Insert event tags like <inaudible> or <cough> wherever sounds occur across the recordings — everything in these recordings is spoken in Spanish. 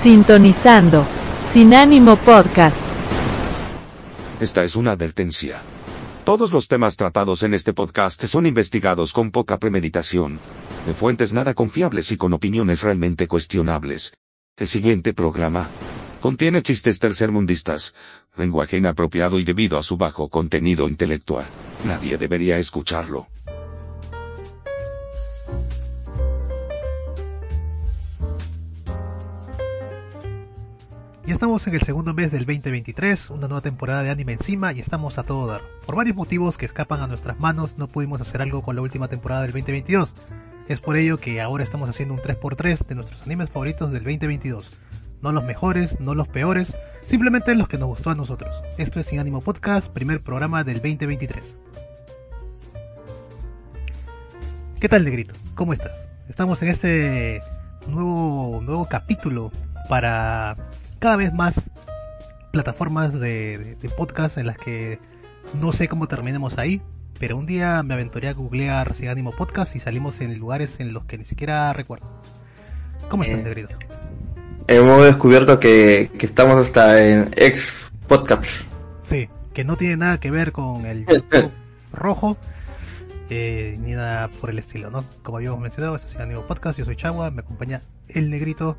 Sintonizando. Sin ánimo podcast. Esta es una advertencia. Todos los temas tratados en este podcast son investigados con poca premeditación, de fuentes nada confiables y con opiniones realmente cuestionables. El siguiente programa contiene chistes tercermundistas, lenguaje inapropiado y debido a su bajo contenido intelectual. Nadie debería escucharlo. Ya estamos en el segundo mes del 2023, una nueva temporada de anime encima y estamos a todo dar. Por varios motivos que escapan a nuestras manos no pudimos hacer algo con la última temporada del 2022. Es por ello que ahora estamos haciendo un 3x3 de nuestros animes favoritos del 2022. No los mejores, no los peores, simplemente los que nos gustó a nosotros. Esto es Sin Ánimo Podcast, primer programa del 2023. ¿Qué tal, Negrito? ¿Cómo estás? Estamos en este nuevo, nuevo capítulo para cada vez más plataformas de, de, podcast en las que no sé cómo terminemos ahí, pero un día me aventuré a googlear Sin Ánimo Podcast y salimos en lugares en los que ni siquiera recuerdo. ¿Cómo estás, Eh, Negrito? Hemos descubierto que, que estamos hasta en ex podcast. Sí, que no tiene nada que ver con el <laughs> YouTube rojo, eh, ni nada por el estilo, ¿no? Como habíamos mencionado, es el Ánimo Podcast, yo soy Chagua, me acompaña el negrito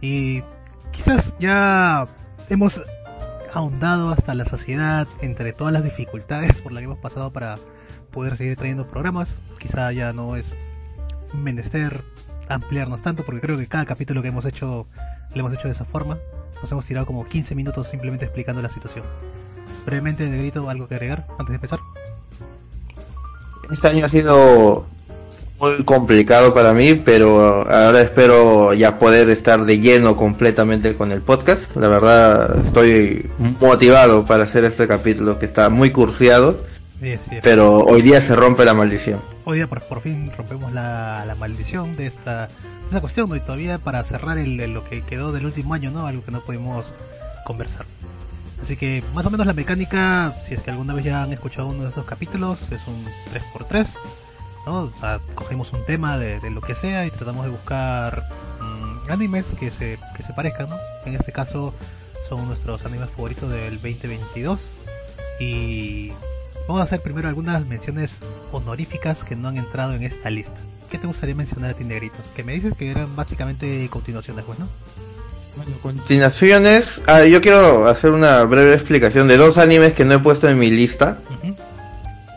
y quizás ya hemos ahondado hasta la saciedad entre todas las dificultades por las que hemos pasado para poder seguir trayendo programas. Quizá ya no es menester ampliarnos tanto porque creo que cada capítulo que hemos hecho lo hemos hecho de esa forma. Nos hemos tirado como 15 minutos simplemente explicando la situación. Brevemente, Negrito, ¿algo que agregar antes de empezar? Este año ha sido muy complicado para mí, pero ahora espero ya poder estar de lleno completamente con el podcast. La verdad, estoy motivado para hacer este capítulo que está muy cursiado, Sí, sí. pero hoy día se rompe la maldición. Hoy día por, por fin rompemos la, la maldición de esta, de esta cuestión ¿no? y todavía para cerrar el, el- lo que quedó del último año, ¿no? Algo que no pudimos conversar. Así que más o menos la mecánica, si es que alguna vez ya han escuchado uno de estos capítulos, es un 3x3, ¿no? Sea, cogemos un tema de, de lo que sea y tratamos de buscar mm, animes que se, que se parezcan, ¿no? En este caso son nuestros animes favoritos del 2022 y vamos a hacer primero algunas menciones honoríficas que no han entrado en esta lista. ¿Qué te gustaría mencionar a ti, Negrito? Que me dices que eran básicamente continuaciones, pues, ¿no? Bueno, continuaciones, ah, yo quiero hacer una breve explicación de dos animes que no he puesto en mi lista.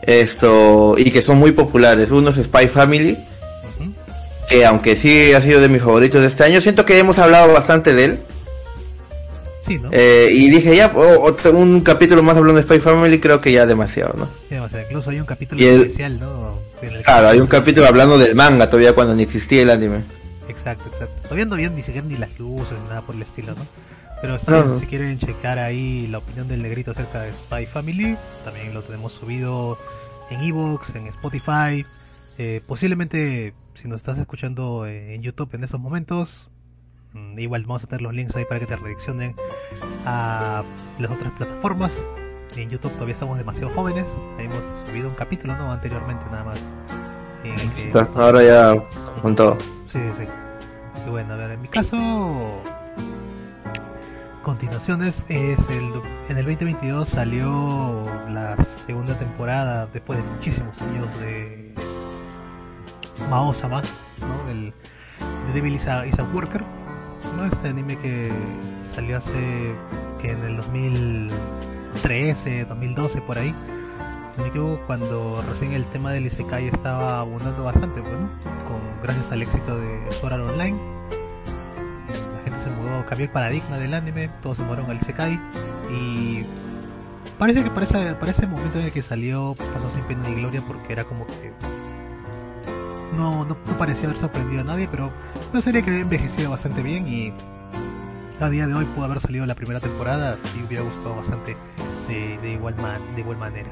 Esto, y que son muy populares. Uno es Spy Family, que aunque sí ha sido de mis favoritos de este año, siento que hemos hablado bastante de él. Sí, ¿no? Eh, y dije, ya, oh, otro- un capítulo más hablando de Spy Family, creo que ya demasiado, ¿no? Sí, o sea, incluso hay un capítulo el- especial, ¿no? El Claro, hay un capítulo hablando del manga todavía cuando ni existía el anime. Exacto, exacto. Todavía no habían ni siquiera ni las luces ni nada por el estilo, ¿no? Pero No, si quieren checar ahí la opinión del negrito acerca de Spy Family, también lo tenemos subido en Evox, en Spotify. Eh, posiblemente, si nos estás escuchando eh, en YouTube en estos momentos, mm, igual vamos a tener los links ahí para que te redireccionen a las otras plataformas. En YouTube todavía estamos demasiado jóvenes. Hemos subido un capítulo, ¿no? Anteriormente nada más. En el que Está- Ahora ya con todo. Sí, sí. Y bueno, a ver, en mi caso, continuaciones es el en el 2022 salió la segunda temporada después de muchísimos años de Mao-sama, ¿no? El de Devil is a, Worker, ¿no? Este anime que salió hace que en el 2013, 2012 por ahí. Si me cuando recién el tema del Isekai estaba abundando bastante, pues, ¿no? Con, gracias al éxito de Sword Art Online. Se mudó, cambió el paradigma del anime, todos se mudaron al Isekai y parece que para ese, para ese momento en el que salió pasó sin pena ni gloria porque era como que no, no, no parecía haber sorprendido a nadie, pero una serie que había envejecido bastante bien y a día de hoy pudo haber salido la primera temporada y hubiera gustado bastante de, de igual man- de igual manera.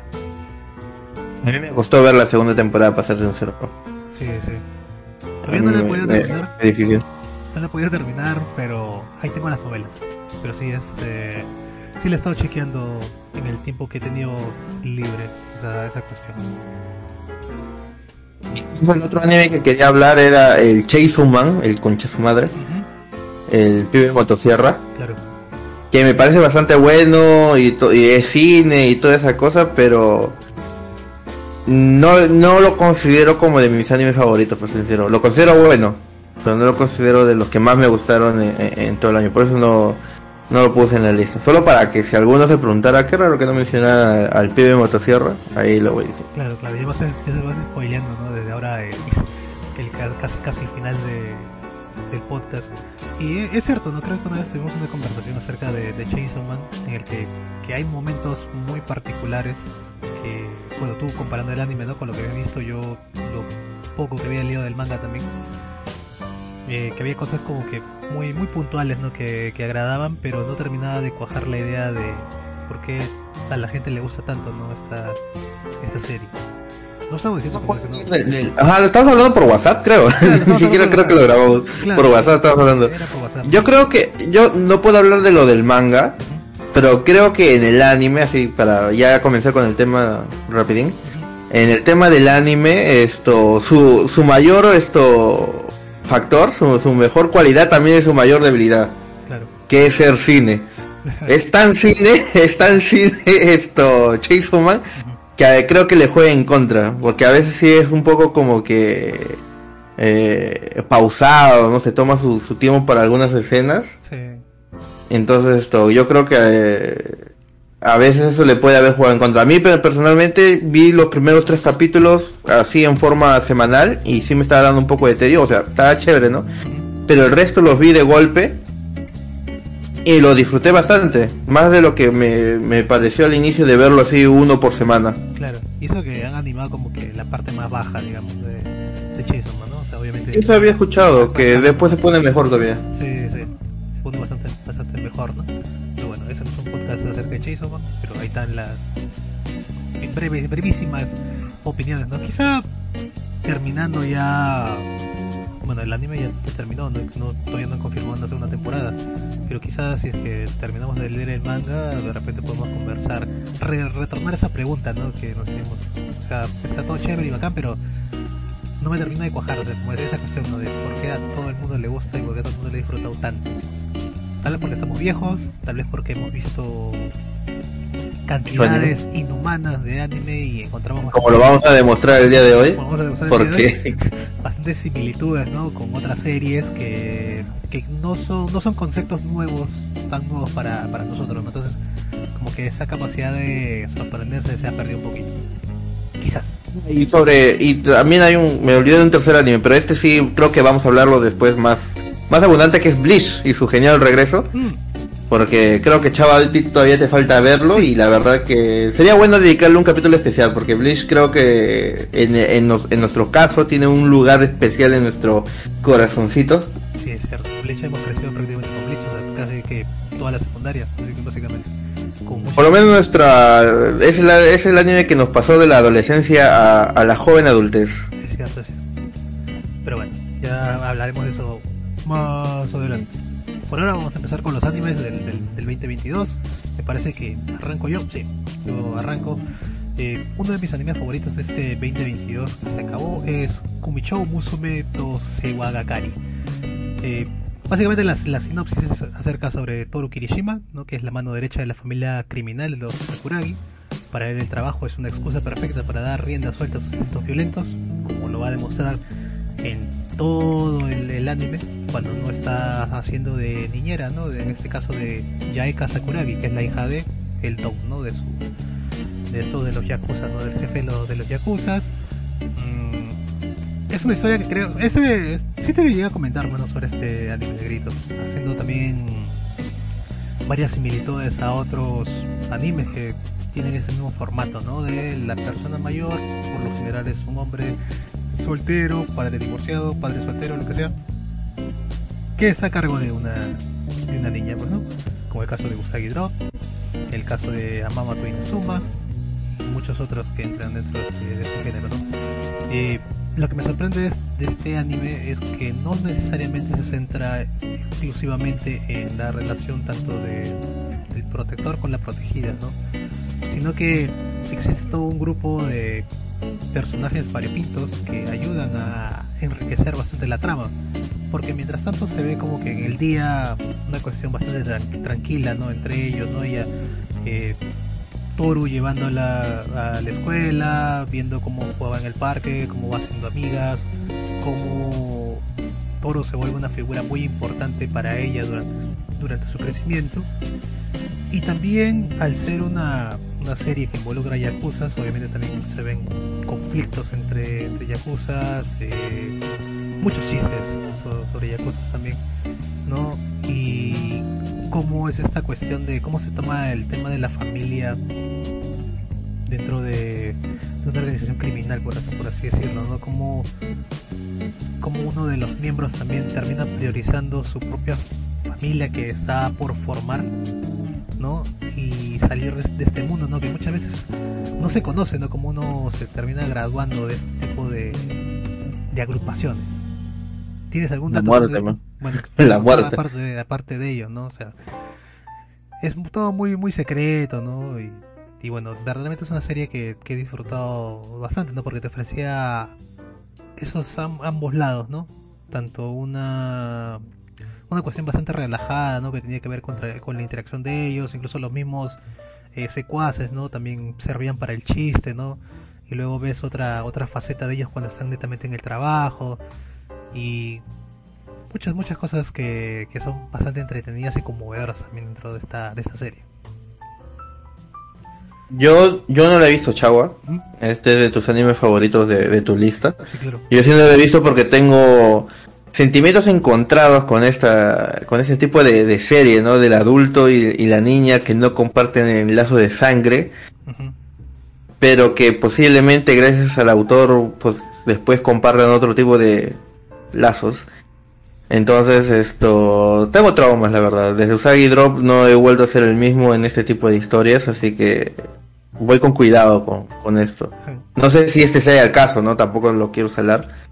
A mí me costó ver la segunda temporada, para ser sincero. Sí, sí. Todavía no la he podido terminar, es difícil. No la he podido terminar, pero ahí tengo las novelas. Pero sí, este, sí le he estado chequeando en el tiempo que he tenido libre esa, esa cuestión. El otro anime que quería hablar era el Chainsaw Man, el concha su madre. El pibe de motosierra, Claro. que me parece bastante bueno y, y es cine y toda esa cosa, pero no, no lo considero como de mis animes favoritos, por ser sincero. Lo considero bueno, pero no lo considero de los que más me gustaron en, todo el año. Por eso no, no lo puse en la lista. Solo para que si alguno se preguntara, qué raro que no mencionara al pibe de motosierra, ahí lo voy a decir. Claro, claro, ya ya se vas spoileando, ¿no? Desde ahora el, <laughs> el ca- casi, casi el final de, del podcast. Y e- es cierto, ¿no? Creo que una vez tuvimos una conversación acerca de, de Chainsaw Man en el que, que hay momentos muy particulares que, bueno, tú comparando el anime, ¿no? Con lo que había visto yo, lo poco que había leído del manga también. Eh, que había cosas como que muy muy puntuales ¿no? que, que agradaban pero no terminaba de cuajar la idea de por qué a la gente le gusta tanto no esta, esta serie no estamos diciendo que no Ajá, lo estamos hablando por WhatsApp, creo. <laughs> Ni siquiera creo que lo grabamos. Claro. Por WhatsApp estamos hablando. WhatsApp. Yo creo que yo no puedo hablar de lo del manga, pero creo que en el anime, así para ya comenzar con el tema rapidín, en el tema del anime, esto, su, su mayor esto factor, su, su mejor cualidad también es su mayor debilidad, claro que es ser cine. <laughs> Es tan cine, es tan cine esto, Chainsaw Man, Ujú. que creo que le juega en contra, porque a veces sí es un poco como que eh, pausado, no se toma su, su tiempo para algunas escenas. sí Entonces esto, yo creo que eh, a veces eso le puede haber jugado en contra. A mí pero personalmente vi los primeros tres capítulos así en forma semanal y sí me estaba dando un poco de tedio, o sea, estaba chévere, ¿no? Pero el resto los vi de golpe y lo disfruté bastante, más de lo que me, me pareció al inicio de verlo así uno por semana. claro y eso que han animado como que la parte más baja digamos de, de ¿no? o sea obviamente Eso había escuchado, que después se pone mejor todavía. Sí, sí, se pone bastante, bastante mejor, ¿no? Bueno, ese no es un podcast acerca de Chainsaw pero ahí están las breves, brevísimas opiniones, ¿no? Quizá terminando ya... Bueno, el anime ya terminó, ¿no? No- todavía no han confirmado una temporada, pero quizás si es que terminamos de leer el manga, de repente podemos conversar, re- retornar esa pregunta, ¿no? Que nos hicimos. O sea, está todo chévere y bacán, pero no me termina de cuajar, o como decía esa cuestión, ¿no? De por qué a todo el mundo le gusta y por qué a todo el mundo le ha disfrutado tanto. Tal vez porque estamos viejos, tal vez porque hemos visto cantidades inhumanas de anime y encontramos Como lo vamos a demostrar el día de hoy, porque <laughs> bastantes similitudes ¿no? con otras series que, que no son no son conceptos nuevos tan nuevos para, para nosotros ¿no? entonces como que esa capacidad de sorprenderse se ha perdido un poquito quizás Y sobre, y también hay un, me olvidé de un tercer anime, pero este sí creo que vamos a hablarlo después más, más abundante que es Bleach y su genial regreso, Mm, porque creo que chaval todavía te falta verlo y la verdad que sería bueno dedicarle un capítulo especial, porque Bleach creo que en, en, nos- en nuestro caso tiene un lugar especial en nuestro corazoncito. sí es cierto Bleach hemos crecido prácticamente con Bleach o sea, casi que toda la secundaria básicamente Por lo menos nuestra, es, la- es el anime que nos pasó de la adolescencia a, a la joven adultez. Es cierto, es cierto. Pero bueno, ya hablaremos de eso más adelante. Por ahora vamos a empezar con los animes del, del, del 2022. Me parece que arranco yo, sí, yo arranco. Eh, uno de mis animes favoritos de este 2022 que se acabó es Kumichou Musume to Sewagakari. Eh, básicamente la, la sinopsis acerca sobre Toru Kirishima, ¿no? que es la mano derecha de la familia criminal de los Sakuragi. Para él el trabajo es una excusa perfecta para dar rienda suelta a sus instintos violentos, como lo va a demostrar en todo el, anime, cuando no está haciendo de niñera, ¿no? En este caso de Yaeka Sakuragi, que es la hija de el Don, ¿no? De su de eso de los yakuza, ¿no? Del jefe de los, de los yakuza. Mm, es una historia que creo, ese sí te llegué a comentar, bueno, sobre este anime de gritos, haciendo también varias similitudes a otros animes que tienen ese mismo formato, ¿no? De la persona mayor, por lo general es un hombre soltero, padre divorciado, padre soltero, lo que sea, que está a cargo de una, de una niña, pues, ¿no? Como el caso de Usagi Drop, el caso de Amamoto Inazuma, y muchos otros que entran dentro de este, este género, ¿no? Eh, lo que me sorprende de, de este anime es que no necesariamente se centra exclusivamente en la relación tanto de, del protector con la protegida, ¿no? Sino que existe todo un grupo de personajes variopintos que ayudan a enriquecer bastante la trama. porque mientras tanto se ve como que en el día una cuestión bastante tran- tranquila, ¿no? Entre ellos, ¿no? Ella, eh, Toru llevándola a la escuela, viendo cómo jugaba en el parque, cómo va haciendo amigas, cómo Toru se vuelve una figura muy importante para ella durante, durante su crecimiento. Y también al ser una, una serie que involucra yakuzas, obviamente también se ven conflictos entre, entre yakuzas, muchos chistes so- sobre yakuzas también, ¿no? Y cómo es esta cuestión de cómo se toma el tema de la familia dentro de, una organización criminal, por así, por así decirlo, ¿no? Como, como uno de los miembros también termina priorizando su propia familia que está por formar, ¿no? Y salir de, de este mundo, ¿no? Que muchas veces no se conoce, ¿no? Como uno se termina graduando de este tipo de, de agrupaciones. ¿Tienes algún La dato? muerte, sobre- man. Bueno, <laughs> La muerte. Aparte de, aparte de ello, ¿no? O sea, es todo muy muy secreto, ¿no? Y, y bueno, verdaderamente es una serie que, que he disfrutado bastante, ¿no? Porque te ofrecía esos am- ambos lados, ¿no? Tanto una una cuestión bastante relajada, ¿no? Que tenía que ver contra- con la interacción de ellos, incluso los mismos eh, secuaces, ¿no? También servían para el chiste, ¿no? Y luego ves otra otra faceta de ellos cuando están netamente en el trabajo y muchas muchas cosas que, que son bastante entretenidas y conmovedoras también dentro de esta de esta serie. Yo, yo no la he visto, Chagua. Este es de tus animes favoritos de, de tu lista. Sí, claro. Yo sí no la he visto porque tengo sentimientos encontrados con esta, con este tipo de, de serie, ¿no? Del adulto y, y la niña que no comparten el lazo de sangre, pero que posiblemente gracias al autor, pues después compartan otro tipo de lazos. Entonces, esto, tengo traumas, la verdad. Desde Usagi Drop no he vuelto a ser el mismo en este tipo de historias, así que voy con cuidado con, con esto. No sé si este sea el caso, ¿no? Tampoco lo quiero salar.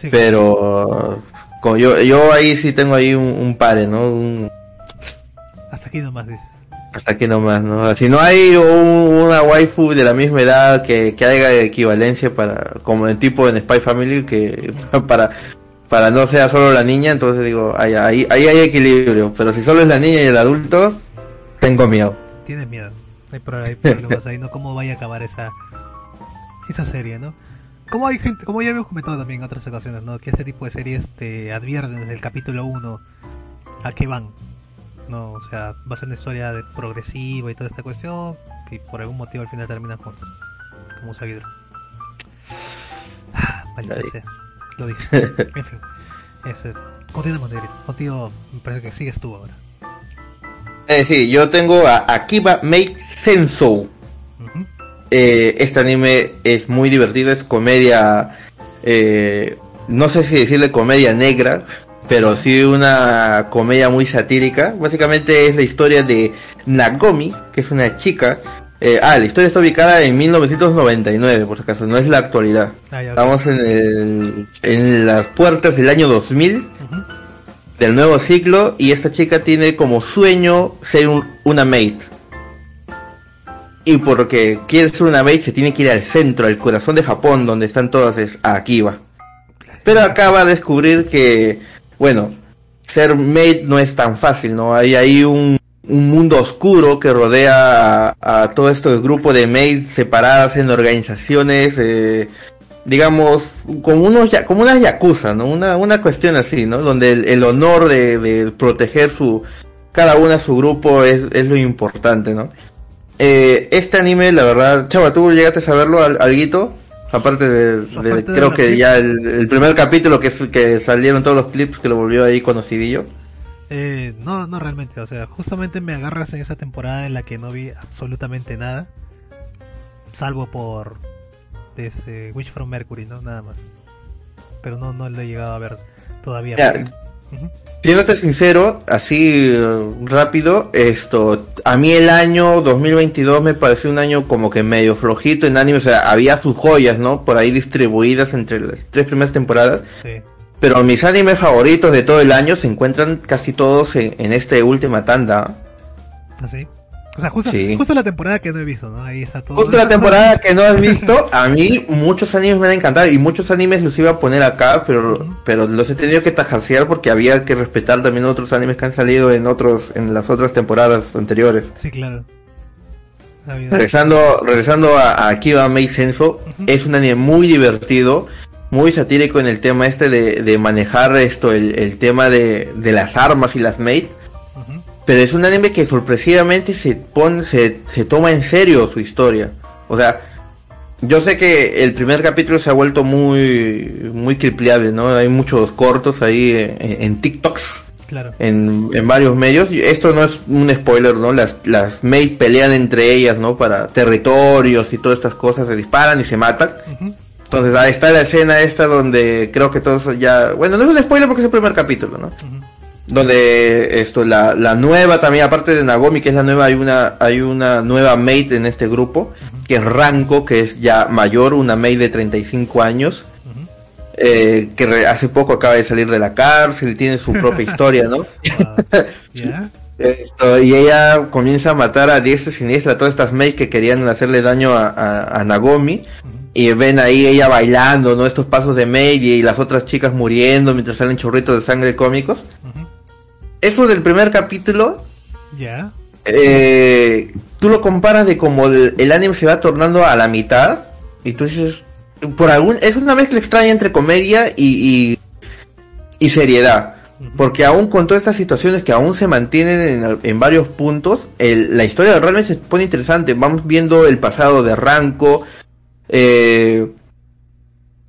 Sí, Pero con- yo, yo ahí sí tengo ahí un, un pare, ¿no? Un- hasta aquí nomás dices. hasta aquí nomás, ¿no? Si no hay un- una waifu de la misma edad que, que haga equivalencia para, como el tipo en Spy Family, que <laughs> para, para no sea solo la niña, entonces digo, ahí, ahí, ahí hay equilibrio. Pero si solo es la niña y el adulto, tengo miedo. Tienes miedo. Hay <laughs> problemas ahí, ¿no? ¿Cómo vaya a acabar esa esa serie, ¿no? Como hay gente, como ya hemos comentado también en otras ocasiones, ¿no? Que este tipo de series te advierten desde el capítulo 1 a qué van. No, o sea, va a ser una historia de progresiva y toda esta cuestión y por algún motivo al final terminan juntos. Como Sagidro. Ah, sea. Lo dije. <laughs> En fin. Ese, continuemos, Negri. Contigo me parece que sigues tú ahora. Eh, sí, yo tengo a Akiba Make Senso. Ujú. Eh, este anime es muy divertido, es comedia, eh, no sé si decirle comedia negra, pero sí una comedia muy satírica. Básicamente es la historia de Nagomi, que es una chica. eh, ah, la historia está ubicada en 1999, por si acaso, no es la actualidad. Ah. Estamos en, el, en las puertas del año 2000 Ujú. del nuevo ciclo y esta chica tiene como sueño ser un- una maid. Y porque quiere ser una maid se tiene que ir al centro, al corazón de Japón, donde están todas, es a Akiba. Pero acaba de descubrir que, bueno, ser maid no es tan fácil, ¿no? Hay ahí un, un mundo oscuro que rodea a, a todo este grupo de maids separadas en organizaciones, eh, digamos, como unos, como unas yakuza, ¿no? Una, una cuestión así, ¿no? Donde el, el honor de, de proteger su, cada una su grupo es, es lo importante, ¿no? Eh, este anime, la verdad, chava, ¿tú llegaste a saberlo, al, alguito? Aparte de, de- Aparte de creo que clips. ya el, el primer capítulo que, salieron todos los clips que lo volvió ahí conocidillo. Eh, no, no realmente, o sea, justamente me agarras en esa temporada en la que no vi absolutamente nada, salvo por este, Witch from Mercury, ¿no? Nada más. Pero no, no lo he llegado a ver todavía. Ya. Siéndote sincero, así eh, rápido, esto, a mí el año 2022 me pareció un año como que medio flojito en anime, o sea, había sus joyas, ¿no? Por ahí distribuidas entre las tres primeras temporadas, Sí. pero mis animes favoritos de todo el año se encuentran casi todos en, en esta última tanda. ¿Así? O sea, justo, Sí. justo la temporada que no he visto, ¿no? Ahí está todo. Justo la temporada que no has visto, a mí muchos animes me han encantado y muchos animes los iba a poner acá, pero pero los he tenido que tajarsear porque había que respetar también otros animes que han salido en otros en las otras temporadas anteriores. Sí, claro. Regresando regresando a, a Senso, Ujú. es un anime muy divertido, muy satírico en el tema este de, de manejar esto el, el tema de, de las armas y las mates. Pero es un anime que sorpresivamente se pone, se, se toma en serio su historia. O sea, yo sé que el primer capítulo se ha vuelto muy, muy clipeable, ¿no? Hay muchos cortos ahí en, en TikToks, Claro. en, en varios medios. Esto no es un spoiler, ¿no? Las, las mates pelean entre ellas, ¿no? Para territorios y todas estas cosas, se disparan y se matan. Entonces ahí está la escena esta donde creo que todos ya... Bueno, no es un spoiler porque es el primer capítulo, ¿no? Ujú. Donde esto la, la nueva también aparte de Nagomi que es la nueva hay una hay una nueva mate en este grupo que es Ranko que es ya mayor una mate de 35 años Ujú. eh, que re- hace poco acaba de salir de la cárcel tiene su propia <laughs> historia no <laughs> y ella comienza a matar a diestra y siniestra a todas estas mates que querían hacerle daño a, a- a Nagomi y ven ahí ella bailando no estos pasos de Mei y las otras chicas muriendo mientras salen chorritos de sangre cómicos. Eso del primer capítulo ¿Ya? eh, tú lo comparas de como el, el anime se va tornando a la mitad y tú dices por algún es una mezcla extraña entre comedia y y, y seriedad porque aún con todas estas situaciones que aún se mantienen en, varios puntos el- la historia realmente se pone interesante vamos viendo el pasado de Ranko eh,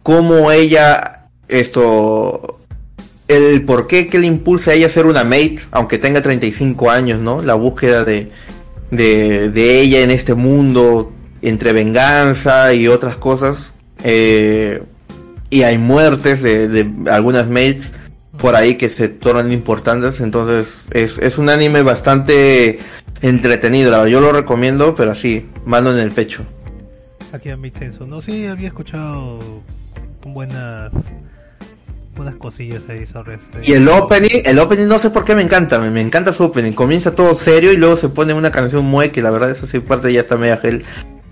cómo ella esto el por qué que le impulsa a ella a ser una mate, aunque tenga 35 años, ¿no? La búsqueda de, de, ella en este mundo, entre venganza y otras cosas. eh, y hay muertes de, algunas mates por ahí que se tornan importantes, entonces es, es un anime bastante entretenido, la verdad, yo lo recomiendo, pero así, mano en el pecho. Aquí a mi censo. No, sí, había escuchado buenas buenas cosillas ahí sobre este. Y el opening, el opening no sé por qué me encanta, me, me encanta su opening. Comienza todo serio y luego se pone una canción muy que la verdad esa sí parte ya está media gel.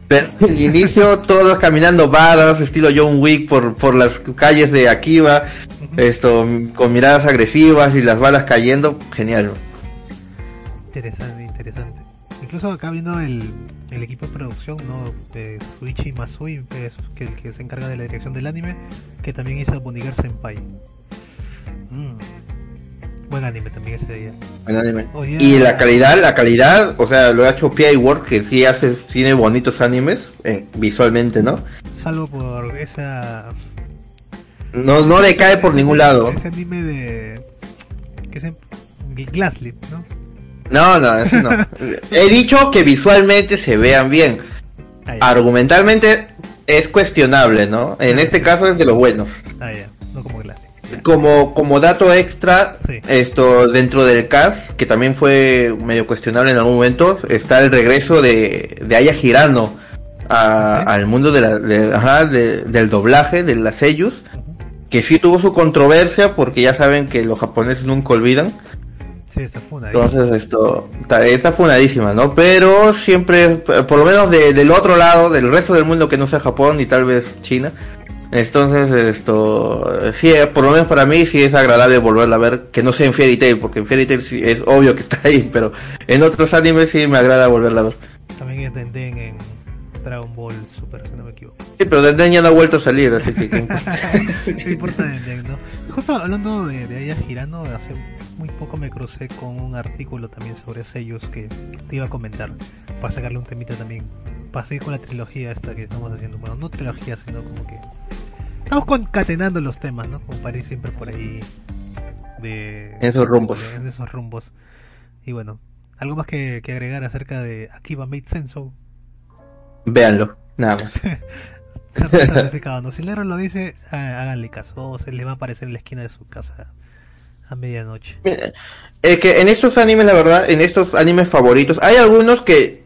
Pero <laughs> el inicio todos caminando badass, estilo John Wick por, por las calles de Akiba, Ujú. esto con miradas agresivas y las balas cayendo, genial. Interesante, interesante. Incluso acá viendo el, el equipo de producción, ¿no? De Suichi Masui, que es que el que se encarga de la dirección del anime, que también hizo Bonigar Senpai. Mm. Buen anime también ese día. Buen anime. Y la calidad, la calidad, o sea, lo ha hecho P.I. Work que sí hace cine bonitos animes, eh, visualmente, ¿no? Salvo por esa. No, no le cae por ningún lado. Ese anime de. que es en. Glasslip, ¿no? No, no, eso no. He dicho que visualmente se vean bien. Ah. Argumentalmente es cuestionable, ¿no? En este caso es de los buenos. Ah, ya. No como Glasslip. Ya. Como, como dato extra, Sí. esto dentro del cast, que también fue medio cuestionable en algún momento, está el regreso de, de Aya Girano a- al mundo de la, de- ajá, de- del doblaje, de las sellos, que sí tuvo su controversia porque ya saben que los japoneses nunca olvidan. Sí, está funa. ahí. Entonces esto está, está funadísima, ¿no? Pero siempre, por lo menos de- del otro lado, del resto del mundo que no sea Japón y tal vez China. Entonces esto, sí, eh, por lo menos para mí sí es agradable volverla a ver, que no sea en Fairy Tail, porque en Fairy Tail sí es obvio que está ahí, pero en otros animes sí me agrada volverla a ver. También es Denden en Dragon Ball Super, si no me equivoco. Sí, pero Denden ya no ha vuelto a salir, así que... <laughs> ¿qué importa? No importa Denden, ¿no? Justo hablando de, de Aya Girano, hace muy poco me crucé con un artículo también sobre sellos que te iba a comentar, para sacarle un temita también, para seguir con la trilogía esta que estamos haciendo. Bueno, no trilogía, sino como que... Estamos concatenando los temas, ¿no? Como para ir siempre por ahí de... En esos rumbos. Esos rumbos. Y bueno, algo más que, que agregar acerca de Akiba Made Senso. Véanlo, nada más. <laughs> Está ¿no? Si el negro lo dice, há- háganle caso. O se le va a aparecer en la esquina de su casa a medianoche. Es que en estos animes, la verdad, en estos animes favoritos, hay algunos que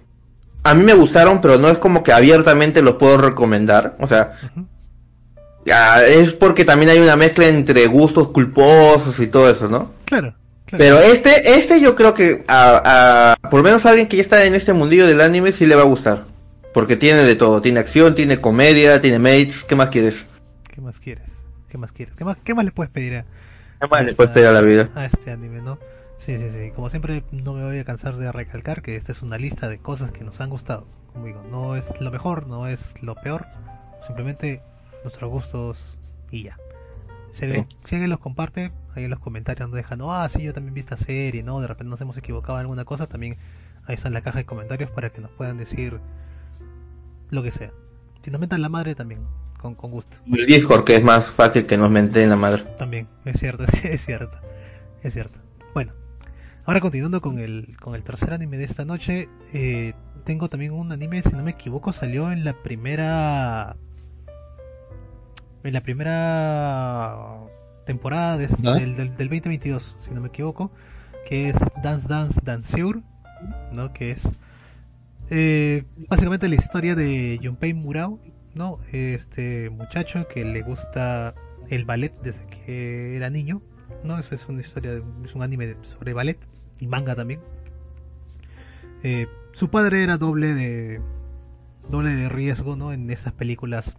a mí me gustaron, pero no es como que abiertamente los puedo recomendar. O sea, ya, es porque también hay una mezcla entre gustos culposos y todo eso, ¿no? Claro, Pero este, este yo creo que a, a, por lo menos a alguien que ya está en este mundillo del anime sí le va a gustar. Porque tiene de todo, tiene acción, tiene comedia, tiene mates, ¿qué más quieres? ¿Qué más quieres? ¿Qué más quieres? ¿Qué más, qué más le puedes pedir a, ¿Qué más le a la vida? a este anime, no? Sí, sí, sí. Como siempre, no me voy a cansar de recalcar que esta es una lista de cosas que nos han gustado. Como digo, no es lo mejor, no es lo peor. Simplemente nuestros gustos y ya. Si alguien, Sí. si alguien los comparte, ahí en los comentarios nos dejan, ah, sí, yo también vi esta serie, ¿no? De repente nos hemos equivocado en alguna cosa, también ahí está en la caja de comentarios para que nos puedan decir lo que sea. Si nos metan la madre, también, con, con gusto. El Discord, que es más fácil que nos menten la madre. También, es cierto, <laughs> sí, es cierto. Es cierto. Bueno, ahora continuando con el, con el tercer anime de esta noche, eh, tengo también un anime, si no me equivoco, salió en la primera. En la primera temporada de- ¿Ah? del, del, del 2022, si no me equivoco, que es Dance Dance Danceur, ¿no? Que es eh, básicamente la historia de Junpei Murao, ¿no? Este muchacho que le gusta el ballet desde que era niño, ¿no? Esa es una historia, es un anime sobre ballet y manga también. Eh, su padre era doble de doble de riesgo, ¿no? En esas películas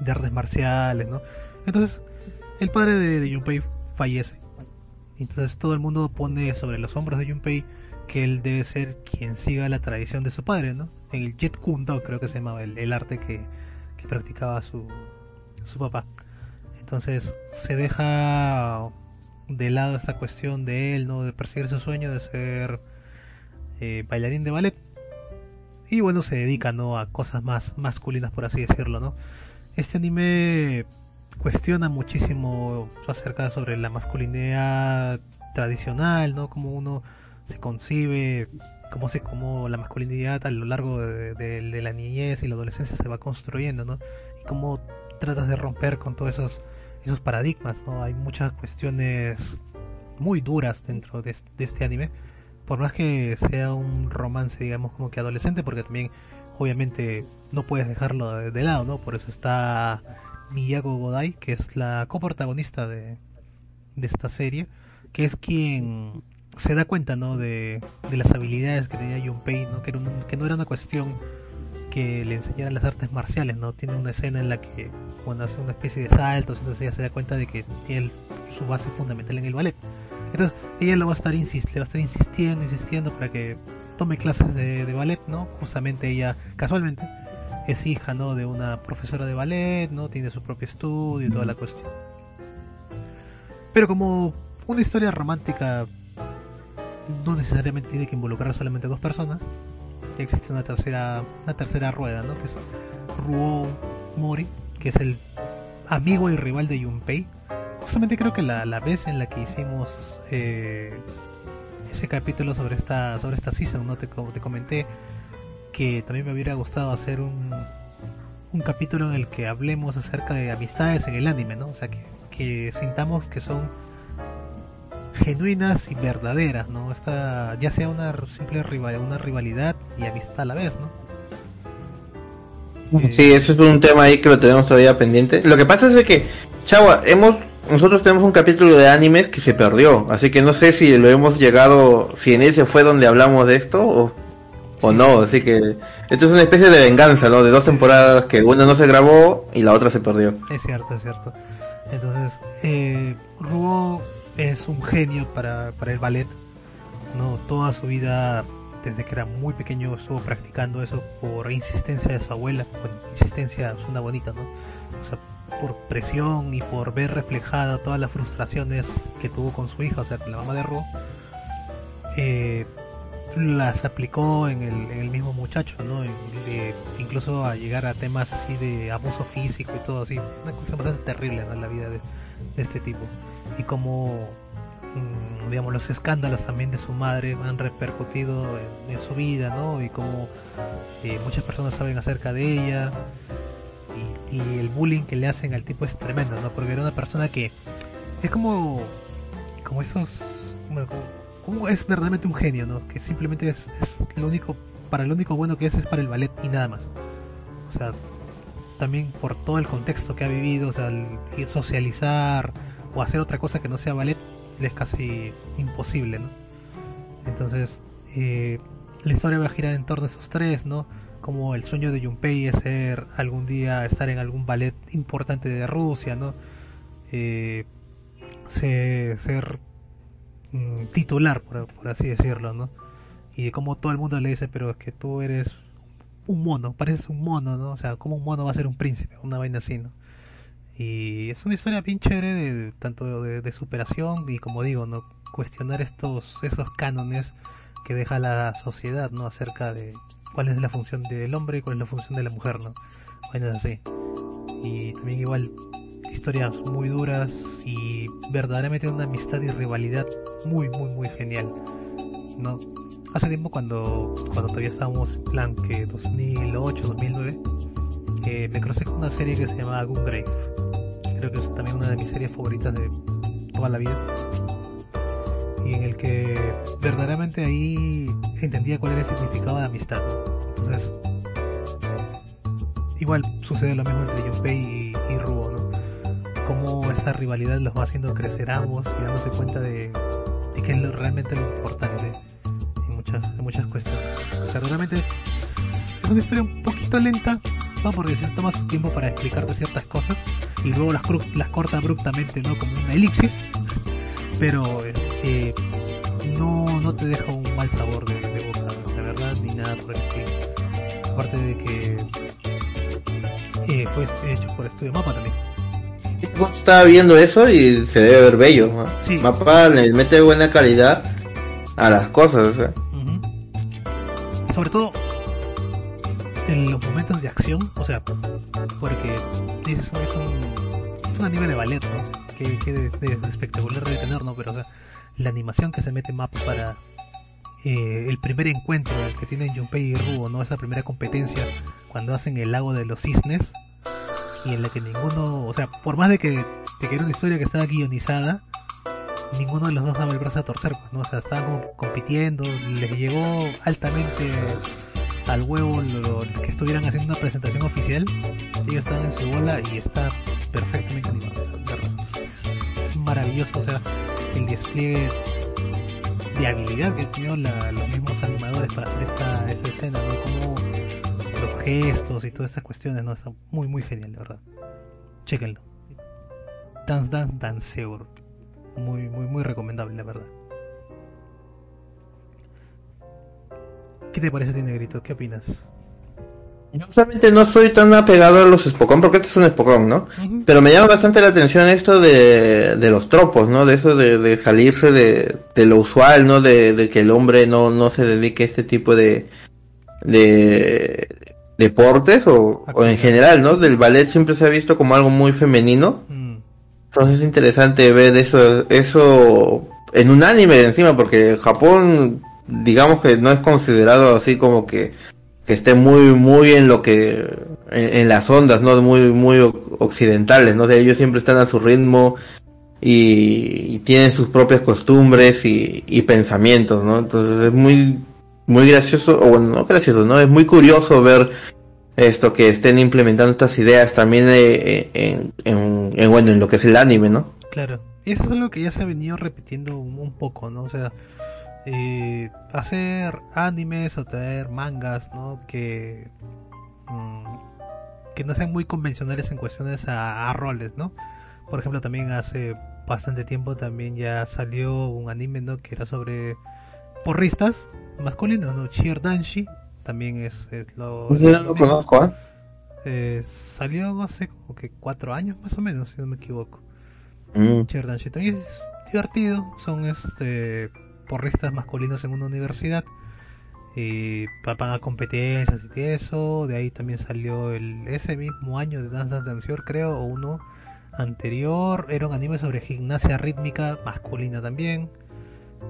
de artes marciales, ¿no? Entonces, el padre de, de Junpei fallece. Entonces todo el mundo pone sobre los hombros de Junpei que él debe ser quien siga la tradición de su padre, ¿no? En el Jet Kundo creo que se llamaba el, el arte que, que practicaba su, su papá. Entonces se deja de lado esta cuestión de él, ¿no? De perseguir su sueño de ser eh, bailarín de ballet. Y bueno, se dedica, ¿no? A cosas más masculinas, por así decirlo, ¿no? Este anime cuestiona muchísimo acerca sobre la masculinidad tradicional, ¿no? Como uno se concibe, cómo se cómo la masculinidad a lo largo de, de- la niñez y la adolescencia se va construyendo, ¿no? Y cómo tratas de romper con todos esos esos paradigmas, ¿no? Hay muchas cuestiones muy duras dentro de, de este anime, por más que sea un romance, digamos, como que adolescente, porque también, obviamente, no puedes dejarlo de, de lado, ¿no? Por eso está Miyako Godai, que es la coprotagonista de, de esta serie, que es quien se da cuenta, ¿no? De, de las habilidades que tenía Junpei, ¿no? Que, era no era una cuestión que le enseñaran las artes marciales, ¿no? Tiene una escena en la que, cuando hace una especie de saltos, entonces ella se da cuenta de que tiene su base fundamental en el ballet. Entonces ella lo va a estar le va a estar insistiendo, insistiendo para que tome clases de, de ballet, ¿no? Justamente ella, casualmente, es hija, ¿no? De una profesora de ballet, ¿no? Tiene su propio estudio y toda la cuestión. Pero como una historia romántica no necesariamente tiene que involucrar solamente a dos personas, existe una tercera, una tercera rueda, ¿no? Que es Ruo Mori, que es el amigo y rival de Junpei. Justamente creo que la, la vez en la que hicimos eh, ese capítulo sobre esta sobre esta season, ¿no? Te, te comenté que también me hubiera gustado hacer un, un capítulo en el que hablemos acerca de amistades en el anime, ¿no? O sea, que, que sintamos que son genuinas y verdaderas, ¿no? Esta, ya sea una simple rival, una rivalidad y amistad a la vez, ¿no? Eh, Sí, eso es un tema ahí que lo tenemos todavía pendiente. Lo que pasa es de que, Chagua, hemos, nosotros tenemos un capítulo de animes que se perdió, así que no sé si lo hemos llegado, si en ese fue donde hablamos de esto o, o no, así que esto es una especie de venganza, ¿no? De dos temporadas que una no se grabó y la otra se perdió. Es cierto, es cierto. Entonces, eh, Ruo es un genio para, para el ballet. No, toda su vida, desde que era muy pequeño, estuvo practicando eso por insistencia de su abuela. Bueno, insistencia suena bonita, ¿no? O sea, por presión y por ver reflejada todas las frustraciones que tuvo con su hija, o sea, con la mamá de Ruo. Eh, las aplicó en el, en el mismo muchacho, ¿no? De- incluso a llegar a temas así de abuso físico y todo así. Una cosa bastante terrible en la vida de este tipo. Y como, mm, digamos, los escándalos también de su madre han repercutido en, su vida, ¿no? Y como eh, muchas personas saben acerca de ella. Y, el bullying que le hacen al tipo es tremendo, ¿no? Porque era una persona que es como, como esos, bueno, como, es verdaderamente un genio, ¿no? Que simplemente es, es único, para lo único bueno que es es para el ballet y nada más. O sea, también por todo el contexto que ha vivido, o sea, el socializar o hacer otra cosa que no sea ballet, le es casi imposible, ¿no? Entonces, eh, la historia va a girar en torno a esos tres, ¿no? Como el sueño de Junpei es ser algún día estar en algún ballet importante de Rusia, ¿no? Eh, se- ser mm, titular, por, así decirlo, ¿no? Y como todo el mundo le dice, pero es que tú eres un mono, pareces un mono, ¿no? O sea, como un mono va a ser un príncipe? Una vaina así, ¿no? Y es una historia bien chévere de, tanto de, superación y como digo, ¿no? Cuestionar estos, esos cánones que deja la sociedad, ¿no? Acerca de cuál es la función del hombre y cuál es la función de la mujer, ¿no? Vainas así. Y también igual historias muy duras y verdaderamente una amistad y rivalidad muy, muy, muy genial, ¿no? Hace tiempo cuando, cuando todavía estábamos en plan que 2008, 2009, eh, me crucé con una serie que se llamaba Gungrave. Creo que es también una de mis series favoritas de toda la vida. Y en el que verdaderamente ahí entendía cuál era el significado de amistad. Entonces, igual sucede lo mismo entre Junpei y, y Ruo, ¿no? Cómo esta rivalidad los va haciendo crecer ambos y dándose cuenta de, de qué es lo, realmente lo importante en muchas, en muchas cuestiones. O sea, realmente es una historia un poquito lenta, ¿no? Porque se toma su tiempo para explicarte ciertas cosas y luego las, cru- las corta abruptamente, ¿no? Como una elipsis. Pero eh, no, no te deja un mal sabor de, de boca, la verdad, ni nada por el estilo. Aparte de que eh, fue hecho por Estudio Mapa también. Estaba viendo eso y se debe ver bello. ¿no? Sí. Mapa le mete buena calidad a las cosas. ¿eh? Sobre todo en los momentos de acción, o sea, porque es, es un, es de ballet, ¿no? Que, de, de- de espectacular debe tener, ¿no? Pero, o sea, la animación que se mete Mapa para eh, el primer encuentro que tienen Junpei y Rubo, ¿no? Esa primera competencia cuando hacen el lago de los cisnes y en la que ninguno, o sea, por más de que, de que era una historia que estaba guionizada, ninguno de los dos daba el brazo a torcer, pues, ¿no? O sea, estaban como compitiendo, les llegó altamente al huevo que estuvieran haciendo una presentación oficial, ellos estaban en su bola y está perfectamente animado, es maravilloso, o sea, el despliegue de habilidad que tuvieron los mismos animadores para hacer esta, esta escena, ¿no? Como los gestos y todas estas cuestiones, ¿no? Está muy, muy genial, de verdad. Chequenlo. Dance Dance Danceur. Muy, muy, muy recomendable, la verdad. ¿Qué te parece, Tinegrito? ¿Qué opinas? Yo usualmente no soy tan apegado a los Spokon porque este es un Spokon, ¿no? Pero me llama bastante la atención esto de, de los tropos, ¿no? De eso de, de salirse de, de lo usual, ¿no? De, de que el hombre no, no se dedique a este tipo de, de deportes o, o en general, ¿no? Del ballet siempre se ha visto como algo muy femenino. Mm, Entonces es interesante ver eso, eso en un anime encima, porque Japón, digamos que no es considerado así como que, que esté muy, muy en lo que, en, las ondas, ¿no? Muy, muy occidentales, ¿no? Ellos siempre están a su ritmo y, tienen sus propias costumbres y, pensamientos, ¿no? Entonces es muy, muy gracioso, o bueno, no gracioso, ¿no? Es muy curioso ver esto que estén implementando estas ideas también eh, en, en, en, bueno, en lo que es el anime, ¿no? claro. Eso es algo que ya se ha venido repitiendo un, un poco, ¿no? O sea, eh, hacer animes o traer mangas, ¿no? Que, mm, que no sean muy convencionales en cuestiones a, a roles, ¿no? Por ejemplo, también hace bastante tiempo también ya salió un anime, ¿no? Que era sobre porristas masculinos, ¿no? Cheer Danshi también es, es lo... No lo conozco, ¿eh? Eh, salió hace como que cuatro años más o menos, si no me equivoco. Mm. También es divertido, son este porristas masculinos en una universidad y van a competencias y eso, de ahí también salió el ese mismo año de Dance Dance Danceur creo, o uno anterior, era un anime sobre gimnasia rítmica masculina también,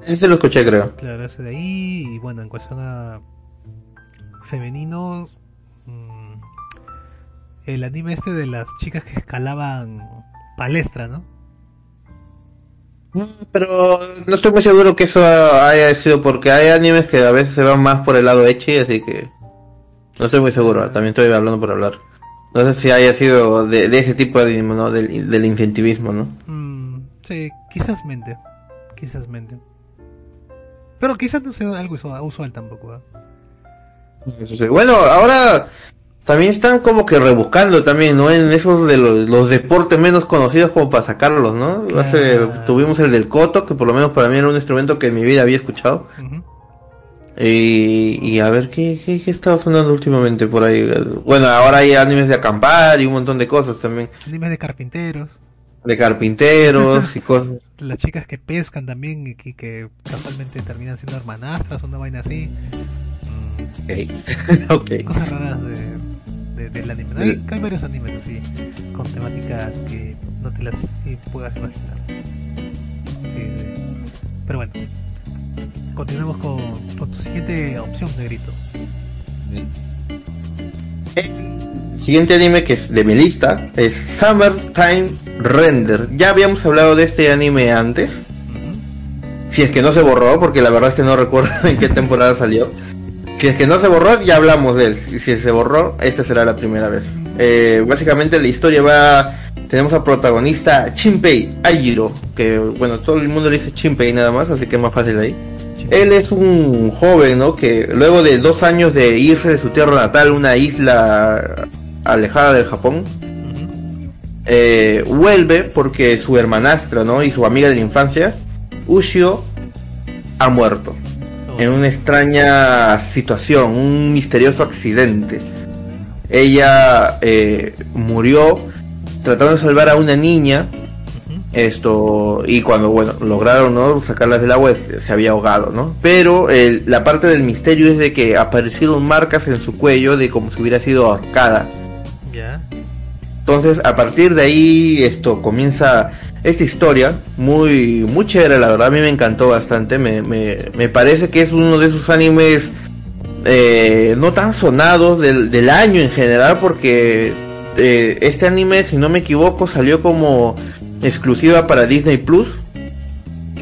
Ese lo escuché, creo. claro, ese de ahí, y bueno, en cuestión a femeninos, mm, el anime este de las chicas que escalaban palestra, ¿no? Pero no estoy muy seguro que eso haya sido porque hay animes que a veces se van más por el lado ecchi, así que no estoy muy seguro. También estoy hablando por hablar. No sé si haya sido de, de ese tipo de anime, ¿no? Del, del incentivismo, ¿no? Mm, sí, quizás mente. Quizás mente. Pero quizás no sea algo usual, usual tampoco. ¿ah? Bueno, ahora también están como que rebuscando también, ¿no? En esos de los, los deportes menos conocidos como para sacarlos, ¿no? Hace, Claro. tuvimos el del coto, que por lo menos para mí era un instrumento que en mi vida había escuchado. Y, y a ver, ¿qué, qué, qué estaba sonando últimamente por ahí? Bueno, ahora hay animes de acampar y un montón de cosas también. Animes de carpinteros. De carpinteros y <laughs> cosas. Las chicas que pescan también y que, que casualmente terminan siendo hermanastras o una vaina así. Ok. <laughs> ok. cosas raras de, de- del anime. Hay, hay varios animes así, con temáticas que no te las eh, puedas imaginar. Sí. Pero bueno, continuemos con, con tu siguiente opción, Negrito. El siguiente anime que es de mi lista es Summertime Render. Ya habíamos hablado de este anime antes. Si es que no se borró, porque la verdad es que no recuerdo <laughs> en qué temporada salió. Si es que no se borró, ya hablamos de él. Si, si se borró, esta será la primera vez. Eh, básicamente la historia va... Tenemos al protagonista Chimpei Ajiro, que bueno, todo el mundo le dice Chimpei nada más, así que es más fácil ahí. Él es un joven, ¿no? Que luego de dos años de irse de su tierra natal, una isla alejada del Japón, eh, vuelve porque su hermanastra, ¿no? Y su amiga de la infancia, Ushio, ha muerto en una extraña situación, un misterioso accidente. Ella eh, murió tratando de salvar a una niña, esto, y cuando, bueno, lograron, ¿no? Sacarlas del agua, se se había ahogado, ¿no? Pero el- la parte del misterio es de que aparecieron marcas en su cuello de como si hubiera sido ahorcada. Ya. Entonces, a partir de ahí, esto comienza esta historia, muy, muy chévere, la verdad, a mí me encantó bastante, me, me, me parece que es uno de esos animes eh, no tan sonados del, del año en general, porque eh, este anime, si no me equivoco, salió como exclusiva para Disney Plus.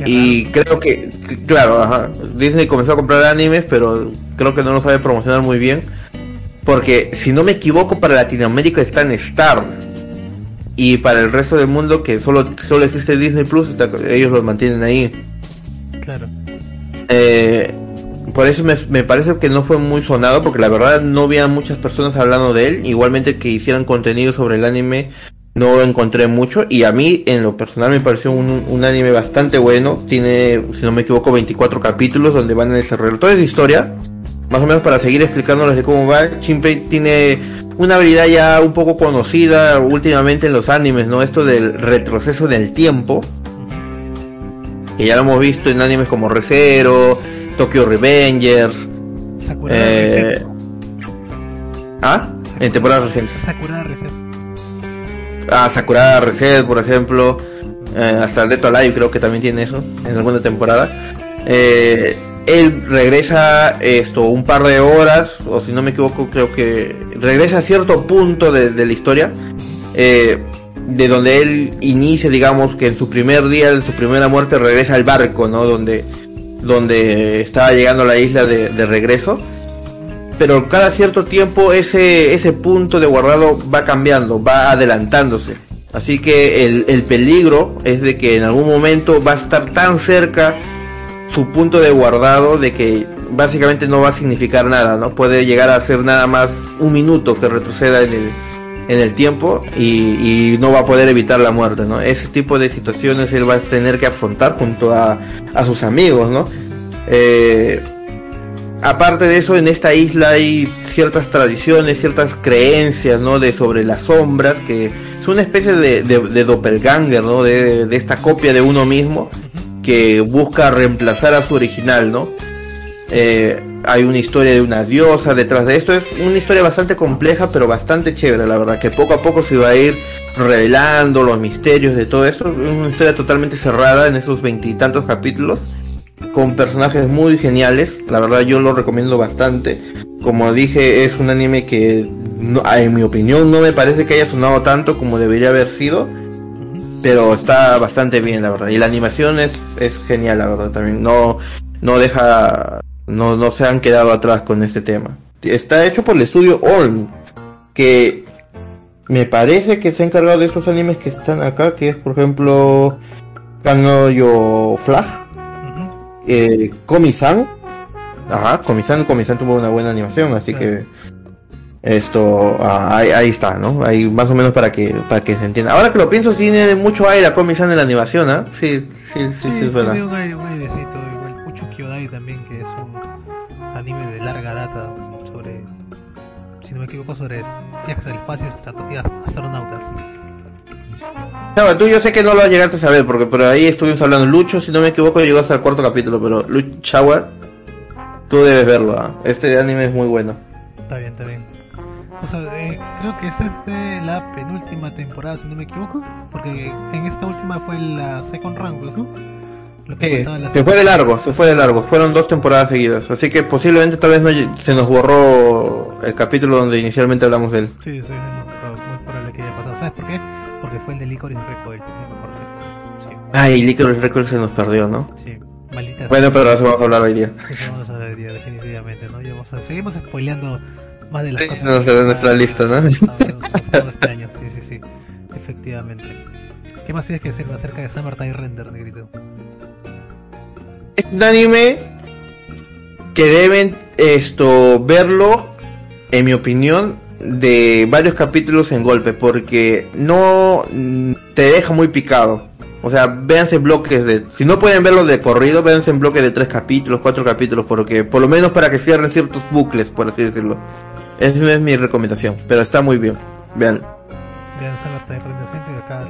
Y creo que, que- claro, ajá, Disney comenzó a comprar animes, pero creo que no lo sabe promocionar muy bien. Porque, si no me equivoco, para Latinoamérica está en Star. Y para el resto del mundo, que solo, solo existe Disney Plus, está- ellos lo mantienen ahí. Claro. Eh, por eso me, me parece que no fue muy sonado, porque la verdad no había muchas personas hablando de él. Igualmente que hicieran contenido sobre el anime, no encontré mucho. Y a mí, en lo personal, me pareció un, un anime bastante bueno. Tiene, si no me equivoco, 24 capítulos donde van a desarrollar toda esa historia. Más o menos para seguir explicándoles de cómo va. Shinpei tiene una habilidad ya un poco conocida últimamente en los animes, ¿no? Esto del retroceso del tiempo que ya lo hemos visto en animes como Re:Zero, Tokyo Revengers, Sakura eh, ah, en temporadas recientes. Sakura Reset. Ah, Sakura Reset, por ejemplo, eh, hasta Death Alive creo que también tiene eso en alguna temporada. Eh, él regresa esto un par de horas, o si no me equivoco, creo que regresa a cierto punto de, la historia, eh, de donde él inicia, digamos, que en su primer día, en su primera muerte, regresa al barco, ¿no? Donde, donde estaba llegando a la isla de, de regreso. Pero cada cierto tiempo ese, ese punto de guardado va cambiando, va adelantándose. Así que el, el peligro es de que en algún momento va a estar tan cerca su punto de guardado de que básicamente no va a significar nada, ¿no? Puede llegar a ser nada más un minuto que retroceda en el, en el tiempo y, no va a poder evitar la muerte, ¿no? Ese tipo de situaciones él va a tener que afrontar junto a, a sus amigos, ¿no? Eh, aparte de eso, en esta isla hay ciertas tradiciones, ciertas creencias, ¿no? De sobre las sombras, que es una especie de doppelganger, ¿no? De, de esta copia de uno mismo que busca reemplazar a su original, ¿no? Eh, hay una historia de una diosa detrás de esto. Es una historia bastante compleja, pero bastante chévere, la verdad. Que poco a poco se va a ir revelando los misterios de todo esto. Es una historia totalmente cerrada en esos veintitantos capítulos. Con personajes muy geniales. La verdad yo lo recomiendo bastante. Como dije, es un anime que, no- en mi opinión, no me parece que haya sonado tanto como debería haber sido. Pero está bastante bien, la verdad. Y la animación es, es genial, la verdad, también. No, no deja, no, no se han quedado atrás con este tema. Está hecho por el estudio Olm, que me parece que se ha encargado de estos animes que están acá, que es por ejemplo Kanoyo Flag, eh, Komi-san. Ajá, Komi-san, Komi-san tuvo una buena animación, así que esto ah, ahí, ahí está, ¿no? Ahí más o menos para que para que se entienda. Ahora que lo pienso, sí tiene mucho aire a Komi-san en la animación, ¿ah? Sí, sí, sí, sí, verdad. tiene un aire- un airecito, igual Uchu Kyodai también, que es un anime de larga data sobre, si no me equivoco, sobre viajes al espacio, estrategias astronautas. Chava, tú yo sé que no lo llegaste a saber, porque por ahí estuvimos hablando. Lucho, si no me equivoco, llegó hasta el cuarto capítulo, pero Lucho Chava, tú debes verlo, ¿ah? Este anime es muy bueno. Está bien, está bien. O sea, eh, creo que es de la penúltima temporada, si no me equivoco, porque en esta última fue la second round, ¿no? Lo que Sí, la se fue de largo, se fue de largo. Fueron dos temporadas seguidas, así que posiblemente tal vez no, se nos borró el capítulo donde inicialmente hablamos de él. Sí, sí, muy, prob- muy probable que haya pasado. ¿Sabes por qué? Porque fue el de Licorice Record, me acordé. Ay, Licorice Record se nos perdió, ¿no? Sí, sí, maldita Bueno, pero eso vamos a hablar hoy día. Eso vamos a hablar hoy día, definitivamente, ¿no? Ya vamos a- seguimos spoileando más de las Sí, cosas. no de nuestra lista, ¿no? <laughs> Este año, sí, sí, sí. Efectivamente. ¿Qué más tienes que decirme acerca de Summertime Render, negrito? Es un anime que deben esto verlo, en mi opinión, de varios capítulos en golpe, porque no mm, te deja muy picado. O sea, véanse bloques de, si no pueden verlo de corrido, véanse en bloques de tres capítulos, cuatro capítulos, porque por lo menos para que cierren ciertos bucles, por así decirlo. Esa es mi recomendación, pero está muy bien. Vean. Vean Summertime Render, gente, y acá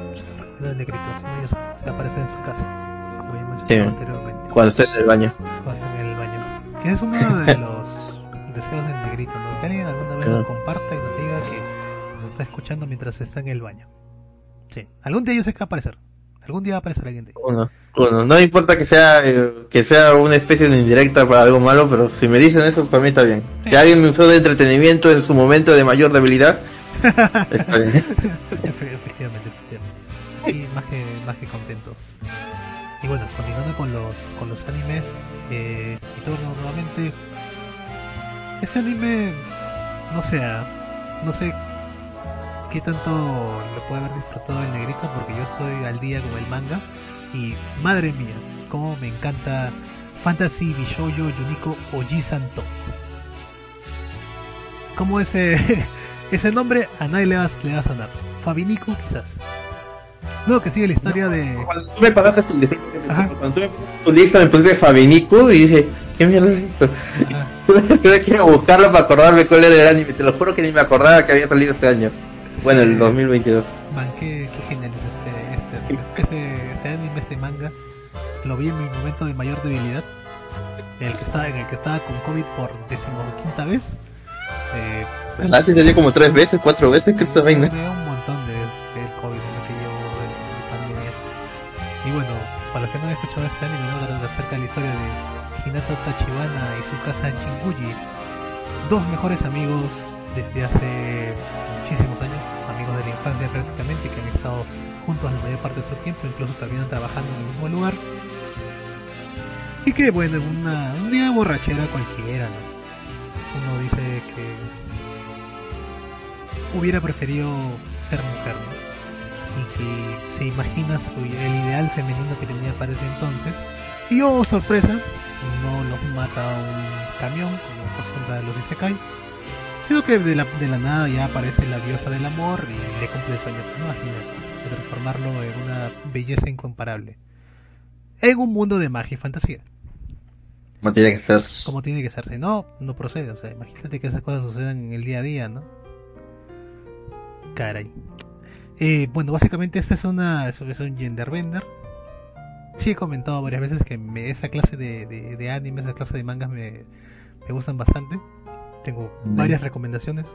no es negrito, sino ellos se aparecen en su casa, como ya mencioné Sí. anteriormente. Cuando estén en el baño. o hacen en el baño. Que es uno de <laughs> los deseos del negrito, ¿no? Que alguien alguna vez nos comparta y nos diga que nos está escuchando mientras está en el baño. Sí, algún día ellos se va a aparecer. Algún día va a aparecer alguien de ellos. Uno, uno. No importa que sea eh, que sea una especie de indirecta para algo malo, pero si me dicen eso, para mí está bien. Que alguien me usó de entretenimiento en su momento de mayor debilidad, <laughs> está bien. Efe- efectivamente, efectivamente. Y más que, más que contentos. Y bueno, continuando con los, con los animes, eh, y todo nuevamente. Este anime, no sé, ah, no sé qué tanto lo puede haber disfrutado el negrito, porque yo estoy al día con el manga. Y madre mía, cómo me encanta Fantasy Bishoujo Yuniko Oji Santo. Como ese, <laughs> ese nombre a nadie le va, le va a sonar. Fabinico, quizás. No, que sigue la historia de. Cuando tú me pasaste tu lista, Ajá. cuando tú me pasaste tu lista me pusiste Fabinico y dije, ¿qué mierda es esto? <laughs> Tuve que ir a buscarlo para acordarme cuál era el anime, te lo juro que ni me acordaba que había salido este año. Bueno, el Sí. 2022. Man, qué, qué genial es este, este, este, este anime, este manga. Lo vi en mi momento de mayor debilidad. En el que estaba, en el que estaba con COVID por decimoquinta vez. Eh, ¿Verdad? Te salió como tres veces, cuatro veces que esa vaina. Un montón de, de COVID en lo que llevo de, de pandemia. Y bueno, para los que no han escuchado este anime, ¿no? Trata acerca de la historia de Hinata Tachibana y su casa Jinguji. Dos mejores amigos desde hace muchísimos años, prácticamente, que han estado juntos la mayor parte de su tiempo, incluso terminan trabajando en el mismo lugar. Y que bueno, una, de borrachera cualquiera, ¿no? Uno dice que hubiera preferido ser mujer, ¿no? Y que se imagina el ideal femenino que tenía para ese entonces. Y oh, sorpresa, no los mata un camión, como acostumbra los Isekai, sino que de la, de la nada ya aparece la diosa del amor y le cumple el sueño, ¿no? Imagínate, de transformarlo en una belleza incomparable. En un mundo de magia y fantasía No tiene que ser. como tiene que ser, si no, no procede. O sea, imagínate que esas cosas sucedan en el día a día, ¿no? Caray. Eh, bueno, básicamente esta es una es, es un gender bender. Sí he comentado varias veces que me- esa clase de, de, de anime, esa clase de mangas me, me gustan bastante. Tengo varias recomendaciones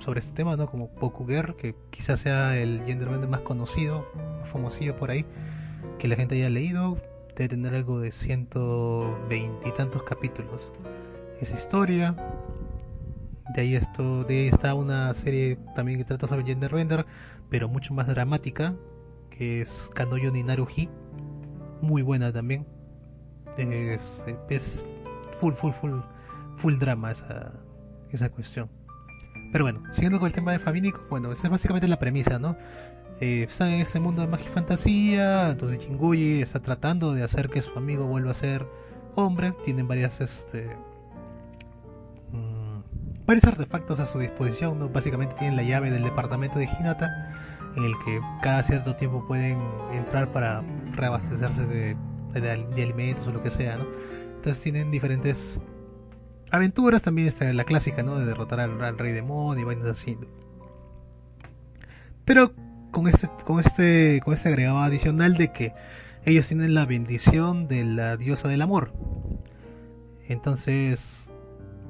sobre este tema, ¿no? Como Pokuger, que quizás sea el gender bender más conocido, más famosillo por ahí, que la gente haya leído. Debe tener algo de 120 y tantos capítulos. Esa historia. De ahí esto, de ahí está una serie también que trata sobre gender bender, pero mucho más dramática, que es Kanoyo ni Naruhi. Muy buena también. Es, es full, full, full, full drama esa, esa cuestión. Pero bueno, siguiendo con el tema de Fabinico, bueno, esa es básicamente la premisa, ¿no? Eh, está en ese mundo de magia y fantasía, entonces Jinguji está tratando de hacer que su amigo vuelva a ser hombres, tienen varias este mm, varios artefactos a su disposición, ¿no? básicamente tienen la llave del departamento de Hinata en el que cada cierto tiempo pueden entrar para reabastecerse de, de, alimentos o lo que sea, ¿no? Entonces tienen diferentes aventuras, también está la clásica, ¿no? De derrotar al, rey demonio y vainas así. Pero con este, con este, con este agregado adicional de que ellos tienen la bendición de la diosa del amor. Entonces,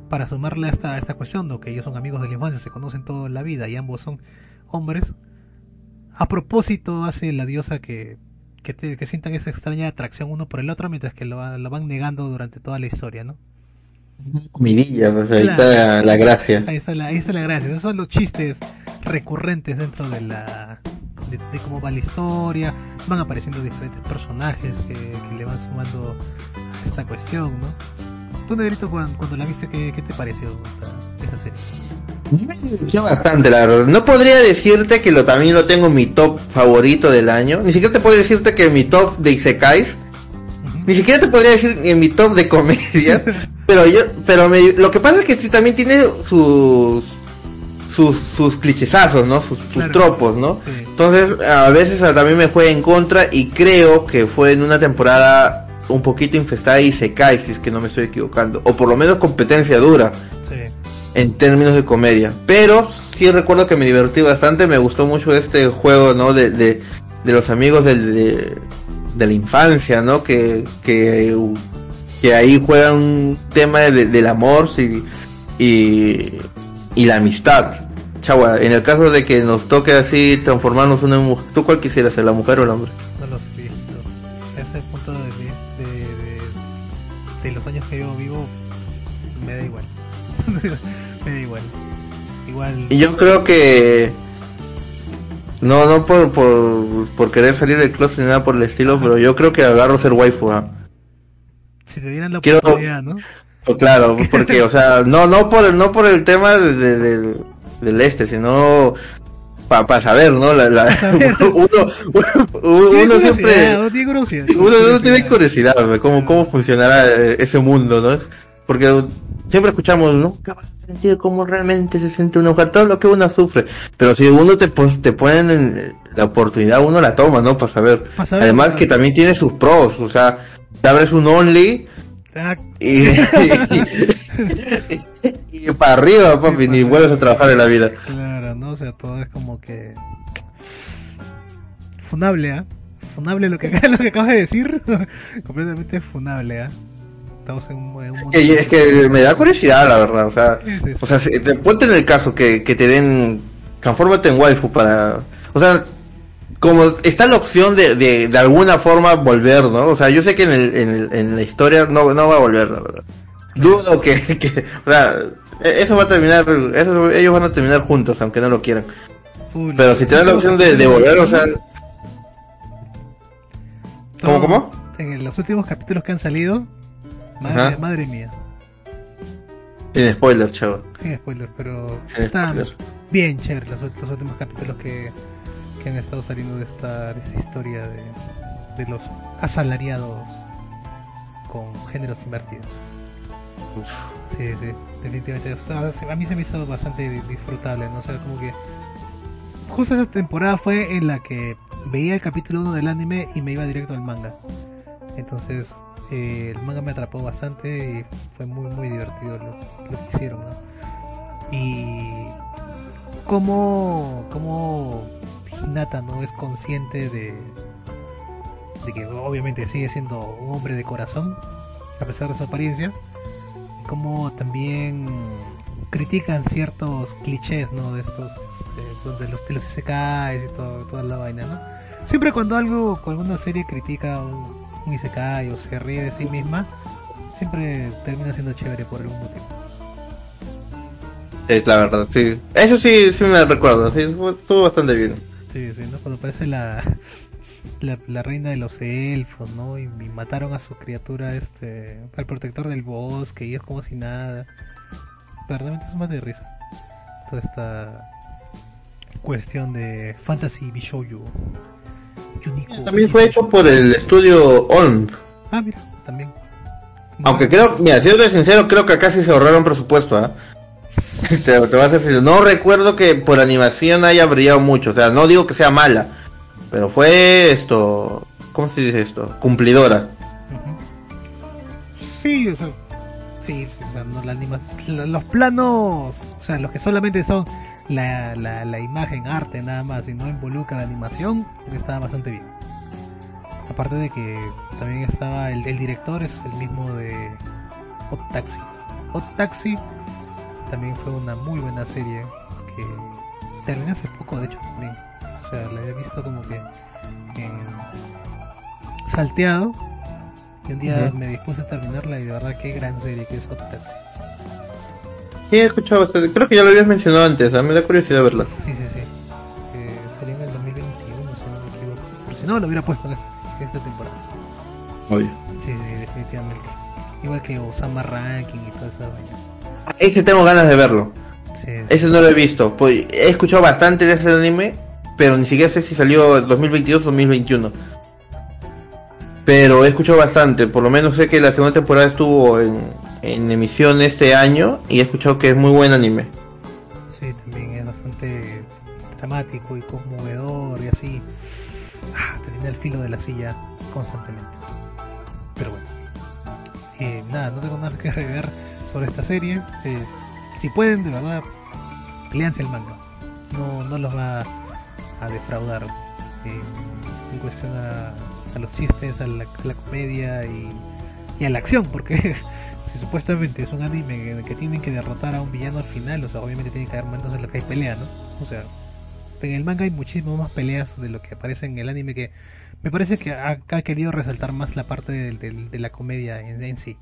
para sumarle a esta, esta cuestión, que ellos son amigos de la infancia, se conocen toda la vida y ambos son hombres, a propósito hace la diosa que, que, sientan esa extraña atracción uno por el otro mientras que lo, van negando durante toda la historia, ¿no? Comidilla, pues ahí está la gracia. Ahí está la, ahí está la gracia. Esos son los chistes recurrentes dentro de la de, cómo va la historia. Van apareciendo diferentes personajes que, le van sumando a esta cuestión, ¿no? Tú, Negrito, cuando, cuando la viste, ¿qué, qué te pareció esta serie? Me bastante, la verdad. No podría decirte que lo también lo tengo en mi top favorito del año. Ni siquiera te puedo decirte que en mi top de Isekais. Ni siquiera te podría decir en mi top de comedia. <laughs> pero yo, pero lo que pasa es que sí, también tiene sus sus, sus clichesazos, ¿no? Sus, tropos, ¿no? Entonces, a veces también me fue en contra y creo que fue en una temporada un poquito infestada y se cae, si es que no me estoy equivocando. O por lo menos competencia dura en términos de comedia. Pero sí recuerdo que me divertí bastante, me gustó mucho este juego, ¿no? De, de, los amigos de, de, la infancia, ¿no? Que, que, que ahí juegan un tema del amor y, y, y la amistad. Chagua, en el caso de que nos toque así transformarnos en una mujer, ¿tú cuál quisieras ser, la mujer o el hombre? No lo sé, ese punto de, de, de, los años que yo vivo me da igual. <laughs> me da igual. Igual. Y yo creo que no, no por, por, por querer salir del closet ni nada por el estilo, pero yo creo que agarro ser waifu. ¿ah? Si te dieran la oportunidad, ¿no? Pues claro, <laughs> porque, o sea, no, no por, no por el tema de, del este, sino para saber, ¿no? La, la, <laughs> uno, uno, siempre, uno, tiene curiosidad, cómo, cómo funcionará ese mundo, ¿no? Porque siempre escuchamos, ¿no? sentir cómo realmente se siente una mujer, todo lo que uno sufre. Pero si uno te, te ponen en la oportunidad, uno la toma, ¿no? Para saber. Además que también tiene sus pros, o sea, te abres un only <laughs> y, y, para arriba, papi, ni vuelves a trabajar en la vida. Claro, ¿no? O sea, todo es como que... Funable, ¿ah? Funable lo que, <laughs> lo que acabas de decir. <laughs> Completamente funable, ¿ah? Estamos en un, es, que, me da curiosidad, la verdad. O sea, o sea te, ponte en el caso que, que te den. Transfórmate en waifu para. O sea, como está la opción de, de, de alguna forma volver, ¿no? O sea, yo sé que en, el, en, en la historia no, no va a volver, la verdad. Dudo que, <laughs> que o sea, e, eso va a terminar, eso, ellos van a terminar juntos, aunque no lo quieran. Pero si te dan la opción de, de volver, o sea... ¿Cómo, cómo? En los últimos capítulos que han salido, Madre, madre mía. Sin spoiler, chavo. Sin spoiler, pero están bien chéveres los, últimos capítulos que, que, han estado saliendo de esta, de esta historia de, de, los asalariados con géneros invertidos. Sí, sí, definitivamente. a mí se me hizo bastante disfrutable, ¿no? O sea, como que justo esa temporada fue en la que veía el capítulo 1 del anime y me iba directo al manga. Entonces, el manga me atrapó bastante y fue muy muy divertido lo, que hicieron y como como Hinata no es consciente de de que obviamente sigue siendo un hombre de corazón a pesar de su apariencia como también critican ciertos clichés no de estos donde los telos se caen y todo, toda la vaina no siempre cuando algo cuando una serie critica un, un isekai o se ríe de sí misma, siempre termina siendo chévere por algún motivo. Es la verdad, sí. Eso sí, sí me recuerdo, sí, estuvo bastante bien. Sí, sí, ¿no? Cuando parece la, la, reina de los elfos, ¿no? Y, mataron a su criatura, este, al protector del bosque, y es como si nada. Pero realmente es más de risa. Toda esta cuestión de fantasy bishoujo también fue hecho por el estudio Olm. Ah, mira, también. Aunque creo, mira, siendo sincero, creo que acá sí se ahorraron presupuesto, ¿ah? <laughs> te, voy a hacer No recuerdo que por animación haya brillado mucho, o sea, no digo que sea mala, pero fue esto, ¿cómo se dice esto? Cumplidora. Sí, o sea, sí, la anima- la- los planos, o sea, los que solamente son la, la, imagen, arte nada más, y no involucra la animación, estaba bastante bien. Aparte de que también estaba el director, es el mismo de Hot Taxi. Hot Taxi también fue una muy buena serie que terminé hace poco, de hecho, también. O sea, la he visto como que en salteado. Y un día me dispuse a terminarla y de verdad qué gran serie que es Hot Taxi. Sí, he escuchado bastante. Creo que ya lo habías mencionado antes, ¿ah? me da curiosidad verla. Sí, sí, sí. Eh, salió en el 2021, si no me equivoco. Por si no, lo hubiera puesto en esta, en esta temporada. Obvio. Sí, sí, definitivamente. Igual que Osama Ranking y toda esa vaina. Ese tengo ganas de verlo. Sí, Ese no lo he visto. Pues, he escuchado bastante de ese anime, pero ni siquiera sé si salió en 2022 o 2021. Pero he escuchado bastante. Por lo menos sé que la segunda temporada estuvo en, en emisión este año y he escuchado que es muy buen anime. sí, también es bastante dramático y conmovedor y así. Ah, te al filo de la silla constantemente. Pero bueno. Eh, nada, no tengo nada que agregar sobre esta serie. Eh, si pueden, de verdad, léanse el manga. No, no los va a defraudar eh, en cuestión a, los chistes, a la, comedia y, a la acción, porque <laughs> si supuestamente es un anime en que tienen que derrotar a un villano al final, o sea, obviamente tiene que haber momentos en los que hay pelea, ¿no? O sea, en el manga hay muchísimas más peleas de lo que aparece en el anime que me parece que ha, ha querido resaltar más la parte de la comedia en, en sí.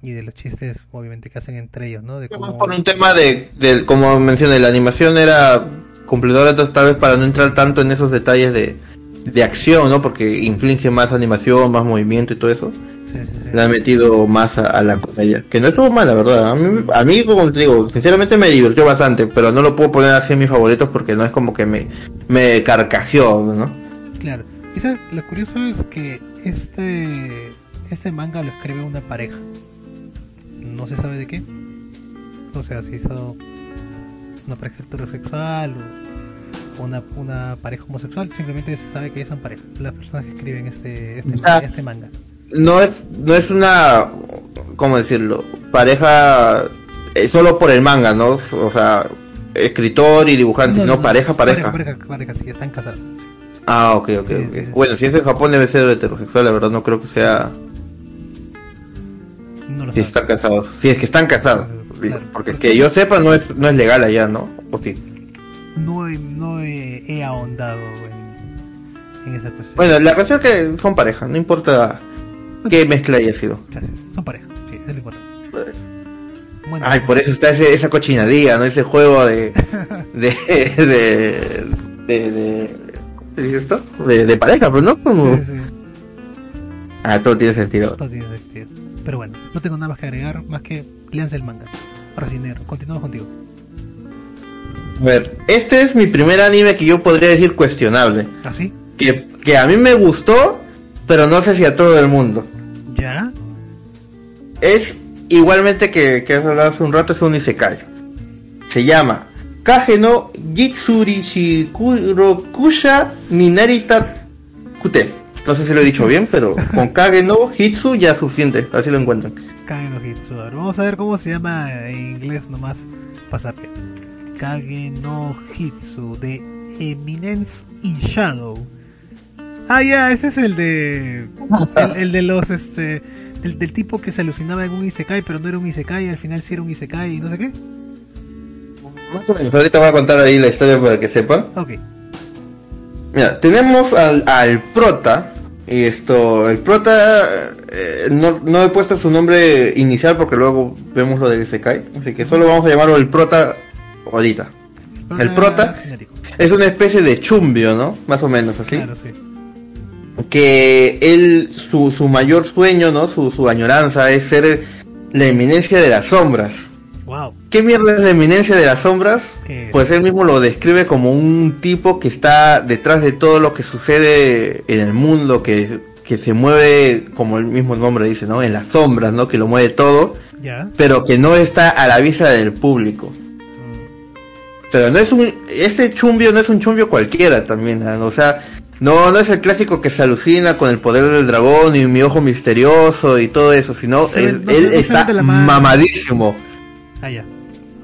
Y de los chistes, obviamente, que hacen entre ellos, ¿no? De cómo... Por un tema de, de, como mencioné, la animación era cumplidora, tal vez para no entrar tanto en esos detalles de, de acción, ¿no? Porque inflige más animación, más movimiento y todo eso. Sí, sí, sí. Le han metido más a, a la comedia. Que no estuvo mal, la verdad. A mí, a mí, como te digo, sinceramente me divirtió bastante, pero no lo puedo poner así en mis favoritos porque no es como que me, me carcajeó, ¿no? Claro. Y sabes, lo curioso es que este este manga lo escribe una pareja. No se sabe de qué. O sea, si hizo una pareja heterosexual o una, una pareja homosexual, simplemente se sabe que son pareja. Las personas que escriben este, este, Ah. este manga. No es, no es una, ¿cómo decirlo? Pareja eh, solo por el manga, ¿no? O sea, escritor y dibujante, sino pareja, pareja. Pareja, pareja, pareja, sí, están casados. Ah, ok, ok, Sí, ok. sí, sí. Bueno, si es en Japón debe ser heterosexual, la verdad no creo que sea No lo si saben. están casados. Si es que están casados. Claro. Porque que yo sepa no es, no es legal allá, ¿no? ¿O sí? No, he, no he, he ahondado en, en esa cuestión. Bueno, la cuestión es que son pareja, no importa qué mezcla haya sido. Sí, sí, Son pareja, sí, es lo importante. Bueno, Ay, por eso está ese, esa cochinadía, ¿no? Ese juego de... <laughs> de... de... de... de ¿Cómo se dice esto? De, de pareja, pero no como... sí, sí. Ah, todo tiene sentido. Todo tiene sentido. Pero bueno, no tengo nada más que agregar, más que léanse el manga. Negro, continuamos contigo. A ver, este es mi primer anime que yo podría decir cuestionable. ¿Así? Que, que a mí me gustó, pero no sé si a todo el mundo. ¿Ya? Es igualmente que, que has hablado hace un rato, es un Isekai. Se llama Kage no Jitsuri Shikurokusha Ninarita Kute. No sé si lo he dicho bien, pero con Kage no Hitsu ya es suficiente, así lo encuentran. Kage no Hitsu. A ver, vamos a ver cómo se llama en inglés nomás pasar bien. Kage no Hitsu de Eminence in Shadow. Ah, ya, ese es el de. El, el de los. este del, del tipo que se alucinaba en un Isekai, pero no era un Isekai, y al final sí era un Isekai y no sé qué. Más o menos, ahorita voy a contar ahí la historia para que sepan. Ok. Mira, tenemos al, al prota. Y esto, el prota, eh, no, no he puesto su nombre inicial porque luego vemos lo del Isekai. Así que solo vamos a llamarlo el prota ahorita. El prota es una especie de chumbio, ¿no? Más o menos así. Claro, sí. Que él, su, su mayor sueño, ¿no? Su, su añoranza es ser la eminencia de las sombras. Wow. ¿Qué mierda es la eminencia de las sombras? Pues él mismo lo describe como un tipo que está detrás de todo lo que sucede en el mundo, que, que se mueve, como el mismo nombre dice, ¿no? En las sombras, ¿no? Que lo mueve todo, pero que no está a la vista del público. Mm, Pero no es un, este chumbio no es un chumbio cualquiera también, ¿no? o sea, no, no es el clásico que se alucina con el poder del dragón y mi ojo misterioso y todo eso, sino él, no se- él no se está mamadísimo. Ah, ya.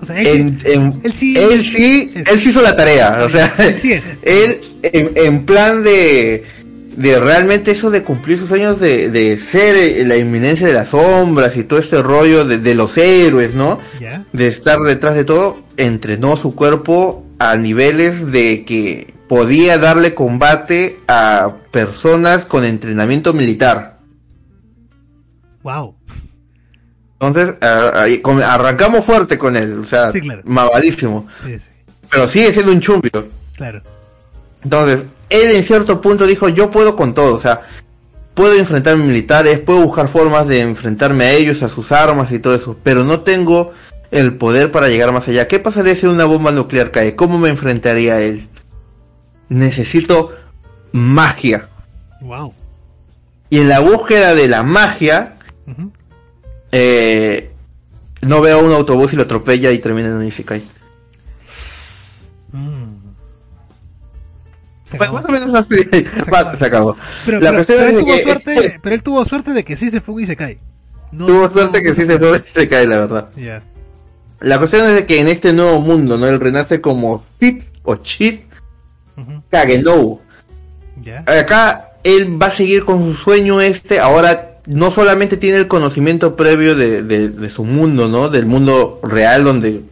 O sea, él, En, en- él sí- él sí, él sí hizo la tarea, o sea, Sí <laughs> él en, en plan de, de realmente eso de cumplir sus sueños de, de ser eh, la inminencia de las sombras y todo este rollo de, de los héroes, ¿no? de estar detrás de todo, entrenó su cuerpo a niveles de que podía darle combate a personas con entrenamiento militar. Wow. Entonces, a- arrancamos fuerte con él, o sea, Sí, claro. mamadísimo. Sí, sí. Pero sigue siendo un chumbio. Claro. Entonces, él en cierto punto dijo, yo puedo con todo, o sea, puedo enfrentarme a militares, puedo buscar formas de enfrentarme a ellos, a sus armas y todo eso, pero no tengo el poder para llegar más allá. ¿Qué pasaría si una bomba nuclear cae? ¿Cómo me enfrentaría a él? Necesito magia. Wow. Y en la búsqueda de la magia. Eh, no veo un autobús y lo atropella y termina en un Isekai. Mm. Se Bueno, acabó. más o menos así. <laughs> Va, se acabó. Pero, la pero- cuestión pero es él tuvo que- suerte, pero él tuvo suerte de que sí se fue y se cae. No- Tuvo no- suerte que sí se fue y se cae, la verdad. La cuestión es de que en este nuevo mundo, ¿no? Él renace como Sith o Chit Ujú. Kagenou. Ya. Acá él va a seguir con su sueño este, ahora no solamente tiene el conocimiento previo de, de- de su mundo, ¿no? Del mundo real donde,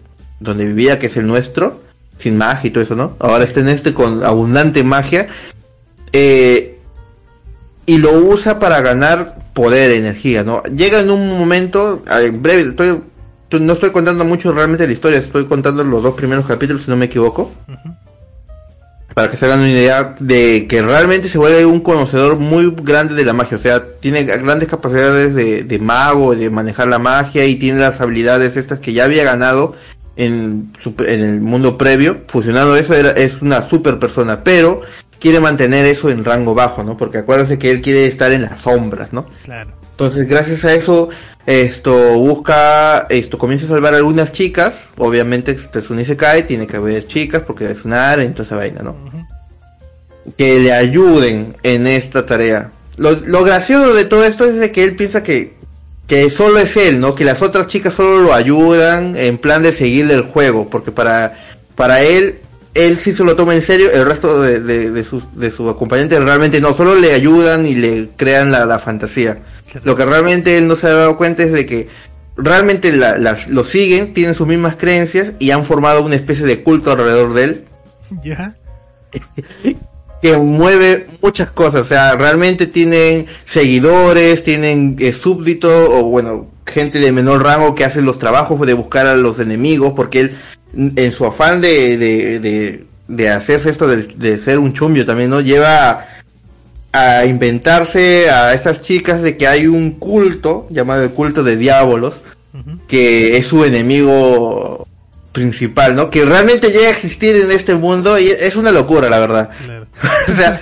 donde vivía, que es el nuestro, sin magia y todo eso, ¿no? Ahora está en este con abundante magia. eh, y lo usa para ganar poder, energía, ¿no? Llega en un momento, en breve, estoy, no estoy contando mucho realmente la historia, estoy contando los dos primeros capítulos, si no me equivoco Ujú. Para que se hagan una idea de que realmente se vuelve un conocedor muy grande de la magia, o sea, tiene grandes capacidades de, mago, de manejar la magia y tiene las habilidades estas que ya había ganado en, su- en el mundo previo, fusionando eso era, es una super persona, pero quiere mantener eso en rango bajo, ¿no? Porque acuérdense que él quiere estar en las sombras, ¿no? Claro. Entonces, gracias a eso, esto busca, esto comienza a salvar a algunas chicas. Obviamente, Tetsuni se cae, tiene que haber chicas porque es un área, entonces vaina, ¿no? Que le ayuden en esta tarea. Lo, lo gracioso de todo esto es de que él piensa que, que solo es él, ¿no? Que las otras chicas solo lo ayudan en plan de seguirle el juego, porque para, para él, él sí se lo toma en serio, el resto de, de, de sus, de sus acompañantes realmente no, solo le ayudan y le crean la, la fantasía. Lo que realmente él no se ha dado cuenta es de que realmente la- las, lo siguen, tienen sus mismas creencias y han formado una especie de culto alrededor de él <laughs> Ya. <laughs> que mueve muchas cosas. O sea, realmente tienen seguidores, tienen eh, súbditos o bueno, gente de menor rango que hace los trabajos de buscar a los enemigos porque él en su afán de, de, de, de hacerse esto de, de ser un chumbio también, ¿no? Lleva a, a inventarse a estas chicas de que hay un culto llamado el culto de diábolos que es su enemigo principal, ¿no? Que realmente llega a existir en este mundo y es una locura, la verdad. Claro. <laughs> o sea,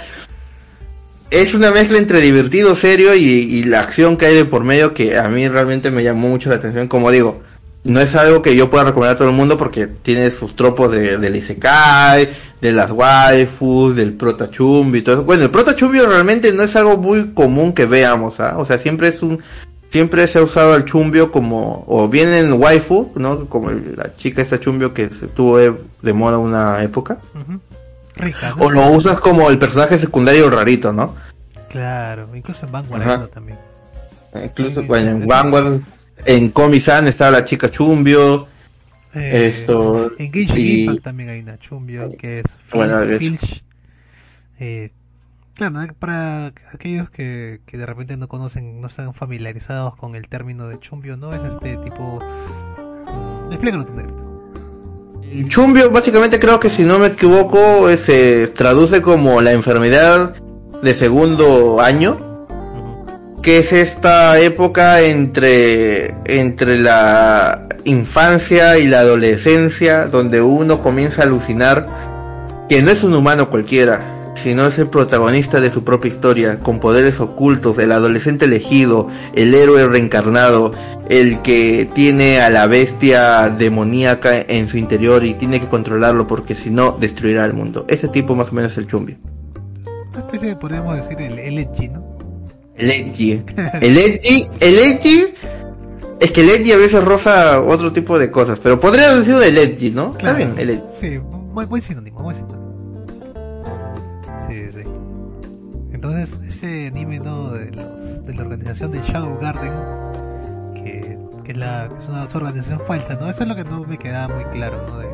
es una mezcla entre divertido, serio y, y la acción que hay de por medio que a mí realmente me llamó mucho la atención. Como digo, no es algo que yo pueda recomendar a todo el mundo porque tiene sus tropos de, del Isekai, de las waifus, del protachumbi y todo eso. Bueno, el protachumbi realmente no es algo muy común que veamos, ¿ah? O sea, siempre es un siempre se ha usado al chumbio como o bien en waifu, ¿no? Como el- la chica esta chumbio que estuvo de, moda una época. Ujú. Rica, ¿no? O lo usas como el personaje secundario rarito, ¿no? Claro, incluso en Vanguard también. Incluso bueno, en Vanguard, en Komi-san estaba la chica chumbio. Eh, Esto, En Genshin y- Impact también hay una chumbio que es Bueno, de hecho. Filch. Eh, claro, para aquellos que, que de repente no conocen, no están familiarizados con el término de chumbio, ¿no? Es este tipo... mm, Explícalo, Negrito. Chumbio, básicamente creo que si no me equivoco, eh, se traduce como la enfermedad de segundo año. Que es esta época entre, entre la infancia y la adolescencia, donde uno comienza a alucinar que no es un humano cualquiera, sino es el protagonista de su propia historia, con poderes ocultos, el adolescente elegido, el héroe reencarnado, el que tiene a la bestia demoníaca en su interior y tiene que controlarlo porque si no destruirá el mundo. Ese tipo más o menos es el Chumbi. Una especie de, podríamos decir, el, el edgy, ¿no? <laughs> El edgy. El edgy, el edgy es que el edgy a veces roza otro tipo de cosas, pero podría decir el edgy, ¿no? Está Claro. bien, el edgy. Sí, buen, buen sinónimo, buen sinónimo. Sí, sí. Entonces, ese anime, ¿no? De, los, de la organización de Shadow Garden, que, que es, la, que es una organización falsa, ¿no? Eso es lo que no me quedaba muy claro, ¿no? De,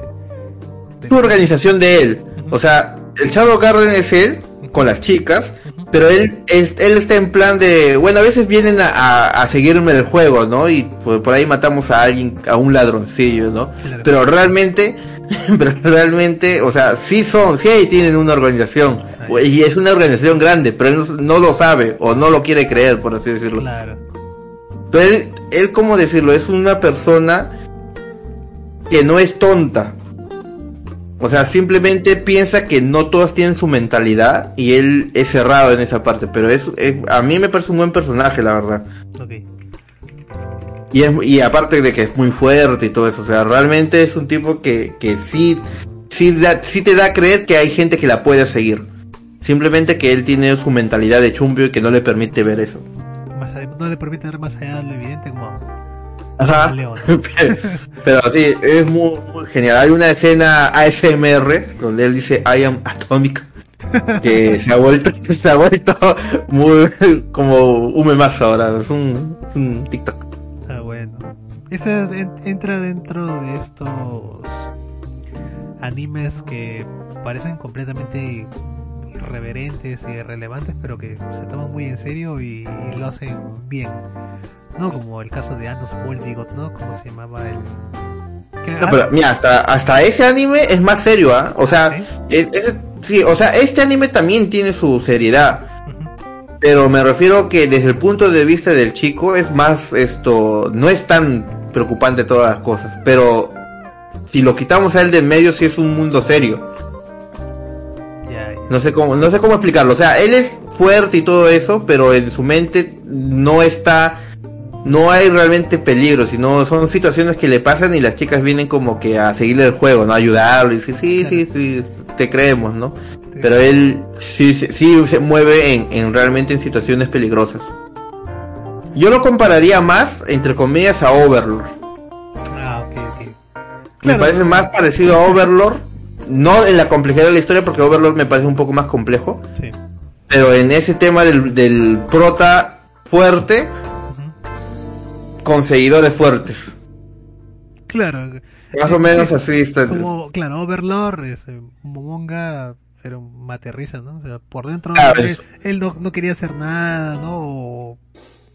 de- su organización de él. O sea, el Shadow Garden es él, con las chicas, pero él, él, él está en plan de, bueno, a veces vienen a, a, a seguirme el juego, ¿no? Y por, por ahí matamos a alguien, a un ladroncillo, ¿no? Claro. Pero realmente, <laughs> pero realmente, o sea, sí son, sí ahí tienen una organización. Y es una organización grande, pero él no, no lo sabe o no lo quiere creer, por así decirlo. Claro. Pero él, él, ¿cómo decirlo? Es una persona que no es tonta. O sea, simplemente piensa que no todos tienen su mentalidad y él es cerrado en esa parte. Pero es, es- a mí me parece un buen personaje, la verdad. Ok. Y, es, y aparte de que es muy fuerte y todo eso. O sea, realmente es un tipo que, que sí, sí, da- sí te da a creer que hay gente que la puede seguir. Simplemente que él tiene su mentalidad de chumbio y que no le permite ver eso. No le permite ver más allá de lo evidente como Ajá. <laughs> Pero, pero sí, es muy, muy genial. Hay una escena ASMR donde él dice I am atomic. Que <laughs> se ha vuelto, <laughs> se ha vuelto muy como un memazo ahora. Es un, es un TikTok. Ah, bueno. Ese en- entra dentro de estos animes que parecen completamente irreverentes y irrelevantes, pero que se toman muy en serio y, y lo hacen bien. No como el caso de Anos Boldigot, ¿no? Como se llamaba el. No, pero mira, hasta, hasta ese anime es más serio, ¿ah? O sea, es- es- sí, o sea, este anime también tiene su seriedad. Pero me refiero que desde el punto de vista del chico es más esto, no es tan preocupante todas las cosas, pero si lo quitamos a él de en medio sí es un mundo serio. No sé cómo, no sé cómo explicarlo. O sea, él es fuerte y todo eso, pero en su mente no está, no hay realmente peligro, sino son situaciones que le pasan y las chicas vienen como que a seguirle el juego, ¿no? A ayudarlo y decir, sí, sí, sí, te creemos, ¿no? Pero él sí, sí, sí se mueve en, en realmente en situaciones peligrosas. Yo lo compararía más, entre comillas, a Overlord. Ah, ok, ok. Me Claro. parece más parecido a Overlord. No en la complejidad de la historia, porque Overlord me parece un poco más complejo. Sí. Pero en ese tema del, del prota fuerte, con seguidores fuertes. Claro. Más o menos así está. Como, claro, Overlord, es, eh, Momonga, pero materriza, ¿no? O sea, por dentro Claro, él, él no, no quería hacer nada, ¿no? O,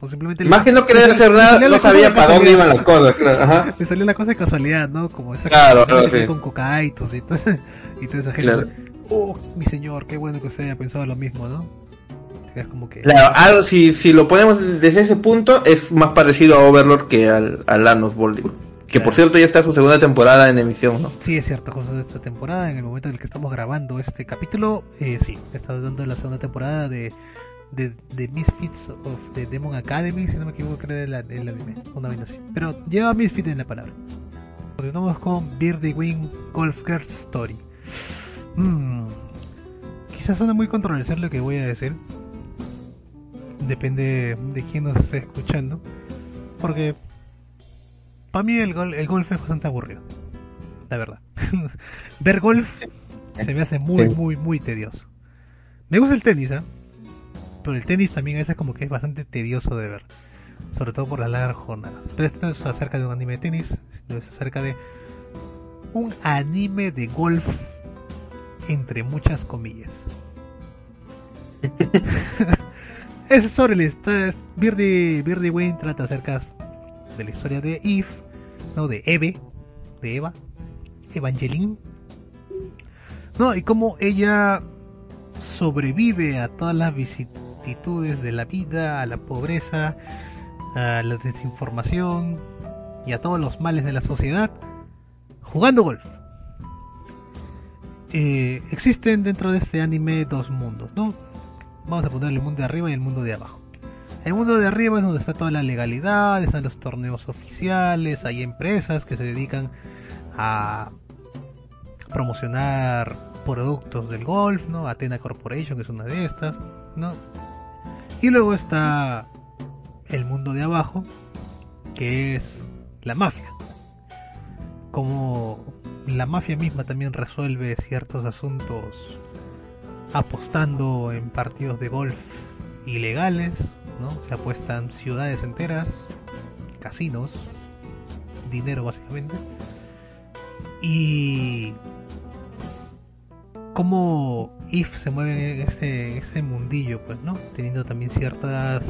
o simplemente... Más que no querer le- hacer le nada, no sabía para dónde iban las cosas. claro, Ajá. <laughs> Le salió la cosa de casualidad, ¿no? Como esa Claro, claro, sí. con cocaitos y todo, <laughs> y toda esa gente. Claro. Oh, mi señor, qué bueno que usted haya pensado lo mismo, ¿no? Es como que... Claro, algo, si, si lo ponemos desde ese punto, es más parecido a Overlord que al, al Anos Boldigo. Que por cierto ya está su segunda temporada en emisión, ¿no? Sí, es cierto, cosas de esta temporada. En el momento en el que estamos grabando este capítulo, eh, sí, está dando la segunda temporada de, de, de Misfits of the Demon Academy, si no me equivoco, creo el, el anime, una. Pero lleva Misfit en la palabra. Continuamos con Birdie Wing Golf Girl Story. Mm, quizás suena muy controversial lo que voy a decir. Depende de quién nos esté escuchando. Porque para mí el, gol, el golf es bastante aburrido. La verdad. <laughs> Ver golf <laughs> se me hace muy, muy, muy tedioso. Me gusta el tenis, ¿ah? Pero el tenis también a veces como que es bastante tedioso de ver. Sobre todo por las largas jornadas. Pero esto no es acerca de un anime de tenis, sino es acerca de un anime de golf entre muchas comillas. <laughs> es sobre el Birdie, Birdie Wayne trata acerca de la historia de Eve, no de Eve, de Eva, Evangeline. No, y cómo ella sobrevive a todas las vicisitudes de la vida, a la pobreza, a la desinformación y a todos los males de la sociedad jugando golf. eh, existen dentro de este anime dos mundos, ¿no? Vamos a ponerle el mundo de arriba y el mundo de abajo. El mundo de arriba es donde está toda la legalidad, están los torneos oficiales, hay empresas que se dedican a promocionar productos del golf, ¿no? Athena Corporation, que es una de estas, ¿no? Y luego está el mundo de abajo, que es la mafia. Como la mafia misma también resuelve ciertos asuntos apostando en partidos de golf ilegales, ¿no? Se apuestan ciudades enteras, casinos, dinero básicamente. Y cómo If se mueve en ese, ese mundillo, pues, ¿no? Teniendo también ciertas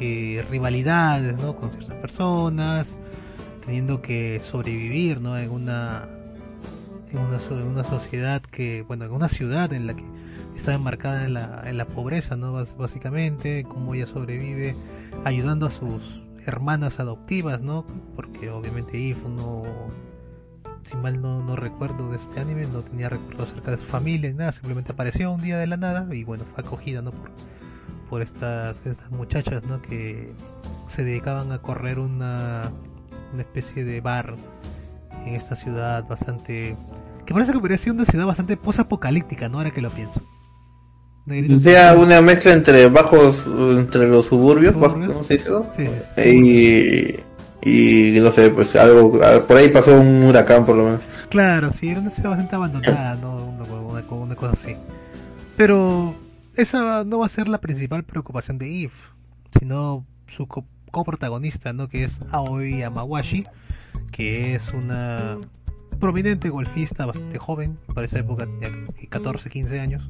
eh, rivalidades, ¿no? Con ciertas personas, teniendo que sobrevivir, ¿no? En una en una, sociedad que, bueno, en una ciudad en la que está enmarcada en la, pobreza, ¿no? Bás- Básicamente, cómo ella sobrevive ayudando a sus hermanas adoptivas, ¿no? Porque obviamente If no, si mal no, no recuerdo de este anime, no tenía recuerdo acerca de su familia ni nada, simplemente apareció un día de la nada y bueno, fue acogida, ¿no? Por, por estas, estas muchachas, ¿no? Que se dedicaban a correr una, una especie de bar en esta ciudad bastante... Que parece que podría ser una ciudad bastante posapocalíptica, ¿no? Ahora que lo pienso. O sea, una mezcla entre bajos, entre los suburbios, Suburbios. ¿cómo se dice? Sí. Y, y no sé, pues algo, por ahí pasó un huracán por lo menos. Claro, sí, era una ciudad bastante abandonada, ¿no? Una, cosa así. Pero esa no va a ser la principal preocupación de Eve, sino su co- coprotagonista, ¿no? Que es Aoi Yamawashi, que es una prominente golfista bastante joven, para esa época tenía 14, 15 años.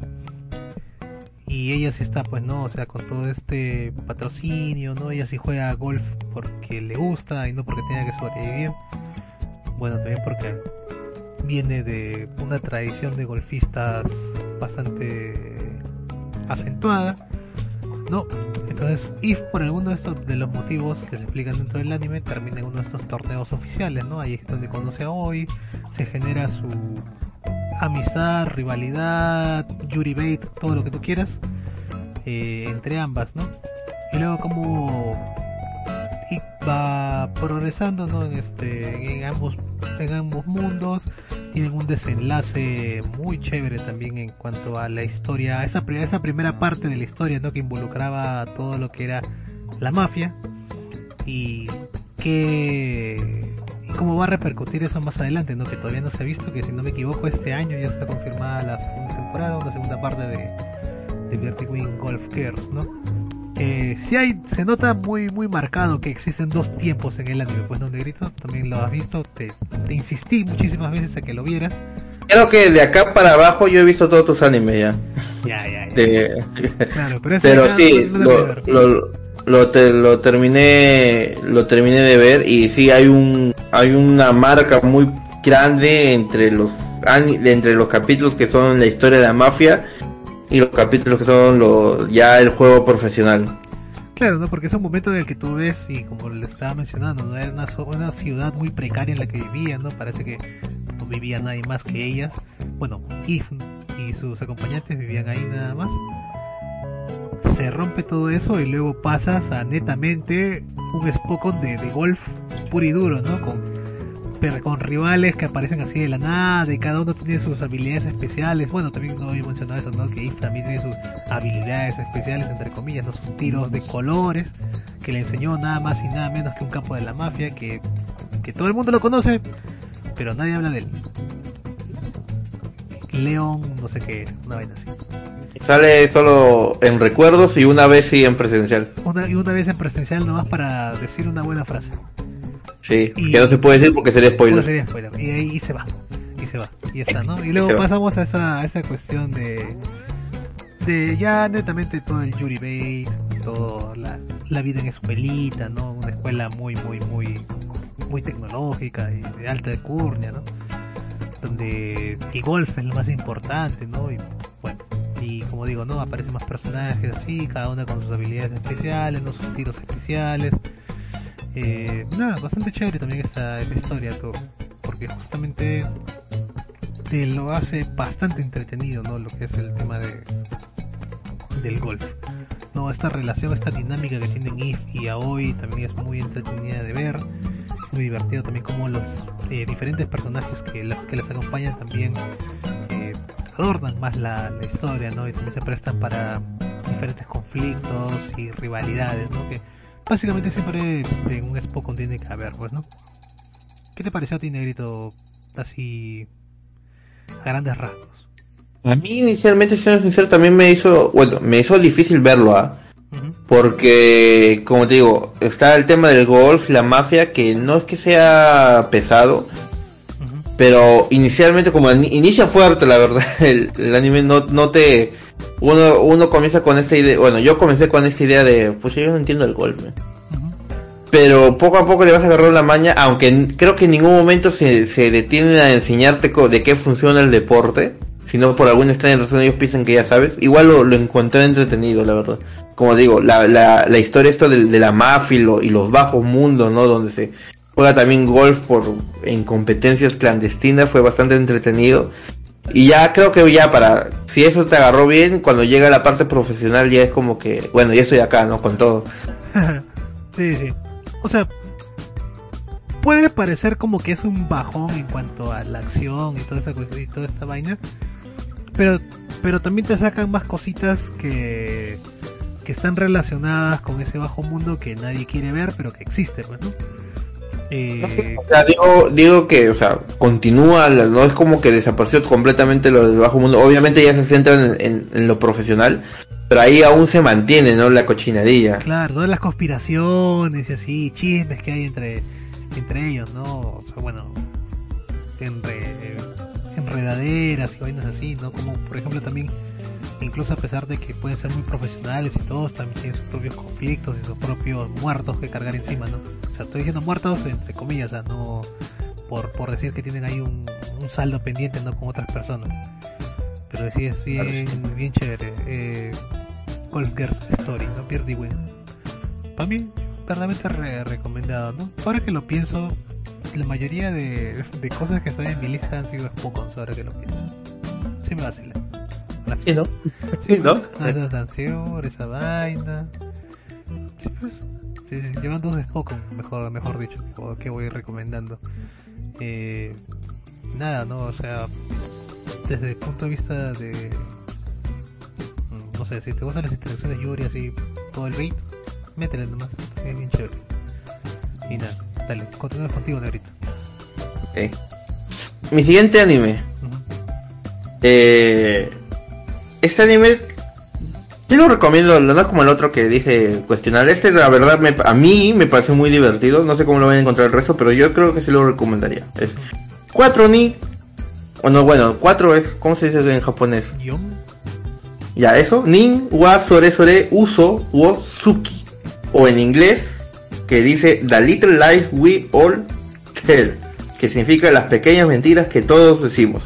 Y ella sí está, pues no, o sea, con todo este patrocinio, ¿no? Ella sí juega golf porque le gusta y no porque tenga que sobrevivir. Bueno, también porque viene de una tradición de golfistas bastante acentuada, ¿no? Entonces, If por alguno de estos de los motivos que se explican dentro del anime termina en uno de estos torneos oficiales, ¿no? Ahí es donde conoce a Oi, se genera su amistad, rivalidad, Yuri Bait, todo lo que tú quieras, eh, entre ambas, ¿no? Y luego como va progresando ¿no? en este en ambos en ambos mundos tienen un desenlace muy chévere también en cuanto a la historia esa, esa primera parte de la historia ¿no? que involucraba todo lo que era la mafia y que cómo va a repercutir eso más adelante no que todavía no se ha visto que si no me equivoco este año ya está confirmada la segunda temporada o la segunda parte de de Wing Golf Girls no eh, sí hay, se nota muy muy marcado que existen dos tiempos en el anime, pues no negrito, también lo has visto, te, te insistí muchísimas veces a que lo vieras. Creo que de acá para abajo yo he visto todos tus animes ya. Ya, ya, ya. De- Claro, pero, pero sí, no- no lo lo. Lo, te- lo terminé lo terminé de ver y sí hay un hay una marca muy grande entre los entre los capítulos que son la historia de la mafia y los capítulos que son los ya el juego profesional. Claro, ¿no? Porque es un momento en el que tú ves, y como le estaba mencionando, ¿no? era una, una ciudad muy precaria en la que vivían, ¿no? Parece que no vivía nadie más que ellas. Bueno, If y sus acompañantes vivían ahí nada más. Se rompe todo eso y luego pasas a netamente un Spokon de, golf puro y duro, ¿no? Con, pero con rivales que aparecen así de la nada y cada uno tiene sus habilidades especiales. Bueno, también no había mencionado eso, ¿no? Que If también tiene sus habilidades especiales, entre comillas, ¿no? Sus tiros de colores que le enseñó nada más y nada menos que un capo de la mafia que, que todo el mundo lo conoce, pero nadie habla de él. León, no sé qué, una vaina así. Sale solo en recuerdos y una vez sí en presencial. Una, y una vez en presencial nomás para decir una buena frase. Sí, Y- que no se puede decir porque sería spoiler. sería spoiler. Y ahí y se va. Y se va. Y está, ¿no? Y <laughs> luego va. pasamos a esa, a esa cuestión de. De ya netamente todo el Yuri Bay, toda la, la vida en escuelita, ¿no? Una escuela muy, muy, muy. Muy tecnológica y de alta alcurnia, ¿no? Donde el golf es lo más importante, ¿no? Y. Y como digo, ¿no? Aparecen más personajes así, cada una con sus habilidades especiales, ¿no? Sus tiros especiales. Eh, nada, bastante chévere también esta, esta historia, todo, porque justamente te lo hace bastante entretenido, ¿no? Lo que es el tema de del golf. No, esta relación, esta dinámica que tienen If y Aoi también es muy entretenida de ver, muy divertido también como los eh, diferentes personajes que las que les acompañan también adornan más la, la, historia, ¿no? Y también se prestan para diferentes conflictos y rivalidades, ¿no? Que básicamente siempre en un Spokon tiene que haber, pues, ¿no? ¿Qué te pareció a ti, Negrito, así a grandes rasgos? A mí inicialmente, siendo sincero, también me hizo, bueno, me hizo difícil verlo, ¿ah? Porque, como te digo, está el tema del golf, la mafia, que no es que sea pesado, pero inicialmente como inicia fuerte, la verdad, <laughs> el, el, anime no, no te... Uno, uno comienza con esta idea, bueno, yo comencé con esta idea de, pues yo no entiendo el golf, pero poco a poco le vas a agarrar la maña, aunque creo que en ningún momento se, se detienen a enseñarte de qué funciona el deporte, sino por alguna extraña razón ellos piensan que ya sabes, igual lo, lo encontré entretenido, la verdad. Como digo, la, la, la historia esto de, de la mafia y, lo, y, los bajos mundos, ¿no? Donde se juega también golf por en competencias clandestinas, fue bastante entretenido. Y ya creo que ya para, si eso te agarró bien, cuando llega la parte profesional ya es como que, bueno, ya estoy acá, ¿no? Con todo. <laughs> sí, sí. O sea, puede parecer como que es un bajón en cuanto a la acción y toda esta cuestión y toda esta vaina, pero pero también te sacan más cositas que que están relacionadas con ese bajo mundo que nadie quiere ver, pero que existe, pues, ¿no? Eh... O sea, digo, digo que, o sea, continúa, no es como que desapareció completamente lo del bajo mundo. Obviamente ya se centran en, en, en, lo profesional, pero ahí aún se mantiene, ¿no? La cochinadilla. Claro, todas las conspiraciones y así, chismes que hay entre, entre ellos, ¿no? O sea, bueno, enre, enredaderas y vainas así, ¿no? Como, por ejemplo, también incluso a pesar de que pueden ser muy profesionales y todos, también tienen sus propios conflictos y sus propios muertos que cargar encima, ¿no? O sea, estoy diciendo muertos entre comillas, o sea, no por, por decir que tienen ahí un, un saldo pendiente, ¿no? Con otras personas. Pero sí es bien, bien chévere. Eh, Golf Girls Story, ¿no? Pierdy Win. Para mí, verdaderamente re recomendado, ¿no? Ahora que lo pienso, la mayoría de, de cosas que están en mi lista han sido pocos, ahora que lo pienso. Sí me vacila. Sí, ¿no? <laughs> Sí, ¿no? Esa canción, esa vaina. Sí, pues. Sí, sí, llevan dos Spokon, mejor, mejor dicho, que voy recomendando. Eh, nada, ¿no? O sea, desde el punto de vista de. No sé, si te gustan las interacciones de Yuri así, todo el beat, métele nomás, es bien chévere. Y nada, dale, continúa contigo, Negrito. Okay. Mi siguiente anime. Uh -huh. Eh este anime sí lo recomiendo, no es como el otro que dije cuestionar. Este la verdad me, a mí me parece muy divertido, no sé cómo lo van a encontrar el resto, pero yo creo que sí lo recomendaría. Es 4 ni o no, bueno, 4 es ¿cómo se dice en japonés? Yon. Ya, eso, nin wa sore sore uso wo suki o en inglés que dice The Little Lies We All Tell, que significa las pequeñas mentiras que todos decimos.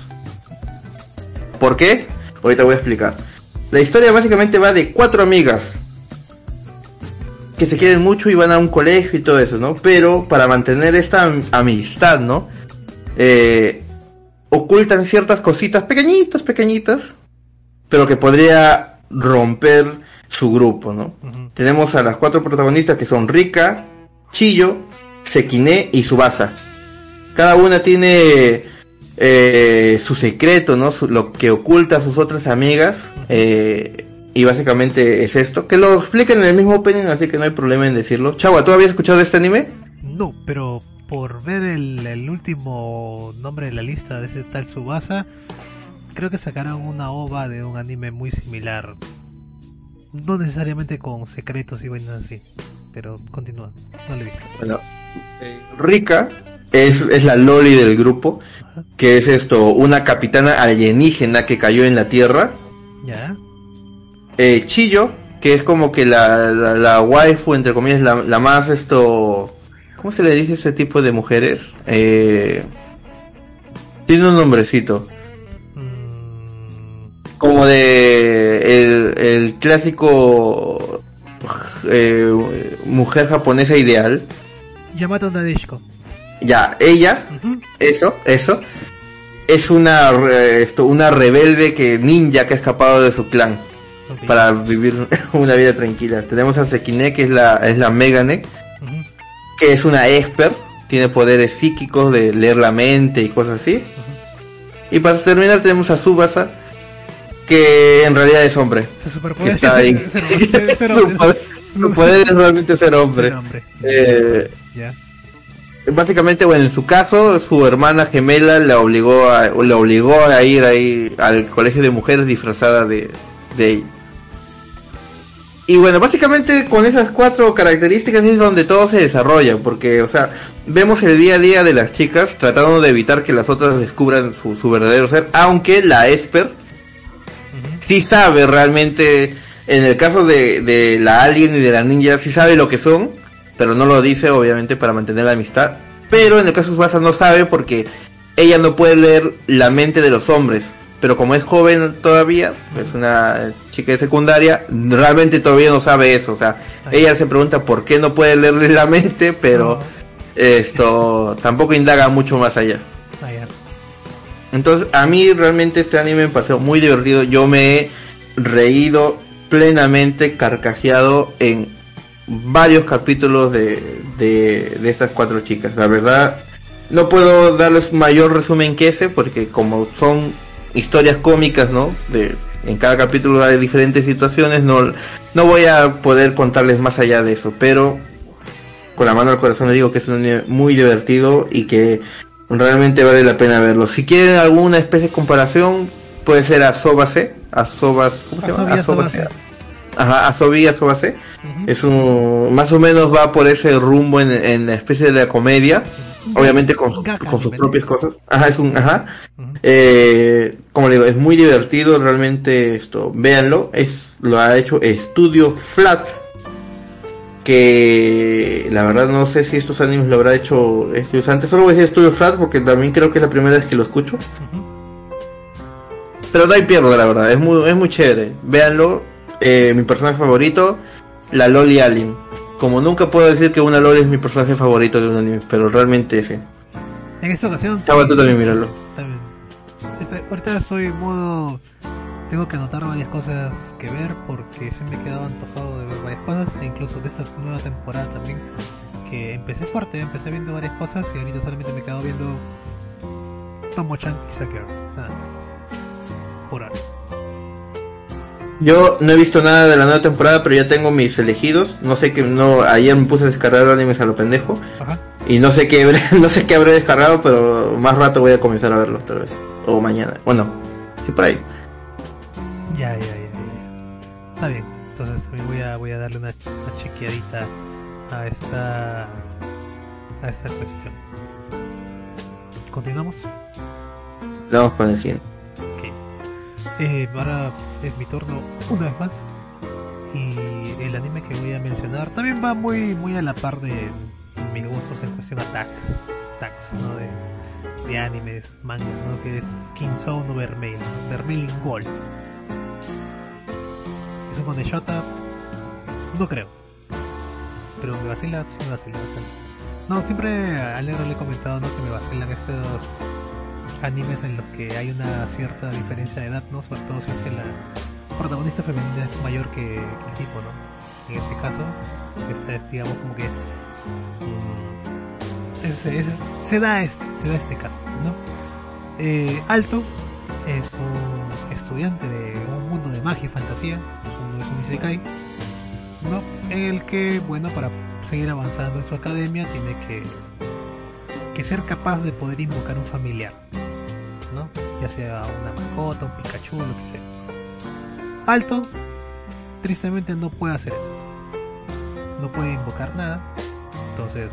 ¿Por qué? Ahorita voy a explicar. La historia básicamente va de cuatro amigas que se quieren mucho y van a un colegio y todo eso, ¿no? Pero para mantener esta amistad, ¿no? Eh, ocultan ciertas cositas pequeñitas, pequeñitas, pero que podría romper su grupo, ¿no? Uh -huh. Tenemos a las cuatro protagonistas que son Rika, Chillo, Sekine y Subasa. Cada una tiene eh, su secreto, ¿no? Su, lo que oculta a sus otras amigas. Eh, y básicamente es esto. Que lo explican en el mismo opening, así que no hay problema en decirlo. Chagua, ¿tú habías escuchado de este anime? No, pero por ver el, el último nombre de la lista de ese tal Subasa, creo que sacaron una ova de un anime muy similar. No necesariamente con secretos y vainas así. Pero continúa, no lo he visto. Bueno, eh, Rika es, es la Loli del grupo, que es esto, una capitana alienígena que cayó en la Tierra. Ya. Eh, Chillo, que es como que la, la, la waifu, entre comillas, la, la, más esto... ¿Cómo se le dice a ese tipo de mujeres? Eh, tiene un nombrecito. Mm. Como de el, el clásico eh, mujer japonesa ideal. Yamato Nadeshiko ya, ella, uh -huh. eso, eso. es una esto, una rebelde que ninja que ha escapado de su clan para vivir <laughs> una vida tranquila. Tenemos a Sekine que es la es la Megane, que es una expert, tiene poderes psíquicos de leer la mente y cosas así. Y para terminar tenemos a Subasa que en realidad es hombre. Se Que superpuede está ahí. ser- ser- <laughs> ser- ser Su poder- su poder es realmente ser hombre. Eh. Básicamente, bueno, en su caso, su hermana gemela le obligó a, le obligó a ir ahí al colegio de mujeres disfrazada de, de ella. Y bueno, básicamente con esas cuatro características es donde todo se desarrolla, porque, o sea, vemos el día a día de las chicas tratando de evitar que las otras descubran su, su verdadero ser, aunque la Esper Ujú. sí sabe realmente, en el caso de, de la alien y de la ninja, sí sabe lo que son, pero no lo dice obviamente para mantener la amistad. Pero en el caso de Subasa no sabe porque ella no puede leer la mente de los hombres. Pero como es joven todavía, es una chica de secundaria, realmente todavía no sabe eso. O sea, ella se pregunta por qué no puede leerle la mente, pero esto <laughs> tampoco indaga mucho más allá. Ah. Entonces, a mí realmente este anime me pareció muy divertido. Yo me he reído plenamente, carcajeado en varios capítulos de, de, de estas cuatro chicas. La verdad, no puedo darles mayor resumen que ese, porque como son historias cómicas, ¿no? De, en cada capítulo hay diferentes situaciones, no, no voy a poder contarles más allá de eso, pero con la mano al corazón les digo que es un muy divertido y que realmente vale la pena verlo. Si quieren alguna especie de comparación, puede ser Asobase, Asobas, ¿cómo se llama? Ajá, Asobi, Asobase. Ujú. Es un, más o menos va por ese rumbo en, en la especie de la comedia, obviamente con, su- con sus propias cosas. Ajá, es un, ajá. Eh, como le digo, es muy divertido, realmente esto, véanlo, es, lo ha hecho Estudio Flat, que la verdad no sé si estos animes lo habrá hecho Estudios antes, solo voy a decir Estudio Flat porque también creo que es la primera vez que lo escucho, pero no hay pierdo la verdad, es muy, es muy chévere, véanlo, eh, mi personaje favorito, la Loli Alien, como nunca puedo decir que una Loli es mi personaje favorito de un anime, pero realmente sí, En esta ocasión. Chava, tú también míralo. También. Este- ahorita estoy en modo. Tengo que anotar varias cosas que ver porque sí me he quedado antojado de ver varias cosas e incluso de esta nueva temporada también. Que empecé fuerte, empecé viendo varias cosas y ahorita solamente me he quedado viendo Tomo-chan y Sakura. Nada más. Por ahora. Yo no he visto nada de la nueva temporada, pero ya tengo mis elegidos. No sé que no. Ayer me puse a descargar animes a lo pendejo Ajá. y no sé qué habré- <laughs> no sé qué habré descargado, pero más rato voy a comenzar a verlo tal vez o mañana. Bueno, sí por ahí. Ya, ya, ya, ya. Está bien. Entonces voy a, voy a darle una, una chequeadita a esta a esta cuestión. Continuamos. Vamos con el siguiente. Eh, ahora es mi turno una vez más. Y el anime que voy a mencionar también va muy muy a la par de mis gustos en cuestión attacks, ¿no? De, de animes, mangas, ¿no? Que es Vermeil, ¿no? Vermeil in Gold. Es un shota, no creo. Pero me vacila, sí me vacila. No, siempre a Alegro le he comentado ¿no? que me vacilan estos animes en los que hay una cierta diferencia de edad, ¿no? Sobre todo si es que la protagonista femenina es mayor que, el tipo, ¿no? En este caso, esta es, digamos, como que mm, es- es- se da este, se da este caso, ¿no? Eh, Alto es un estudiante de un mundo de magia y fantasía, es un, es un isekai, ¿no? El que, bueno, para seguir avanzando en su academia tiene que que ser capaz de poder invocar un familiar, Ya sea una mascota, un Pikachu, lo que sea. Alto, tristemente no puede hacer eso. No puede invocar nada. Entonces,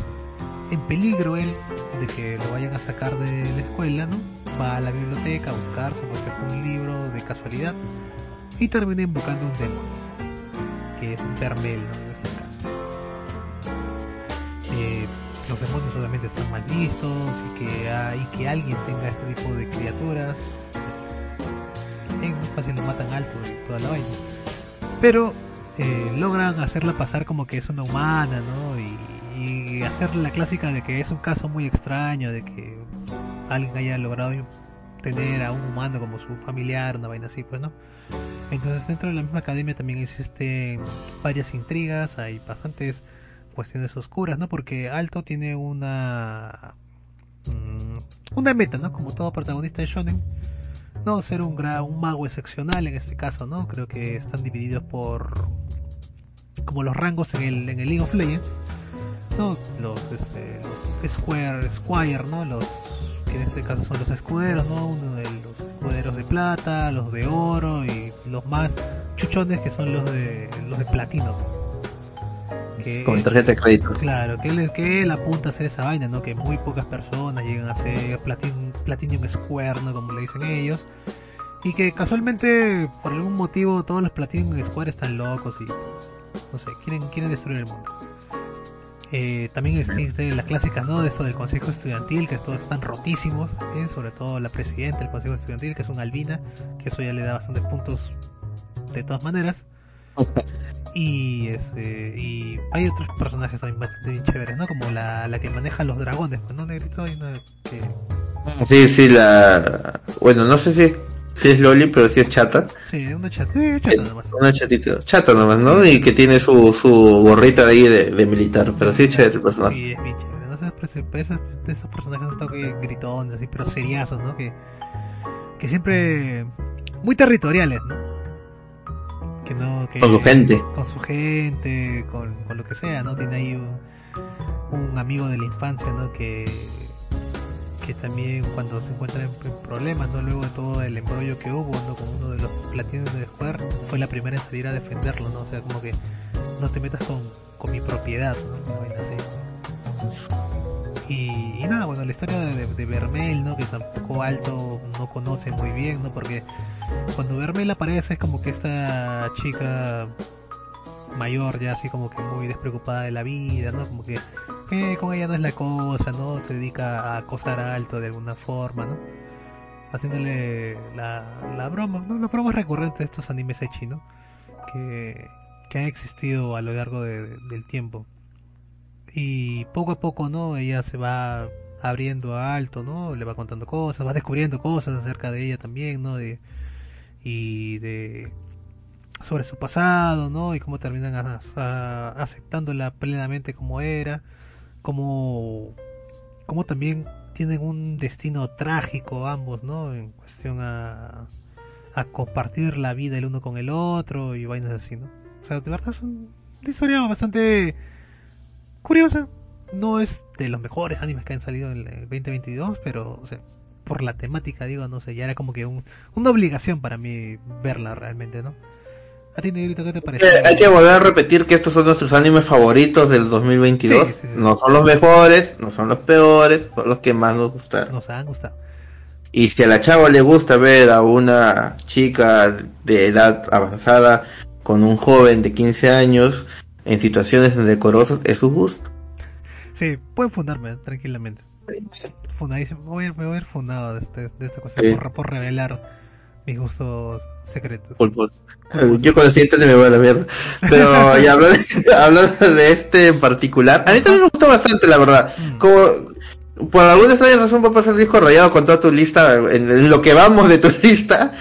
en peligro él de que lo vayan a sacar de la escuela, ¿no? Va a la biblioteca a buscar, se encuentra un libro de casualidad y termina invocando un demonio, que es un Vermel, ¿no? En este caso. Eh, los demonios obviamente están mal vistos y que, hay, que alguien tenga este tipo de criaturas es muy fácil lo matan alto y toda la vaina pero eh, logran hacerla pasar como que es una humana ¿no? y, y hacer la clásica de que es un caso muy extraño de que alguien haya logrado tener a un humano como su familiar, una vaina así, pues, ¿no? Entonces dentro de la misma academia también existen varias intrigas, hay bastantes cuestiones oscuras, ¿no? Porque Alto tiene una mm, una meta, ¿no? Como todo protagonista de shonen, no ser un un mago excepcional en este caso, ¿no? Creo que están divididos por como los rangos en el, en el League of Legends, ¿no? Los, este, los Square, Squire, ¿no? Los que en este caso son los escuderos, ¿no? Uno de los escuderos de plata, los de oro y los más chuchones que son los de los de platino. Que, Con tarjeta de crédito. Claro, que él, que él apunta a hacer esa vaina, ¿no? Que muy pocas personas llegan a ser platin, Platinum Square, ¿no? Como le dicen ellos. Y que casualmente, por algún motivo, todos los Platinum Square están locos y, no sé, quieren, quieren destruir el mundo. Eh, también existen las clásicas, ¿no? De esto del Consejo Estudiantil, que todos están rotísimos, sobre todo la presidenta del Consejo Estudiantil, que es una albina, que eso ya le da bastantes puntos de todas maneras. <laughs> Y, este, y hay otros personajes también bastante chéveres, ¿no? Como la, la que maneja los dragones, pues, ¿no? Negrito, hay una que... Sí, sí, la... Bueno, no sé si si es Loli, pero si es chata. Sí, una chata, chata nomás. Una chatita, chata nomás, ¿no? Y que tiene su, su gorrita de ahí de, de militar, pero sí es chévere el personaje. Sí, es bien chévere. No sé, esos, esos personajes un toque gritones, así, pero seriazos, ¿no? Que, que siempre muy territoriales, ¿no? Que no, que, con su gente. Con su gente, con, con lo que sea, ¿no? Tiene ahí un, un amigo de la infancia, ¿no? Que que también cuando se encuentran en, problemas, ¿no? Luego de todo el embrollo que hubo, ¿no? Con uno de los platinos de Square, fue la primera en salir a defenderlo, ¿no? O sea, como que no te metas con, con mi propiedad, ¿no? Y, nada, bueno, la historia de, Vermel, ¿no? Que tampoco Alto no conoce muy bien, ¿no? Porque cuando Vermel aparece es como que esta chica mayor ya así como que muy despreocupada de la vida, ¿no? Como que con ella no es la cosa, ¿no? Se dedica a acosar a alto de alguna forma, ¿no? Haciéndole la, la broma, ¿no? La broma recurrente de estos animes echi, ¿no? Que, que han existido a lo largo de, del tiempo. Y poco a poco, ¿no? Ella se va abriendo a alto, ¿no? Le va contando cosas, va descubriendo cosas acerca de ella también, ¿no? De, y de sobre su pasado, ¿no? Y cómo terminan aceptándola plenamente como era como, como también tienen un destino trágico ambos, ¿no? En cuestión a, a compartir la vida el uno con el otro y vainas así, ¿no? O sea, de verdad es una historia bastante curiosa. No es de los mejores animes que han salido en el 2022, pero, o sea, por la temática, digo, no sé, ya era como que un, una obligación para mí verla realmente, ¿no? ¿A ti, Negrito, qué te parece? Eh, hay que volver a repetir que estos son nuestros animes favoritos del 2022. No son los mejores, no son los peores, son los que más nos gustaron. Nos han gustado. Y si a la chava le gusta ver a una chica de edad avanzada con un joven de 15 años en situaciones indecorosas, es su gusto. Sí, pueden fundarme tranquilamente. Fundadísimo. Voy a, voy a ir fundado de, este, de esta cosa por, revelar mis gustos secretos. Yo con el siguiente me voy a la mierda. Pero ya <laughs> hablando, de este en particular, a mí también me gustó bastante, la verdad. Mm. Como por alguna extraña razón va a pasar disco rayado con toda tu lista, en lo que vamos de tu <laughs> lista.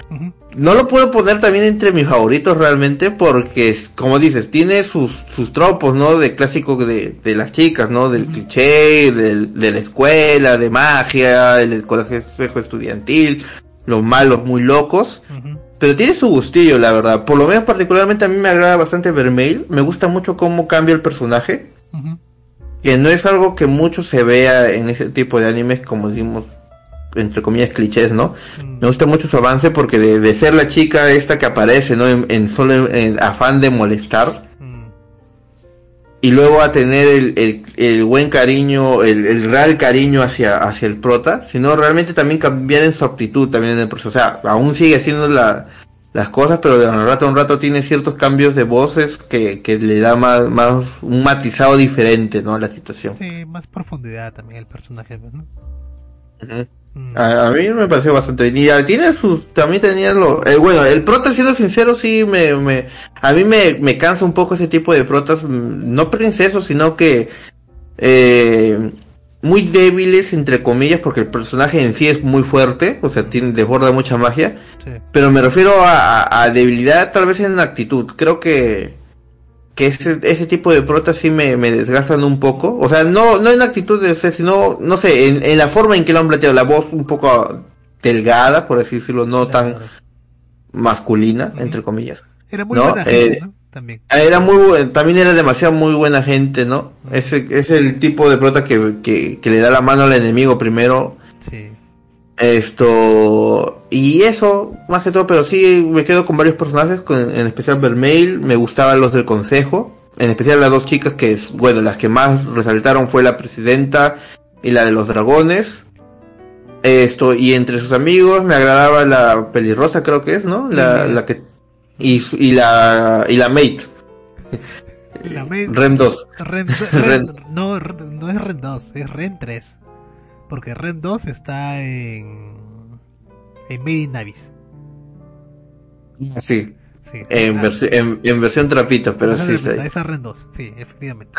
No lo puedo poner también entre mis favoritos realmente porque, como dices, tiene sus, sus tropos, ¿no? De clásico de, de las chicas, ¿no? Del cliché, del, de la escuela, de magia, el colegio estudiantil, los malos muy locos. Pero tiene su gustillo, la verdad. Por lo menos particularmente a mí me agrada bastante Vermeil. Me gusta mucho cómo cambia el personaje. Que no es algo que mucho se vea en ese tipo de animes, como decimos, entre comillas, clichés, ¿no? Mm. Me gusta mucho su avance porque de, ser la chica esta que aparece, ¿no? En, solo en, afán de molestar. Mm. Y luego a tener el, el, buen cariño, el, el, real cariño hacia, hacia el prota, sino realmente también cambiar en su actitud también en el proceso. O sea, aún sigue haciendo la, las cosas, pero de un rato a un rato tiene ciertos cambios de voces que, que le da más, más un matizado diferente, ¿no? A la situación. Sí, más profundidad también el personaje, ¿no? Mm. A, mí me pareció bastante bien. Y tiene sus, también tenía lo, eh, bueno, el prota, siendo sincero, sí me, me, a mí me, me cansa un poco ese tipo de protas, mm, no princesos, sino que, eh, muy débiles, entre comillas, porque el personaje en sí es muy fuerte, o sea, tiene, desborda mucha magia. Sí. Pero me refiero a, a- a debilidad, tal vez en la actitud. Creo que, que ese, ese tipo de protas sí me, me desgastan un poco. O sea, no, no en actitud de ser, sino, no sé, en, en la forma en que lo han planteado. La voz un poco delgada, por así decirlo, no tan masculina, entre comillas. Era muy No, buena gente, eh, ¿no? También. Era muy también era demasiado muy buena gente, ¿no? Ese es el tipo de prota que, que, que le da la mano al enemigo primero. Esto y eso, más que todo, pero sí me quedo con varios personajes, con, en especial Vermeil, me gustaban los del consejo, en especial las dos chicas que, bueno, las que más resaltaron fue la presidenta y la de los dragones. Esto, y entre sus amigos me agradaba la pelirrosa, creo que es, ¿no? La, la que, y, y la, y la mate, La main- Rem 2. Ren, <laughs> Ren. Ren- no, no es Ren 2, es Ren 3. Porque Ren 2 está en. En Made in Navis. Sí, Sí. en, Ah, en, en versión trapito, pero sí es está ahí. Esa es Ren 2, sí, efectivamente.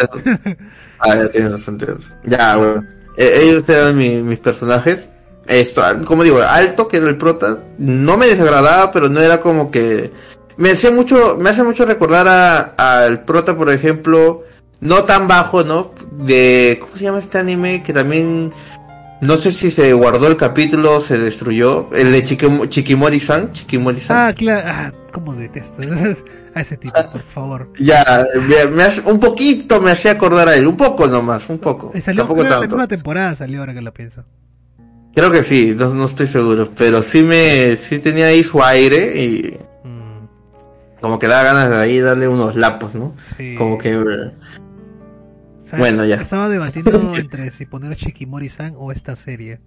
Ah, ya tienes bastante. Ya, bueno. Eh, ellos eran mi- mis personajes. Esto, ah, como digo, Alto, que era el prota, no me desagradaba, pero no era como que... Me hace mucho, me hace mucho recordar a- al prota, por ejemplo, no tan bajo, ¿no? De, ¿cómo se llama este anime? Que también, no sé si se guardó el capítulo, se destruyó. El de Chikimori-san, Chikimori-san. Ah, claro, ah, cómo detesto <laughs> a ese tipo, por favor. Ya, me, me hace- un poquito me hacía acordar a él, un poco nomás, un poco. Y salió Tampoco creo, la tanto. misma temporada, salió ahora que lo pienso. Creo que sí, no, no estoy seguro, pero sí me, sí tenía ahí su aire y Mm, como que da ganas de ahí darle unos lapos, ¿no? sí. Como que, eh, sea, bueno, ya. Estaba debatiendo <laughs> entre si poner Shikimori-san o esta serie.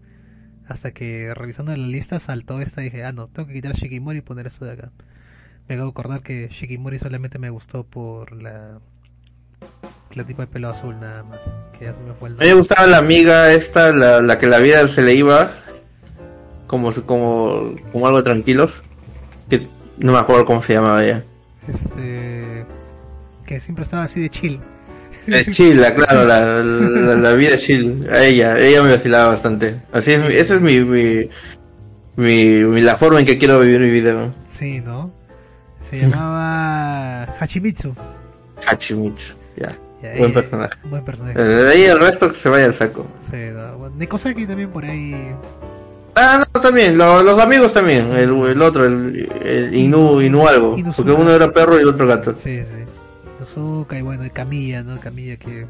Hasta que revisando la lista saltó esta y dije, ah, no, tengo que quitar Shikimori y poner esto de acá. Me acabo de acordar que Shikimori solamente me gustó por la. La tipo de pelo azul nada más. Que ya se me fue el a mí me gustaba la amiga esta, la, la que la vida se le iba, como, como, como algo tranquilos, que no me acuerdo cómo se llamaba ella. Este. Que siempre estaba así de chill. Es chill, la- claro, la, la, la vida chill, a ella, ella me vacilaba bastante. Así es, esa es mi, mi, mi, la forma en que quiero vivir mi vida, ¿no? Sí, ¿no? Se llamaba Hachimitsu. Hachimitsu, ya. Ya, Buen ella- personaje. Buen personaje. Eh, De ahí el resto que se vaya al saco. Sí, no, Nekosaki también por ahí. Ah, no, también, lo- los amigos también, el, el otro, el, el Inu, Inu algo, porque uno era perro y el otro gato. Sí, sí. Y bueno, y Camilla, ¿no? Camilla que.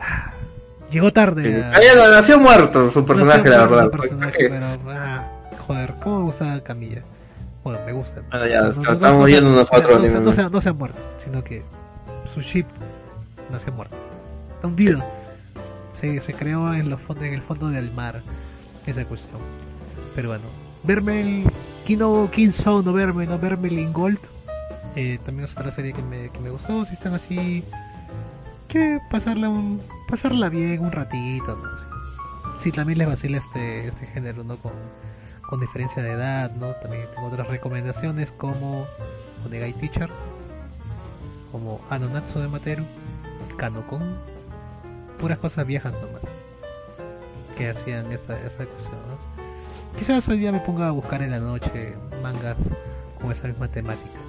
Ah, Llegó tarde. a- Ella la- nació muerto su personaje, no la verdad. personaje, pero. Ah, joder, ¿cómo me gusta Camilla? Bueno, me gusta. Bueno, ya, No, no, no, estamos no otro no se- anime. No se, no se ha muerto, sino que su ship no se ha muerto. Está hundido. Se, se creó en, los fondos, en el fondo del mar. Esa cuestión. Pero bueno, verme el Kino King Sound o verme, no verme el Gold. Eh, también es otra serie que me, que me gustó. Si están así, que pasarla un, pasarla bien un ratito. ¿no? Sí, también les vacila este, este género, ¿no? Con, con diferencia de edad, ¿no? También tengo otras recomendaciones como Onegai Teacher, como Anonatsu de Materu, Kanokon, puras cosas viejas nomás que hacían esta, esta cuestión, ¿no? Quizás hoy día me ponga a buscar en la noche mangas con esa misma temática.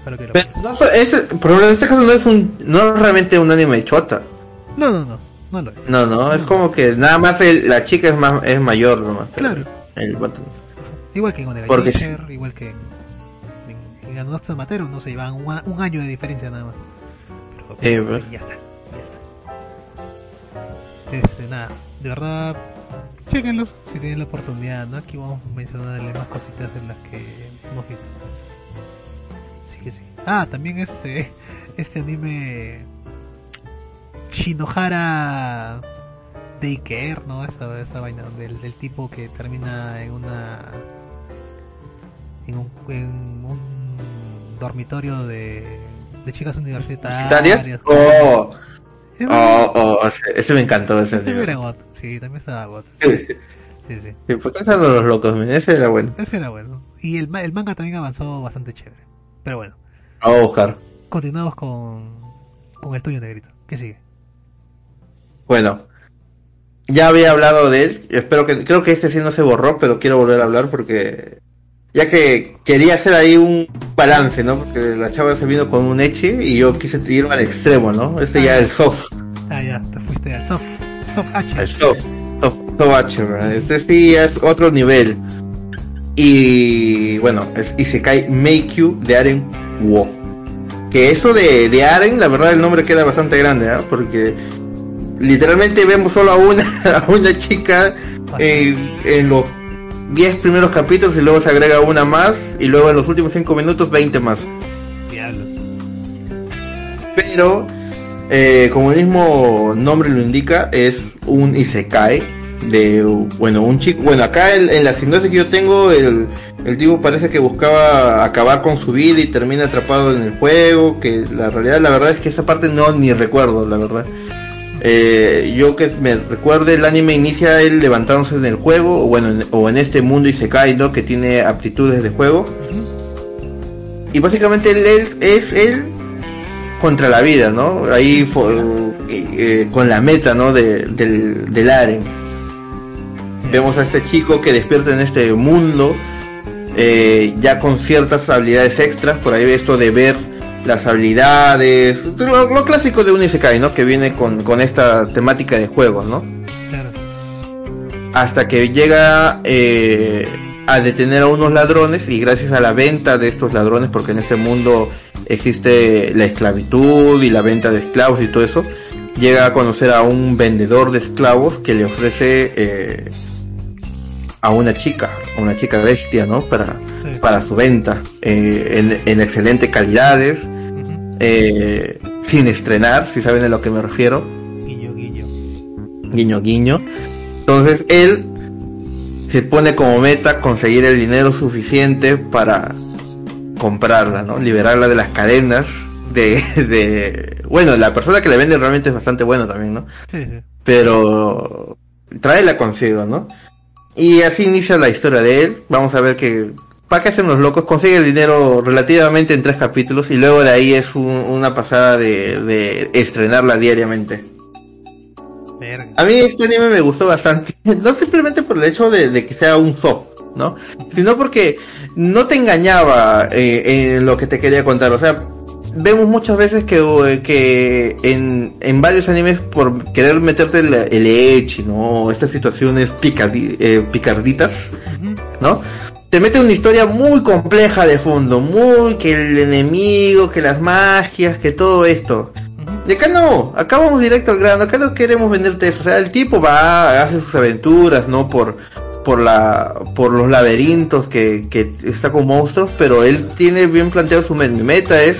Espero que lo Pero no, ese, pero en este caso no es un, no es realmente un anime chota. No, no, no, no lo es. No, no, es como que nada más el- la chica es más, es mayor nomás. Claro. El vato. Igual que en Onegai Porque Teacher, igual que en, en, en Anonatsu de Materu, no se llevan un, un año de diferencia nada más. Pero, Sí, pues. ya está, ya está. Este, nada, de verdad, chequenlos si tienen la oportunidad, ¿no? Aquí vamos a mencionarles más cositas de las que hemos visto. Ah, también este, este anime Shinohara Daycare, ¿no? Esa, esa vaina del, del tipo que termina en una en un, en un dormitorio de, de chicas universitarias. Oh, Es oh, oh, ese, ese me encantó ese ese era. God. Sí, también estaba God. Sí, Sí, sí. sí, ¿Por qué están los locos? Ese era bueno. Ese era bueno. Y el, el manga también avanzó bastante chévere. Pero bueno, a buscar. continuamos con, con el tuyo, Negrito. ¿Qué sigue? Bueno, ya había hablado de él. Espero que, creo que este sí no se borró, pero quiero volver a hablar porque ya que quería hacer ahí un balance, ¿no? Porque la chava se vino con un eche y yo quise ir al extremo, ¿no? Este ya es el soft. Ah, ya, te fuiste al soft. Soft H. El soft. Soft, soft H, ¿verdad? Este sí es otro nivel. Y bueno, es Isekai Make You de Aren Wo. Que eso de, de Aren, la verdad el nombre queda bastante grande, ¿ah? Porque literalmente vemos solo a una, <laughs> a una chica en, en los 10 primeros capítulos y luego se agrega una más y luego en los últimos 5 minutos 20 más. Pero, eh, como el mismo nombre lo indica, es un Isekai de, bueno, un chico, bueno, acá en, en la sinopsis que yo tengo, el, el tipo parece que buscaba acabar con su vida y termina atrapado en el juego, que la realidad, la verdad es que esa parte no ni recuerdo, la verdad. Eh, yo que me recuerde el anime inicia él levantándose en el juego o bueno en, o en este mundo Isekai ¿no? que tiene aptitudes de juego. Y básicamente él, él es él contra la vida no ahí eh, con la meta no de, del, del Aren vemos a este chico que despierta en este mundo eh, ya con ciertas habilidades extras. Por ahí esto de ver las habilidades lo, lo clásico de un Isekai no que viene con, con esta temática de juegos no Claro. hasta que llega eh, a detener a unos ladrones y gracias a la venta de estos ladrones, porque en este mundo existe la esclavitud y la venta de esclavos y todo eso, llega a conocer a un vendedor de esclavos que le ofrece eh, a una chica, a una chica bestia, ¿no? Para, Sí. para su venta, eh, en, en excelentes calidades, eh, sin estrenar, si saben a lo que me refiero Guiño, guiño. guiño guiño. Entonces él se pone como meta conseguir el dinero suficiente para comprarla, ¿no? Liberarla de las cadenas de, de... Bueno, la persona que le vende realmente es bastante buena también, ¿no? Sí, sí. Pero tráela consigo, ¿no? Y así inicia la historia de él. Vamos a ver que... ¿Para qué hacen los locos? Consigue el dinero relativamente en tres capítulos y luego de ahí es un- una pasada de, de estrenarla diariamente. Verga. A mí este anime me gustó bastante, <laughs> no simplemente por el hecho de, de que sea un soft, ¿no? Sino porque no te engañaba eh, en lo que te quería contar, o sea, vemos muchas veces que, eh, que en, en varios animes por querer meterte el, el ecchi, ¿no? Estas situaciones picardi- eh, picarditas. ¿no? Te mete una historia muy compleja de fondo, muy que el enemigo, que las magias, que todo esto. Y acá no, acá vamos directo al grano, acá no queremos venderte eso, o sea, el tipo va, hace sus aventuras, ¿no? Por, por la, por los laberintos que, que está con monstruos, pero él tiene bien planteado su met- meta es,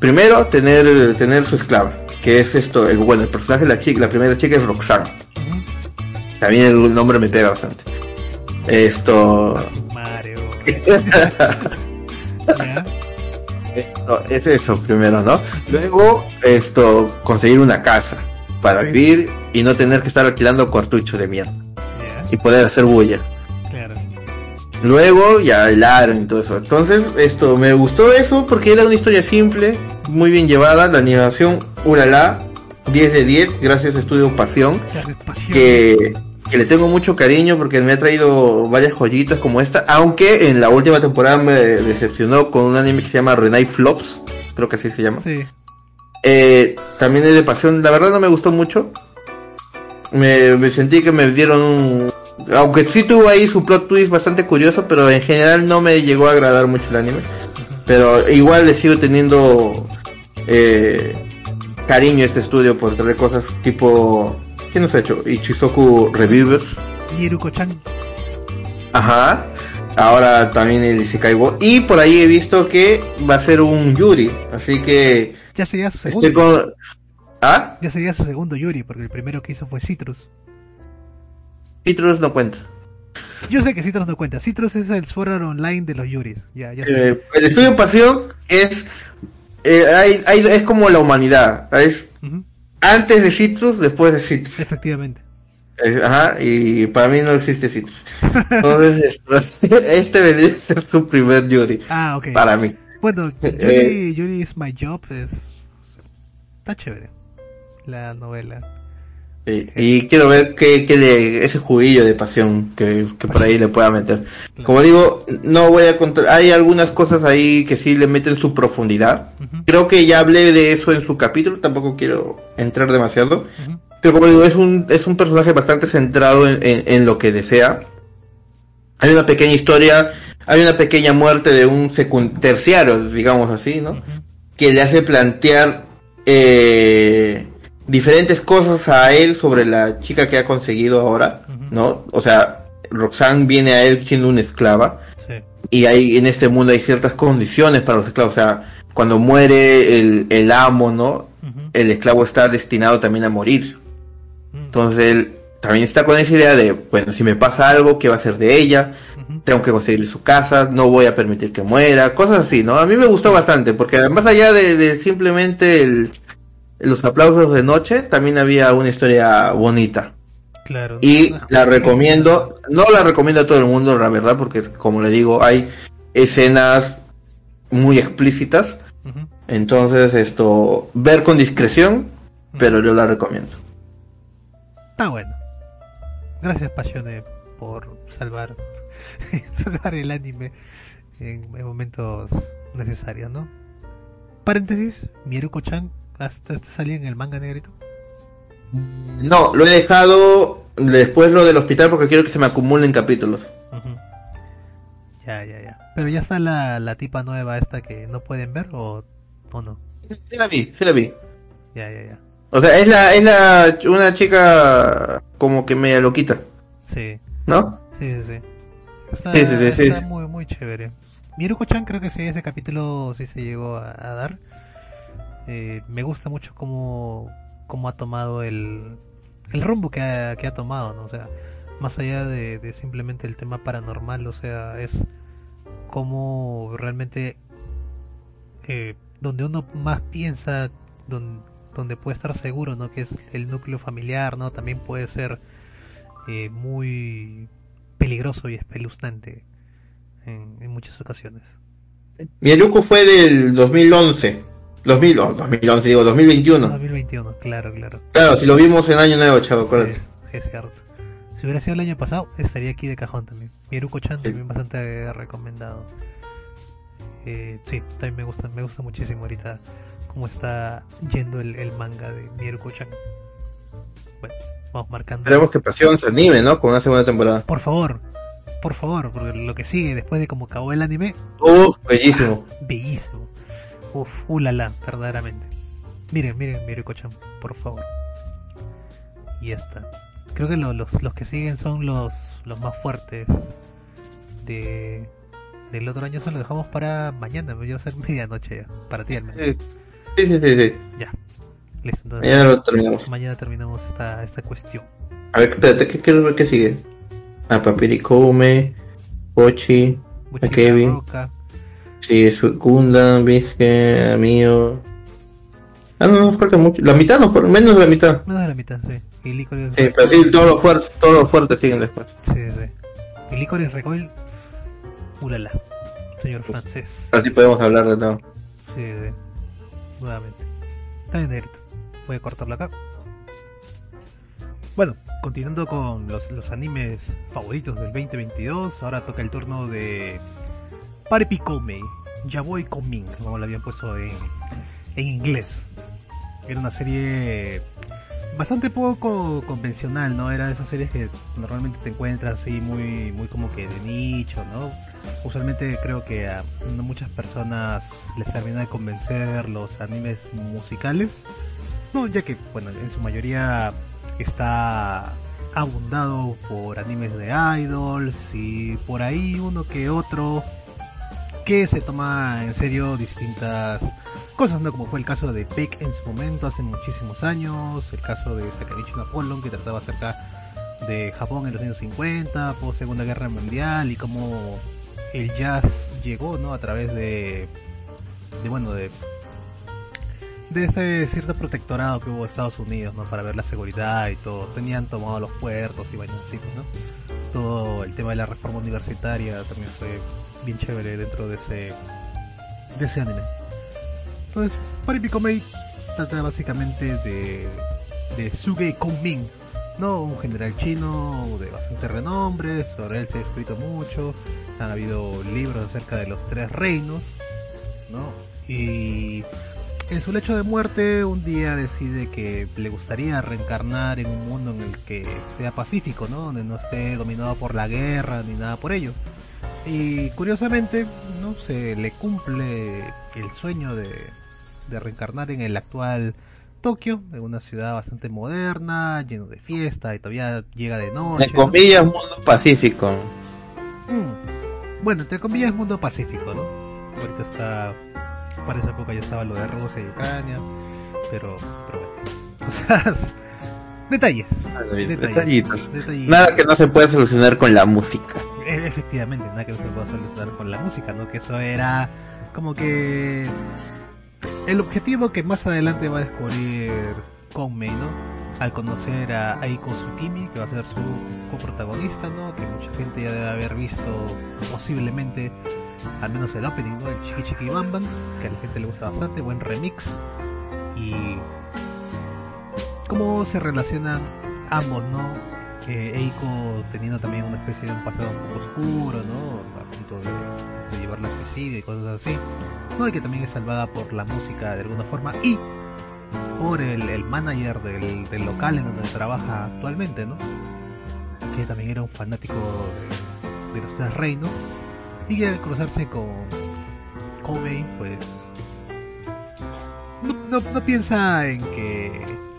primero, tener, tener su esclava, que es esto, el, bueno, el personaje de la chica, la primera chica es Roxanne, también el nombre me pega bastante. Esto, Mario. <laughs> es eso primero, ¿no? Luego, esto, conseguir una casa para vivir y no tener que estar alquilando cartucho de mierda y poder hacer bulla. Claro. Luego, ya el Aaron y todo eso. Entonces, esto, me gustó eso porque era una historia simple, muy bien llevada, la animación, ulala, 10 de 10, gracias a Estudio Pasión, que, que le tengo mucho cariño porque me ha traído varias joyitas como esta, aunque en la última temporada me decepcionó con un anime que se llama Renai Flops, creo que así se llama. Sí. Eh, también es de pasión, la verdad no me gustó mucho. Me, me sentí que me dieron un... Aunque sí tuvo ahí su plot twist bastante curioso, pero en general no me llegó a agradar mucho el anime. Pero igual le sigo teniendo eh, cariño a este estudio por traer cosas tipo... ¿Qué nos ha hecho? Ichizoku Reviewers. Yeruko-chan. Ajá. Ahora también el Isekai Wo. Y por ahí he visto que va a ser un Yuri. Así que Ya sería su segundo. estoy con... ¿Ah? Ya sería su segundo Yuri, porque el primero que hizo fue Citrus. Citrus no cuenta. Yo sé que Citrus no cuenta. Citrus es el Art Online de los Yuris. Ya. Eh, el estudio Pasión es eh, hay, hay- es como la humanidad es antes de Citrus después de Citrus Efectivamente. Eh, ajá y para mí no existe Citrus entonces <laughs> este vendría a ser su primer Yuri Ah, ok. para mí Bueno, <laughs> Yuri, Yuri is my job. Es... Está chévere. La novela. Sí, y quiero ver qué, qué le, ese juguillo de pasión que, que por ahí le pueda meter. Como digo, no voy a contar, hay algunas cosas ahí que sí le meten su profundidad. Creo que ya hablé de eso en su capítulo, tampoco quiero entrar demasiado. Pero como digo, es un, es un personaje bastante centrado en, en- en lo que desea. Hay una pequeña historia, hay una pequeña muerte de un terciario, digamos así, ¿no? Que le hace plantear eh, diferentes cosas a él sobre la chica que ha conseguido ahora. ¿no? O sea, Roxanne viene a él siendo una esclava Sí. y hay en este mundo hay ciertas condiciones para los esclavos, o sea, cuando muere el, el amo, ¿no? El esclavo está destinado también a morir. ujú, Entonces él también está con esa idea de, bueno, si me pasa algo, ¿qué va a hacer de ella? Tengo que conseguirle su casa, no voy a permitir que muera, cosas así, ¿no? A mí me gustó bastante, porque más allá de, de simplemente el- los aplausos de noche, también había una historia bonita. Claro. Y Ah, la recomiendo, no la recomiendo a todo el mundo, la verdad, porque como le digo, hay escenas muy explícitas, entonces esto, ver con discreción, pero yo la recomiendo. Está bueno. Gracias, Pasione, por salvar, <laughs> salvar el anime en, en momentos necesarios, ¿no? Paréntesis, Mieruko-chan, ¿hasta este salía en el manga negrito? No, lo he dejado después lo del hospital porque quiero que se me acumulen capítulos. Ujú. Ya, ya, ya. Pero ya está la, la tipa nueva esta que no pueden ver o, o no. Sí la vi, sí la vi. Ya, ya, ya. O sea, es la, es la, una chica como que media loquita, Sí, ¿no? sí, sí. sí. Está, Sí, sí, sí, sí, está sí. muy, muy chévere. Miruko-chan creo que sí, ese capítulo sí se llegó a, a dar. Eh, me gusta mucho cómo, cómo ha tomado el, el rumbo que ha, que ha tomado, ¿no? O sea, más allá de, simplemente el tema paranormal, o sea, es como realmente eh, donde uno más piensa, don- donde puede estar seguro, ¿no? Que es el núcleo familiar, ¿no? También puede ser eh, muy peligroso y espeluznante en, muchas ocasiones. Miyayuko fue del 2011. 2000, oh, 2011 digo, 2021. 2021, claro, claro. Claro, si lo vimos en año nuevo, chavo, Sí, acuérdate. sí, es cierto. Si hubiera sido el año pasado, estaría aquí de cajón también. Mieruko-chan Sí. también bastante recomendado. Eh, sí, también me gusta, me gusta muchísimo ahorita cómo está yendo el, el manga de Mieruko-chan. Bueno, vamos marcando. Esperemos que Pasión se anime, ¿no? Con una segunda temporada. Por favor, por favor, porque lo que sigue después de cómo acabó el anime, Uf, bellísimo. bellísimo. Uf, ulala, verdaderamente. Miren, miren, Miruko-chan, por favor. Y ya está. Creo que lo- los, los que siguen son los, los más fuertes de del otro año. Se lo dejamos para mañana, va a ser medianoche ya. Para ti al menos. Sí, sí, sí, sí. Ya. Listo, entonces Mañana lo terminamos. mañana terminamos esta, esta cuestión. A ver, espérate, ¿qué quiero ver qué sigue? Ah, Papiricome, Pochi, Buchita Kevin. Roca. Sí, Gundam, Bisque, Mío. Ah, no, nos falta mucho. La mitad no fueron, menos de la mitad. Menos de la mitad, sí. Y Licorice Sí, pero sí, todos los fuertes, todos los fuertes siguen después. Sí, sí. Y Licorice Recoil. Ulala. Señor francés. Así podemos hablar de todo. Sí, sí. Nuevamente. Está bien, negrito. Voy a cortarlo acá. Bueno, continuando con los, los animes favoritos del 2022, ahora toca el turno de Paripikome, Yaboy Coming, como lo habían puesto en, en inglés. Era una serie bastante poco convencional, ¿no? Era de esas series que normalmente te encuentras así muy, muy como que de nicho, ¿no? Usualmente creo que a muchas personas les termina de convencer los animes musicales. No, ya que, bueno, en su mayoría está abundado por animes de idols y por ahí uno que otro que se toma en serio distintas cosas, ¿no? Como fue el caso de Peck en su momento, hace muchísimos años, el caso de Sakamichi Apollon, que trataba acerca de Japón en los años 50, post Segunda Guerra Mundial y cómo el jazz llegó, ¿no? A través de, de bueno, de de ese cierto protectorado que hubo en Estados Unidos, ¿no? Para ver la seguridad y todo. Tenían tomado los puertos y así, ¿no? Todo el tema de la reforma universitaria también fue bien chévere dentro de ese de ese anime. Entonces, Paripicomei trata básicamente de de Suge Kongmin, ¿no? Un general chino de bastante renombre, sobre él se ha escrito mucho, han habido libros acerca de los tres reinos, ¿no? Y en su lecho de muerte un día decide que le gustaría reencarnar en un mundo en el que sea pacífico, ¿no? Donde no esté dominado por la guerra ni nada por ello. Y curiosamente, no se le cumple el sueño de, de reencarnar en el actual Tokio, en una ciudad bastante moderna, lleno de fiesta y todavía llega de noche. En comillas, mundo pacífico. Mm. Bueno, entre comillas, mundo pacífico, ¿no? Ahorita está. Para esa época ya estaba lo de Rusia y Ucrania, pero, pero bueno. <laughs> O sea, detalles. Detallitos. Detallitos. detallitos. Nada que no se pueda solucionar con la música. E- Efectivamente, nada que se pueda solucionar con la música, ¿no? Que eso era como que el objetivo que más adelante va a descubrir Konmei, ¿no? Al conocer a Aiko Tsukimi, que va a ser su coprotagonista, ¿no? Que mucha gente ya debe haber visto posiblemente, al menos el opening, ¿no? El Bam Bam, que a la gente le gusta bastante, buen remix. Y cómo se relacionan ambos, ¿no? Eiko teniendo también una especie de un pasado un poco oscuro, ¿no? A punto de, llevarla a suicidio y cosas así. ¿no? Y que también es salvada por la música de alguna forma y por el, manager del, local en donde trabaja actualmente, ¿no? Que también era un fanático de, los tres reinos. Y que al cruzarse con Komei, pues no, no piensa en que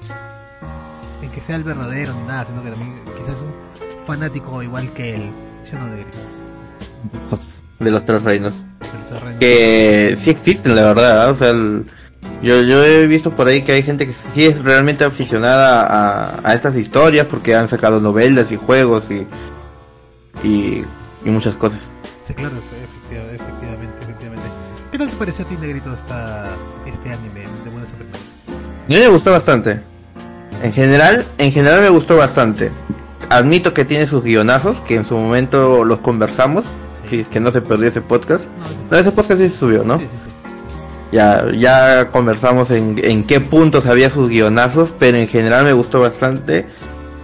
en que sea el verdadero ni nada, sino que también quizás un fanático igual que él. ¿Sí o no? De los tres reinos. De los tres reinos. Que sí existen, la verdad. O sea, el- yo, yo he visto por ahí que hay gente que sí es realmente aficionada a, a estas historias porque han sacado novelas y juegos y, y, y muchas cosas. Sí, claro, efectiva- efectivamente, efectivamente. ¿Qué tal te pareció a ti, Negrito, esta, este anime de buenas primeras? A mí me gustó bastante. En general, en general me gustó bastante. Admito que tiene sus guionazos, que en su momento los conversamos, si es que no se perdió ese podcast. No, ese podcast sí se subió, ¿no? sí, sí, sí. Ya, ya conversamos en, en qué puntos había sus guionazos, pero en general me gustó bastante.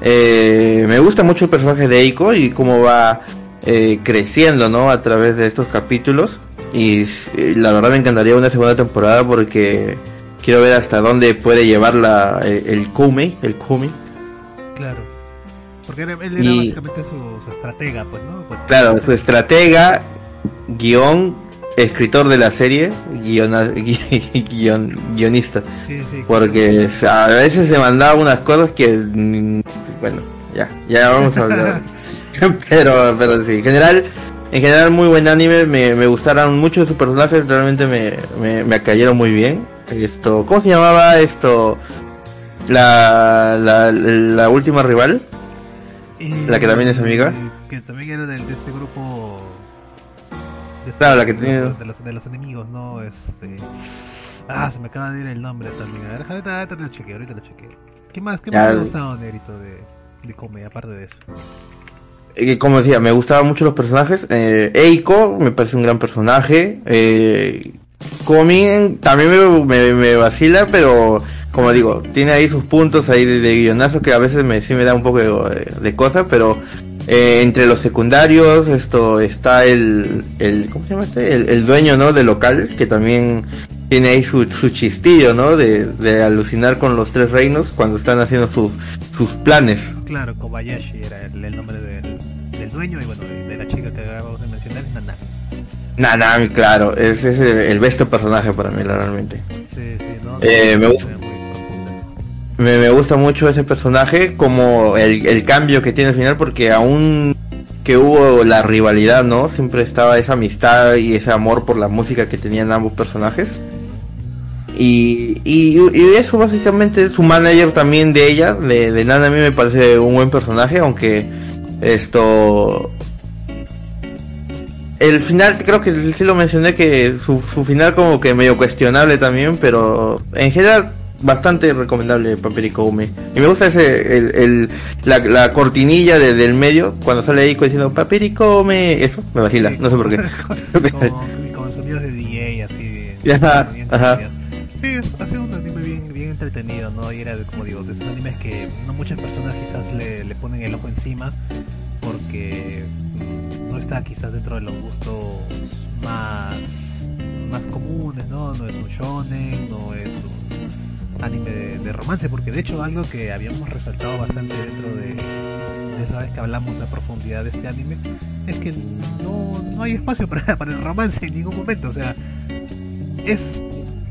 Eh, me gusta mucho el personaje de Eiko y cómo va eh, creciendo, ¿no? A través de estos capítulos. Y eh, la verdad me encantaría una segunda temporada porque quiero ver hasta dónde puede llevar la, eh, el Kumei, el Kumi. Claro. Porque él era Y- básicamente su, su estratega, pues, ¿no? Pues, Claro, su estratega, guion, escritor de la serie, guiona- <laughs> guion- guionista. Sí, sí. Porque a veces se mandaba unas cosas que, mm, bueno, ya, ya vamos a hablar. <laughs> pero, pero sí, en general, en general muy buen anime, me, me gustaron mucho sus personajes, realmente me, me, me cayeron muy bien. Esto, ¿cómo se llamaba esto? La, la, la última rival. La que también es amiga. Que también era del- de, este grupo. de este- Claro, la que los, de, los, de los enemigos, ¿no? Este. Ah, se me acaba de ir el nombre también. A ver, ahorita, ahorita lo chequeo, ahorita lo chequeo. ¿Qué más, qué más te ha gustado, Negrito, de, de aparte de eso? Eh, como decía, me gustaban mucho los personajes. Eh, Eiko me parece un gran personaje. Eh, Komi también me, me, me vacila, pero como digo, tiene ahí sus puntos ahí de, de que a veces me, sí me da un poco de, de cosa, pero eh, entre los secundarios esto está el, el ¿cómo se llama este? El, dueño, ¿no? Del local, que también tiene ahí su, su chistillo, ¿no? De, alucinar con los tres reinos cuando están haciendo sus, sus planes. Claro, Kobayashi era el, el nombre del, del dueño y bueno, de, de la chica que acabamos de mencionar es Nana. Nanami, claro, ese es el, el best personaje para mí, realmente. Sí, sí, ¿no? Eh, me gusta. Me, me gusta mucho ese personaje, como el, el cambio que tiene al final, porque aún que hubo la rivalidad, ¿no? Siempre estaba esa amistad y ese amor por la música que tenían ambos personajes. Y, y, y eso básicamente, su manager también de ella, de, de Nana, a mí me parece un buen personaje, aunque esto... El final, creo que sí lo mencioné, que su, su final como que medio cuestionable también, pero en general bastante recomendable Paperico Ume. Y me gusta ese, el, el, la, la cortinilla de- del medio, cuando sale Eiko diciendo Paperico Ume, eso, me vacila, Sí, no sé por qué. <laughs> Como <laughs> sonidos de DJ, así. de- <laughs> Ajá, bien ajá. Sí, es- ha sido un anime bien, bien entretenido, ¿no? Y era, como digo, de esos animes que no muchas personas quizás le, le ponen el ojo encima porque está quizás dentro de los gustos más, más comunes, ¿no? No es un shonen, no es un anime de, romance, porque de hecho algo que habíamos resaltado bastante dentro de, esa vez que hablamos de la profundidad de este anime, es que no, no hay espacio <laughs> para, para el romance en ningún momento, o sea, es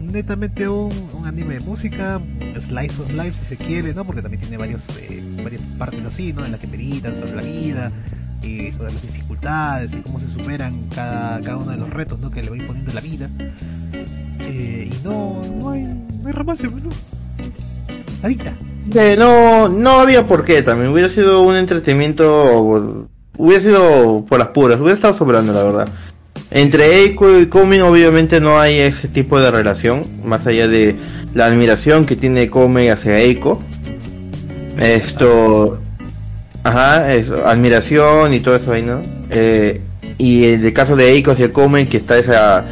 netamente un, un, anime de música, slice of life si se quiere, ¿no? Porque también tiene varios, eh, varias partes así, ¿no? En las que meditan sobre la vida y sobre las dificultades y cómo se superan cada, cada uno de los retos, ¿no? Que le va imponiendo la vida. Eh, y no, no hay, no no, no había por qué también. Hubiera sido un entretenimiento. Hubiera sido por las puras. Hubiera estado sobrando, la verdad. Entre Eiko y Komi obviamente no hay ese tipo de relación, más allá de la admiración que tiene Komi hacia Eiko. Esto, ajá, eso, admiración y todo eso ahí, ¿no? Eh, y en el caso de Eiko hacia Komi que está esa,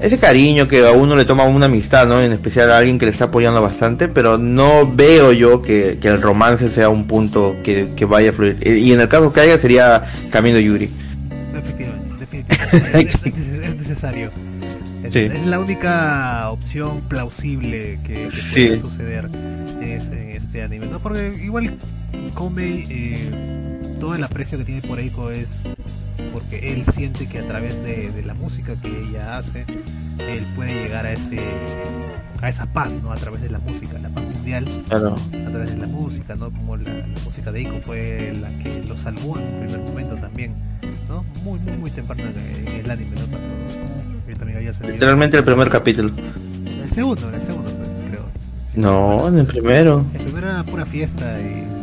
ese cariño que a uno le toma una amistad, ¿no? En especial a alguien que le está apoyando bastante, pero no veo yo que, el romance sea un punto que, que, vaya a fluir. Y en el caso que haya sería Camino Yuri <laughs> es, necesario. Es, la única opción plausible que, puede suceder en este, anime, ¿no? Porque igual Komei, eh, todo el aprecio que tiene por Eiko es porque él siente que a través de, la música que ella hace, él puede llegar a ese a esa paz, ¿no? A través de la música, la paz mundial, a través de la música, ¿no? Como la, música de Eiko fue la que lo salvó en un primer momento también ¿no? Muy, muy, muy temprano en el anime, ¿no? Cuando también había salido. Literalmente el primer capítulo. El segundo, el segundo, creo. No, en el primero. El primero era pura fiesta y,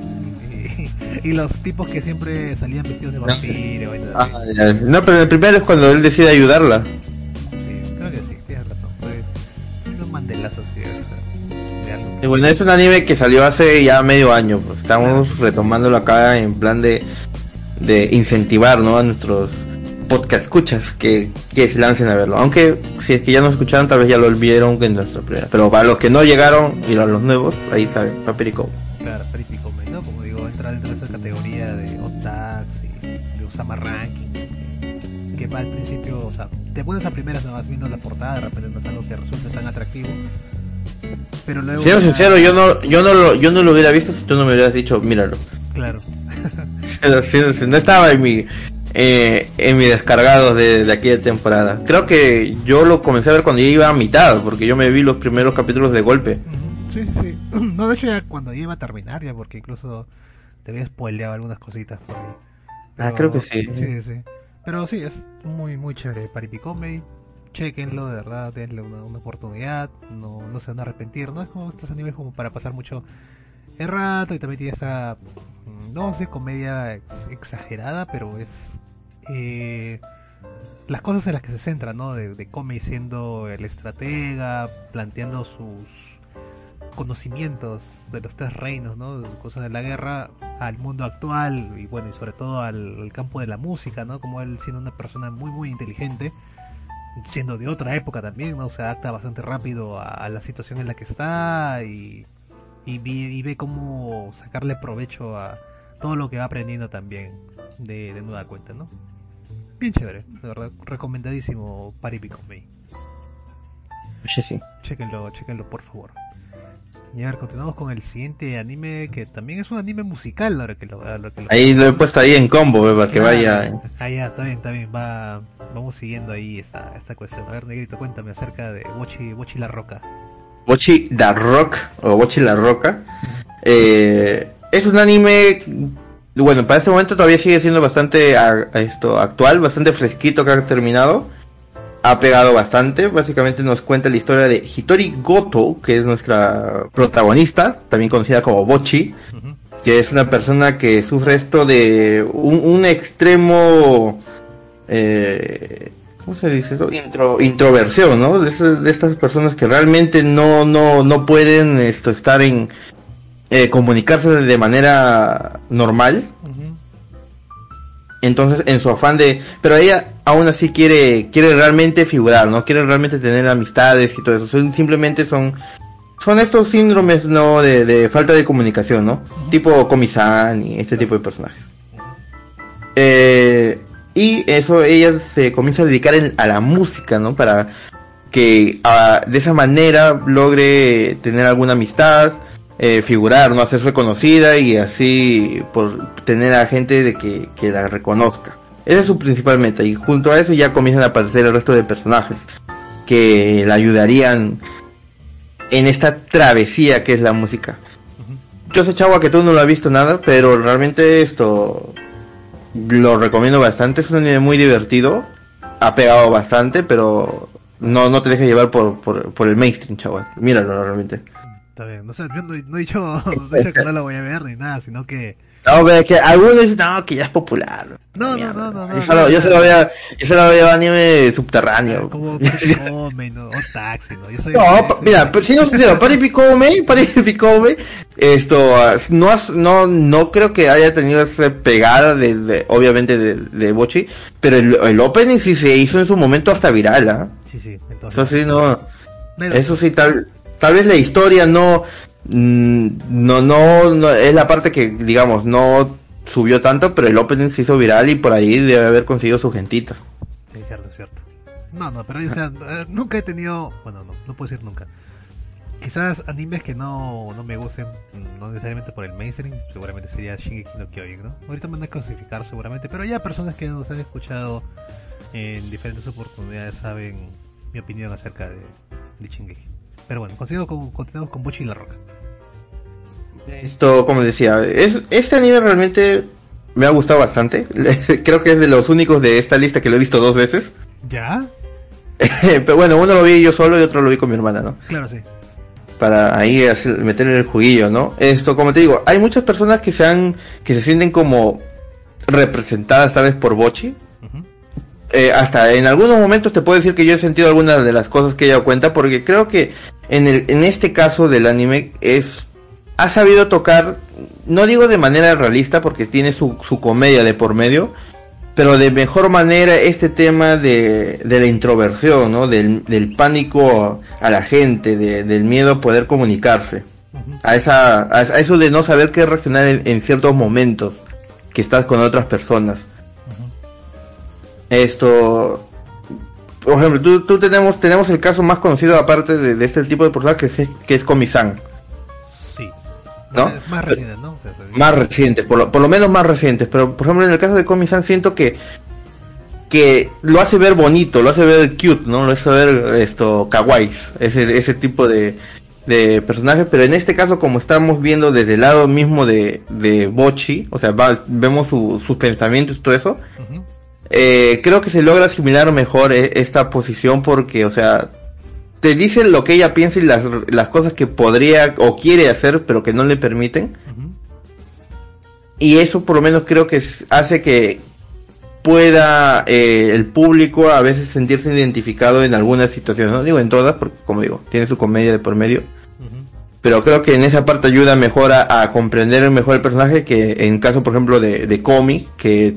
y, los tipos que siempre salían vestidos de vampiro. No, ah, no, pero el primero es cuando él decide ayudarla. Sí, creo que sí, tienes razón. Fue un mandelazo así. Y bueno, es un anime que salió hace ya medio año, pues estamos retomándolo acá en plan de de incentivar ¿no? a nuestros podcast escuchas que, que se lancen a verlo. Aunque si es que ya no escucharon, tal vez ya lo olvidaron en nuestra primera. Pero para los que no llegaron y los nuevos, ahí saben, Paperico. Claro, Paperico, ¿no? Como digo, entra dentro de esa categoría de Otax y de Usama Ranking. Que va al principio, o sea, te pones a primeras vas viendo la portada, de repente no es algo que resulte tan atractivo. Pero luego. Siendo sincero, yo no, yo no lo, yo no lo hubiera visto si tú no me hubieras dicho, míralo. Claro. <laughs> no estaba en mi eh, en mi descargado de, de aquella temporada. Creo que yo lo comencé a ver cuando ya iba a mitad, porque yo me vi los primeros capítulos de golpe. Sí, sí. <clears throat> No, de hecho ya cuando iba a terminar ya, porque incluso te había spoileado algunas cositas por ahí. ah, creo que sí. Sí, sí. Pero sí, es muy, muy chévere. Paripi Comedy, chequenlo, de verdad, denle una, una oportunidad, no, no se van a arrepentir. No es como estos animes como para pasar mucho el rato y también tiene esa no sé comedia exagerada pero es eh, las cosas en las que se centra no de, de siendo el estratega planteando sus conocimientos de los tres reinos no cosas de la guerra al mundo actual y bueno y sobre todo al, campo de la música no como él siendo una persona muy muy inteligente siendo de otra época también no se adapta bastante rápido a la situación en la que está y y, ve cómo sacarle provecho a todo lo que va aprendiendo también de, de nueva cuenta, ¿no? Bien chévere, de verdad, recomendadísimo Paripi con Me. Sí, sí. Chequenlo, chequenlo por favor. Y a ver, continuamos con el siguiente anime que también es un anime musical ahora que lo, Ahí lo he puesto ahí en combo, para que vaya. ahí ya, está bien, está bien, va, vamos siguiendo ahí esta, esta cuestión. A ver, Negrito, cuéntame acerca de Bochi, Bochi la Roca. Bochi da Rock o Bochi la Roca. Eh, es un anime, bueno, para este momento todavía sigue siendo bastante esto actual, bastante fresquito que ha terminado. Ha pegado bastante, básicamente nos cuenta la historia de Hitori Goto, que es nuestra protagonista, también conocida como Bochi, que es una persona que sufre esto de un, un extremo eh, ¿cómo se dice eso? Intro, introversión, ¿no? De, estas personas que realmente no, no, no pueden esto, estar en, eh, comunicarse de manera normal. Entonces, en su afán de, pero ella aún así quiere, quiere realmente figurar, ¿no? Quiere realmente tener amistades y todo eso. simplemente son son estos síndromes, ¿no? De, de falta de comunicación, ¿no? Tipo Comisan y este tipo de personajes. Eh, y eso ella se comienza a dedicar en- a la música, ¿no? Para que ah, de esa manera logre tener alguna amistad, eh, figurar, no hacerse conocida y así por tener a gente de que, que la reconozca. Esa es su principal meta y junto a eso ya comienzan a aparecer el resto de personajes que la ayudarían en esta travesía que es la música. Yo sé, Chagua, que tú no lo has visto nada, pero realmente esto lo recomiendo bastante. Es un anime muy divertido, ha pegado bastante, pero no, no te dejes llevar por, por, por el mainstream, Chagua. Míralo realmente. Está bien, no sé, yo no, no he dicho, <laughs> no he dicho que no la voy a ver ni nada, sino que... No, pero es que algunos dicen, no, que ya es popular. No, no, no, no, no, Yo no, yo no. solo veo, yo solo veo anime subterráneo. Como Picome, ¿no? O Taxi, ¿no? Yo soy... No, mira, pues, siendo sincero, Pari Picome, <laughs> Pari Picome, esto, ah, no, no, no creo que haya tenido esa pegada de, de- obviamente de, de Bochi, pero el, el opening sí se hizo en su momento hasta viral, ¿ah? Sí, sí, entonces... Eso sí, no, Pero- eso sí, tal, tal vez la historia no, no, no, no, es la parte que, digamos, no subió tanto, pero el opening se hizo viral y por ahí debe haber conseguido su gentita. Sí, cierto, cierto. No, no, pero eh, nunca he tenido, bueno, no, no puedo decir nunca. Quizás animes que no, no me gusten, mm, no necesariamente por el mainstream, seguramente sería Shingeki no Kyojin, ¿no? Ahorita me van a clasificar seguramente, pero ya personas que nos han escuchado en diferentes oportunidades saben mi opinión acerca de Shingeki. Pero bueno, continuamos con, continuamos con Bochi y la Roca. Esto, como decía, es, este anime realmente me ha gustado bastante. <laughs> Creo que es de los únicos de esta lista que lo he visto dos veces. ¿Ya? <laughs> Pero bueno, uno lo vi yo solo y otro lo vi con mi hermana, ¿no? Claro, sí. Para ahí hacer- meterle el juguillo, ¿no? Esto, como te digo, hay muchas personas que se han, que se sienten como representadas tal vez por Bochi. Eh, hasta en algunos momentos te puedo decir que yo he sentido algunas de las cosas que ella cuenta porque creo que en el en este caso del anime es ha sabido tocar no digo de manera realista porque tiene su, su comedia de por medio pero de mejor manera este tema de, de la introversión no del, del pánico a la gente de- del miedo a poder comunicarse. A esa a, eso de no saber qué reaccionar en- en ciertos momentos que estás con otras personas. Esto por ejemplo tú, tú tenemos tenemos el caso más conocido aparte de, de este tipo de personajes que es, que es Komi-san Sí. ¿No? Es más reciente, ¿no? Más recientes por lo, por lo menos más recientes pero por ejemplo en el caso de Komi-san siento que que lo hace ver bonito lo hace ver cute no lo hace ver esto kawaii ese ese tipo de de personaje pero en este caso como estamos viendo desde el lado mismo de, de Bochi o sea va- vemos su- sus pensamientos y todo eso. Eh, creo que se logra asimilar mejor eh, esta posición porque, o sea, te dice lo que ella piensa y las, las cosas que podría o quiere hacer pero que no le permiten. Y eso por lo menos creo que hace que pueda eh, el público a veces sentirse identificado en algunas situaciones. No digo en todas porque, como digo, tiene su comedia de por medio. Pero creo que en esa parte ayuda mejor a, a comprender mejor el personaje que en caso, por ejemplo, de, de Komi, que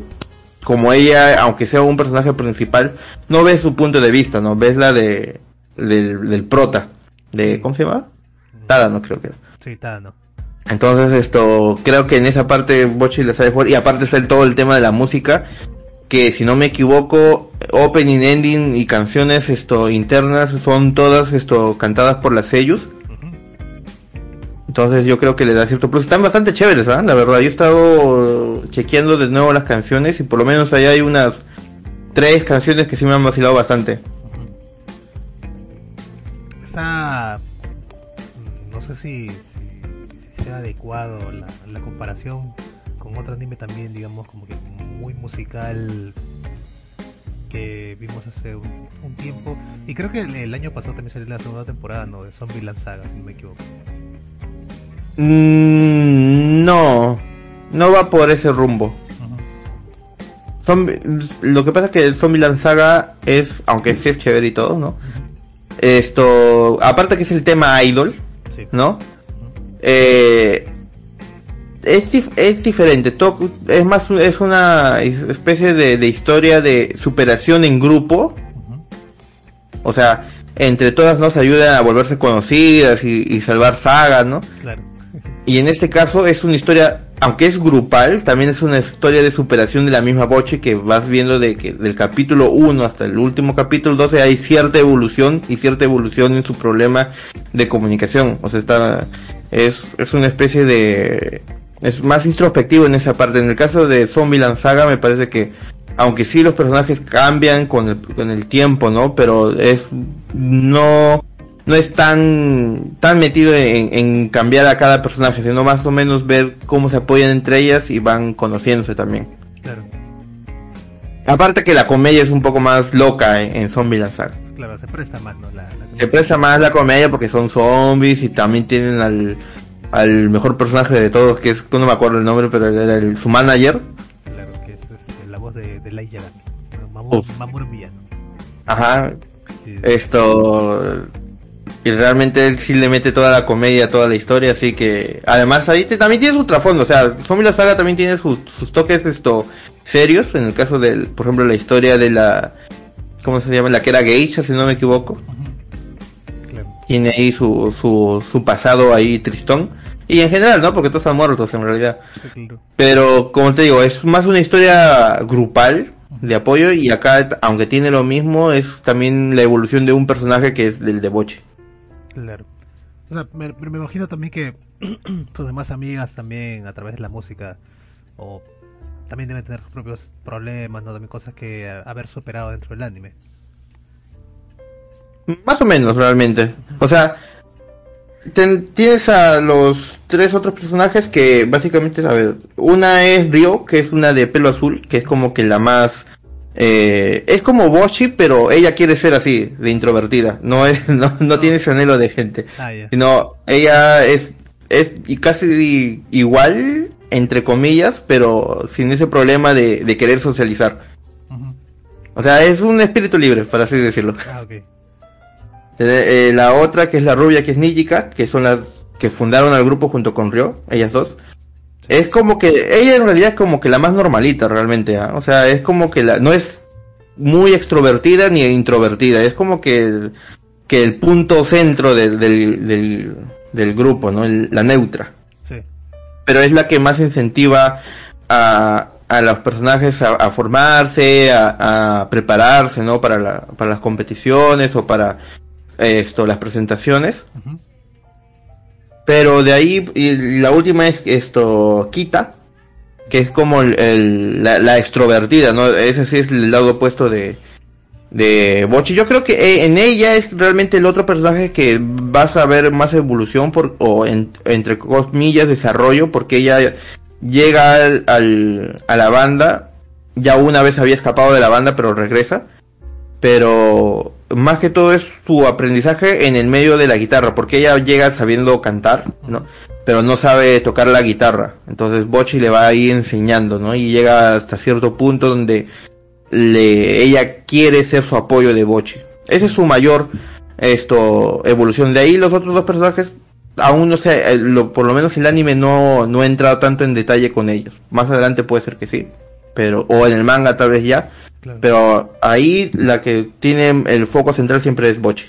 como ella, aunque sea un personaje principal, no ves su punto de vista, ¿no? Ves la de del, del prota, de ¿cómo se llama? Tada, no creo que era. Sí, está, ¿no? Entonces esto, creo que en esa parte Bochi le sabe jugar, y aparte está el, todo el tema de la música, que si no me equivoco, opening, ending y canciones esto internas son todas esto cantadas por las sellos. Entonces yo creo que le da cierto plus. Están bastante chéveres, ¿ah? La verdad, yo he estado chequeando de nuevo las canciones y por lo menos ahí hay unas tres canciones que sí me han vacilado bastante. Está. mm, No sé si, sea adecuado la, comparación con otro anime también, digamos, como que muy musical que vimos hace un, tiempo. Y creo que el, año pasado también salió la segunda temporada. De Zombieland Saga, si no me equivoco. Mm, no, no va por ese rumbo. Lo que pasa es que el Zombieland Saga es, aunque sí es chévere y todo, ¿no? Esto, aparte que es el tema idol, Sí. ¿no? Eh, es, dif- es diferente, es más, es una especie de, de historia de superación en grupo, o sea, entre todas nos ayudan a volverse conocidas y, y salvar sagas, ¿no? Claro. Y en este caso es una historia, aunque es grupal, también es una historia de superación de la misma Boche que vas viendo de que del capítulo 1 hasta el último capítulo 12 hay cierta evolución y cierta evolución en su problema de comunicación. O sea, está, es, es una especie de, es más introspectivo en esa parte. En el caso de Zombieland Saga me parece que aunque sí los personajes cambian con el, con el tiempo, ¿no? Pero es, no, no es tan, tan metido en, en cambiar a cada personaje, sino más o menos ver cómo se apoyan entre ellas y van conociéndose también. Claro, Aparte que la comedia es un poco más loca en, en Zombieland Saga. claro, se presta más, ¿no? La, la- Se presta más la comedia porque son zombies y también tienen al, al mejor personaje de todos, que es, no me acuerdo el nombre, pero era el, su manager. Claro, que es este, la voz de, de Uf. Mamoru Villano. Ajá, Sí, esto y realmente él sí le mete toda la comedia, toda la historia, así que además ahí te- también tiene su trasfondo, o sea, Zombie la saga también tiene sus, sus toques esto serios, en el caso del, por ejemplo, la historia de la ¿cómo se llama? La que era geisha, si no me equivoco. Claro. Tiene ahí su, su, su pasado ahí tristón. Y en general, ¿no? Porque todos están muertos en realidad. Claro. Pero, como te digo, es más una historia grupal de apoyo y acá, aunque tiene lo mismo, es también la evolución de un personaje que es del de Boche. Claro. O sea, me, imagino también que <clears throat> tus demás amigas también a través de la música o también deben tener sus propios problemas, ¿no? También cosas que haber superado dentro del anime. Más o menos, realmente. O sea, ten- tienes a los tres otros personajes que básicamente, a ver, una es Ryo, que es una de pelo azul, que es como que la más... eh, es como Boshi, pero ella quiere ser así, de introvertida. No es, <laughs> no, no tiene ese anhelo de gente. Ah, ya. Sino, ella es, es casi igual, entre comillas, pero sin ese problema de, de querer socializar. O sea, es un espíritu libre, para así decirlo. Ah, ok. Eh, eh, la otra que es la rubia que es Nijika, que son las que fundaron al grupo junto con Ryo, ellas dos. Es como que ella en realidad es como que la más normalita realmente, ¿ah? o sea, es como que la no es muy extrovertida ni introvertida, es como que el, que el punto centro del, del, del, del grupo, ¿no? El- la neutra. Sí. Pero es la que más incentiva a, a los personajes a, a formarse, a, a prepararse, ¿no? Para, la, para las competiciones o para esto, las presentaciones. Pero de ahí, y la última es esto, Kita, que es como el, la extrovertida, ¿no? Ese sí es el lado opuesto de, de Bochi. Yo creo que eh, en ella es realmente el otro personaje que vas a ver más evolución por, o en- entre comillas desarrollo, porque ella llega al, al- a la banda, ya una vez había escapado de la banda, pero regresa. Pero más que todo es su aprendizaje en el medio de la guitarra, porque ella llega sabiendo cantar, ¿no? Pero no sabe tocar la guitarra. Entonces Bochi le va ahí enseñando, ¿no? Y llega hasta cierto punto donde le, ella quiere ser su apoyo de Bochi. Esa es su mayor esto evolución. De ahí los otros dos personajes aún no sé, lo, por lo menos el anime no, no ha entrado tanto en detalle con ellos. Más adelante puede ser que sí, pero o en el manga tal vez ya, Claro. pero ahí la que tiene el foco central siempre es Bochi.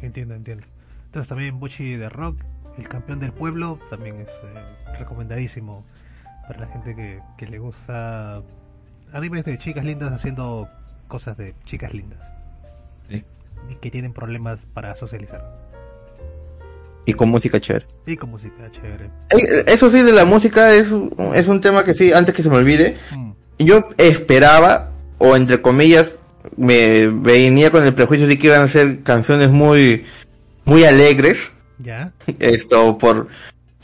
Entiendo, entiendo. Entonces también Buchi de Rock, el campeón del pueblo, también es eh, recomendadísimo para la gente que, que le gusta animes de chicas lindas haciendo cosas de chicas lindas. Sí. Y que tienen problemas para socializar. Y con música chévere. Y con música chévere. Eh, Eso sí, de la música es, es un tema que sí, antes que se me olvide, Mm, yo esperaba, o entre comillas, me venía con el prejuicio de que iban a ser canciones muy, muy alegres, ¿Ya? esto por,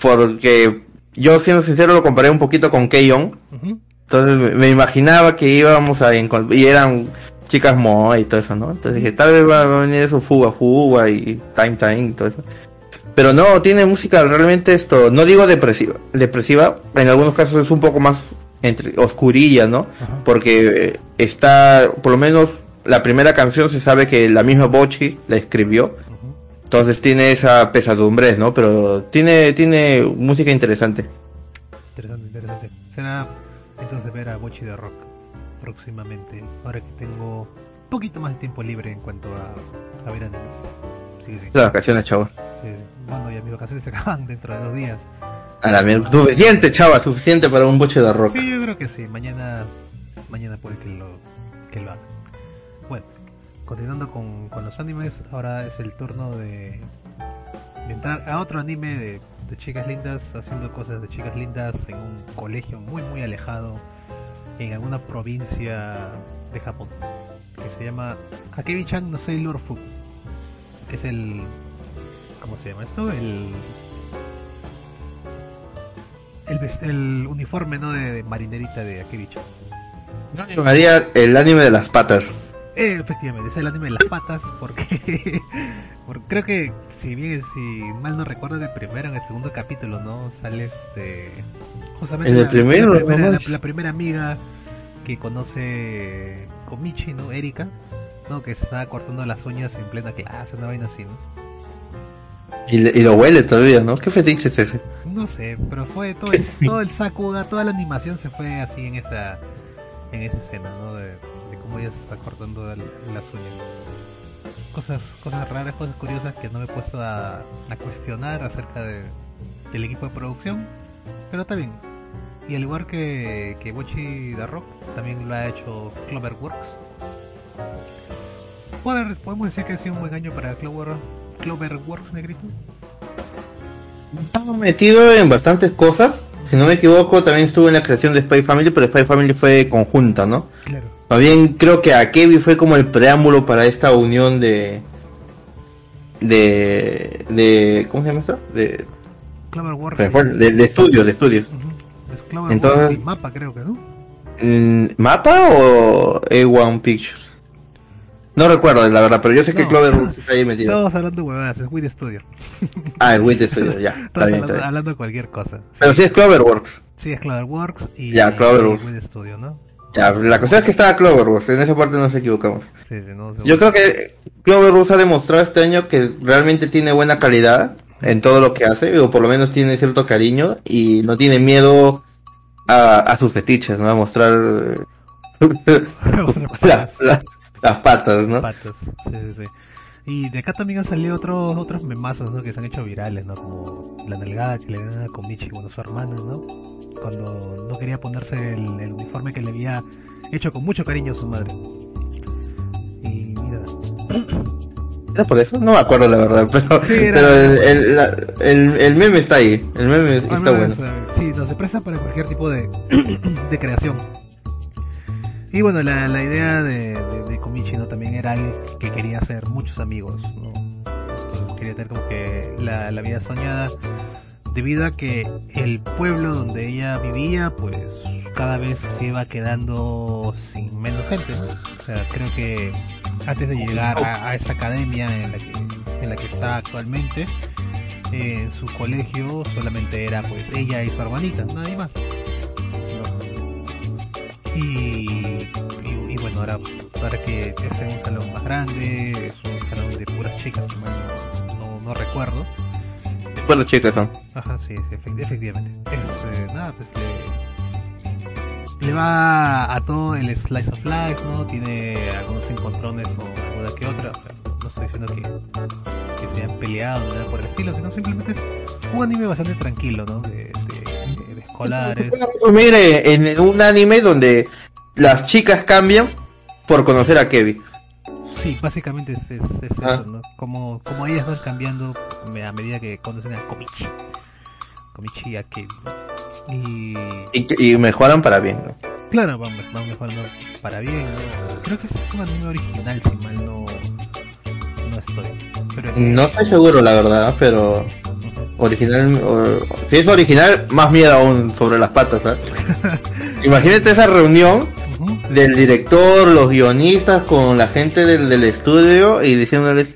porque yo siendo sincero lo comparé un poquito con Keion, Ujú. entonces me, me imaginaba que íbamos a encontrar, y eran chicas moa y todo eso, ¿no? Entonces dije, tal vez va a venir eso fuga fuga y time time y todo eso. Pero no, tiene música realmente esto, no digo depresiva, depresiva, en algunos casos es un poco más entre oscurilla, ¿no? Ajá. Porque eh, está, por lo menos la primera canción se sabe que la misma Bochi la escribió, entonces tiene esa pesadumbre, ¿no? Pero tiene, tiene música interesante. Interesante, interesante. Será entonces ver a Bochi de Rock próximamente. Ahora que tengo un poquito más de tiempo libre en cuanto a, a ver animes. Sí, sí. Las vacaciones, chavo. sí. Bueno, ya mis vacaciones se <laughs> acaban dentro de dos días. A la mierda. Suficiente, chava, suficiente para un boche de rock. Sí, yo creo que sí. Mañana, mañana puede que lo, que lo haga. Bueno, continuando con, con los animes, ahora es el turno de, de entrar a otro anime de, de chicas lindas haciendo cosas de chicas lindas en un colegio muy muy alejado en alguna provincia de Japón que se llama Akebi-chan no Sailor Fu que es el ¿cómo se llama esto? el el, el uniforme no de, de marinerita de Akebi-chan No llamaría el anime de las patas. Eh, efectivamente, es el anime de las patas porque, <laughs> porque creo que si bien si mal no recuerdo en el primero en el segundo capítulo no sale este justamente ¿En el la- primero, la, primera, nomás? la- la primera amiga que conoce Komichi no Erika no que se estaba cortando las uñas en plena clase una vaina así no Y, le- y lo huele todavía, ¿no? ¿Qué fetiche es ese? no sé pero fue todo el, <laughs> todo el Sakuga toda la animación se fue así en esa en esa escena no de, de cómo ella se está cortando el- las uñas. Cosas cosas raras cosas curiosas que no me he puesto a, a cuestionar acerca de, del equipo de producción pero está bien. Y al igual que que Bochi The Rock también lo ha hecho Cloverworks. Podemos decir que ha sido un buen año para Clover Cloverworks negrito Estaba metido en bastantes cosas. Si no me equivoco, también estuvo en la creación de Spy Family, pero Spy Family fue conjunta, ¿no? claro Más bien creo que Akebi fue como el preámbulo para esta unión de... De... de ¿Cómo se llama esto? De, Cloverworks de, de estudios, de estudios. Entonces- mapa creo que no ¿Mapa o A1 Pictures? No recuerdo, la verdad, pero yo sé que No. Clover está ahí metido. Estamos hablando de huevadas, es Wii Studio. Ah, el Wit Studio, ya. <laughs> Está bien, hablando, está bien. hablando de cualquier cosa. Pero sí es Cloverworks. Sí, es Cloverworks y, Ya, Cloverworks. y Wii Studio, ¿no? Ya, la cosa es que estaba Cloverworks, en esa parte nos equivocamos. Sí, sí, no, Yo creo que Cloverworks ha demostrado este año que realmente tiene buena calidad en todo lo que hace, o por lo menos tiene cierto cariño y no tiene miedo a, a sus fetiches, ¿no? A mostrar <laughs> <laughs> la- la- las patas, ¿no? patas. Sí, sí, sí. Y de acá también han salido otros otros memazos, ¿no? Que se han hecho virales, ¿no? Como la nalgada que le dan a Komichi, bueno, su hermana, ¿no? Cuando no quería ponerse el, el uniforme que le había hecho con mucho cariño a su madre. Y mira, ¿Era por eso? No me acuerdo la verdad, pero, Sí, era- pero el, el, la- el- el meme está ahí, el meme está Al menos, bueno. eh, Sí, no se presta para cualquier tipo de, <clears throat> de creación. Y bueno, la, la idea de, de, de también era que quería hacer muchos amigos. ¿no? Entonces quería tener como que la, la vida soñada debido a que el pueblo donde ella vivía pues cada vez se iba quedando sin menos gente. O sea, creo que antes de llegar a, a esta academia en la que, en la que está actualmente, eh, su colegio solamente era pues ella y su hermanita, nadie más. Y, y, y bueno, ahora para que en un salón más grande, es un salón de puras chicas, si mal no, no, no recuerdo. Bueno, chicas son. Ajá, sí, sí, efect- efectivamente. Es, eh, nada, pues le, le va a todo el slice of life, ¿no? Tiene algunos encontrones con alguna que otra. o sea, no estoy diciendo que, que se hayan peleado ni nada por el estilo, sino simplemente es un anime bastante tranquilo, ¿no? De escolares. Mire, en un anime donde las chicas cambian por conocer a Kevin. Sí, básicamente es, es, es Ah. eso, ¿no? Como, como ellas van cambiando a medida que conocen a Komichi. Komichi y a Kevin. Y Y, y mejoran para bien, ¿no? Claro, van, van mejorando para bien. ¿no? Creo que es un anime original, si mal no, no estoy. Pero No estoy seguro, la verdad, pero original, o- si es original, más miedo aún sobre las patas, ¿sabes? <laughs> Imagínate esa reunión del director, los guionistas con la gente del, del estudio y diciéndoles,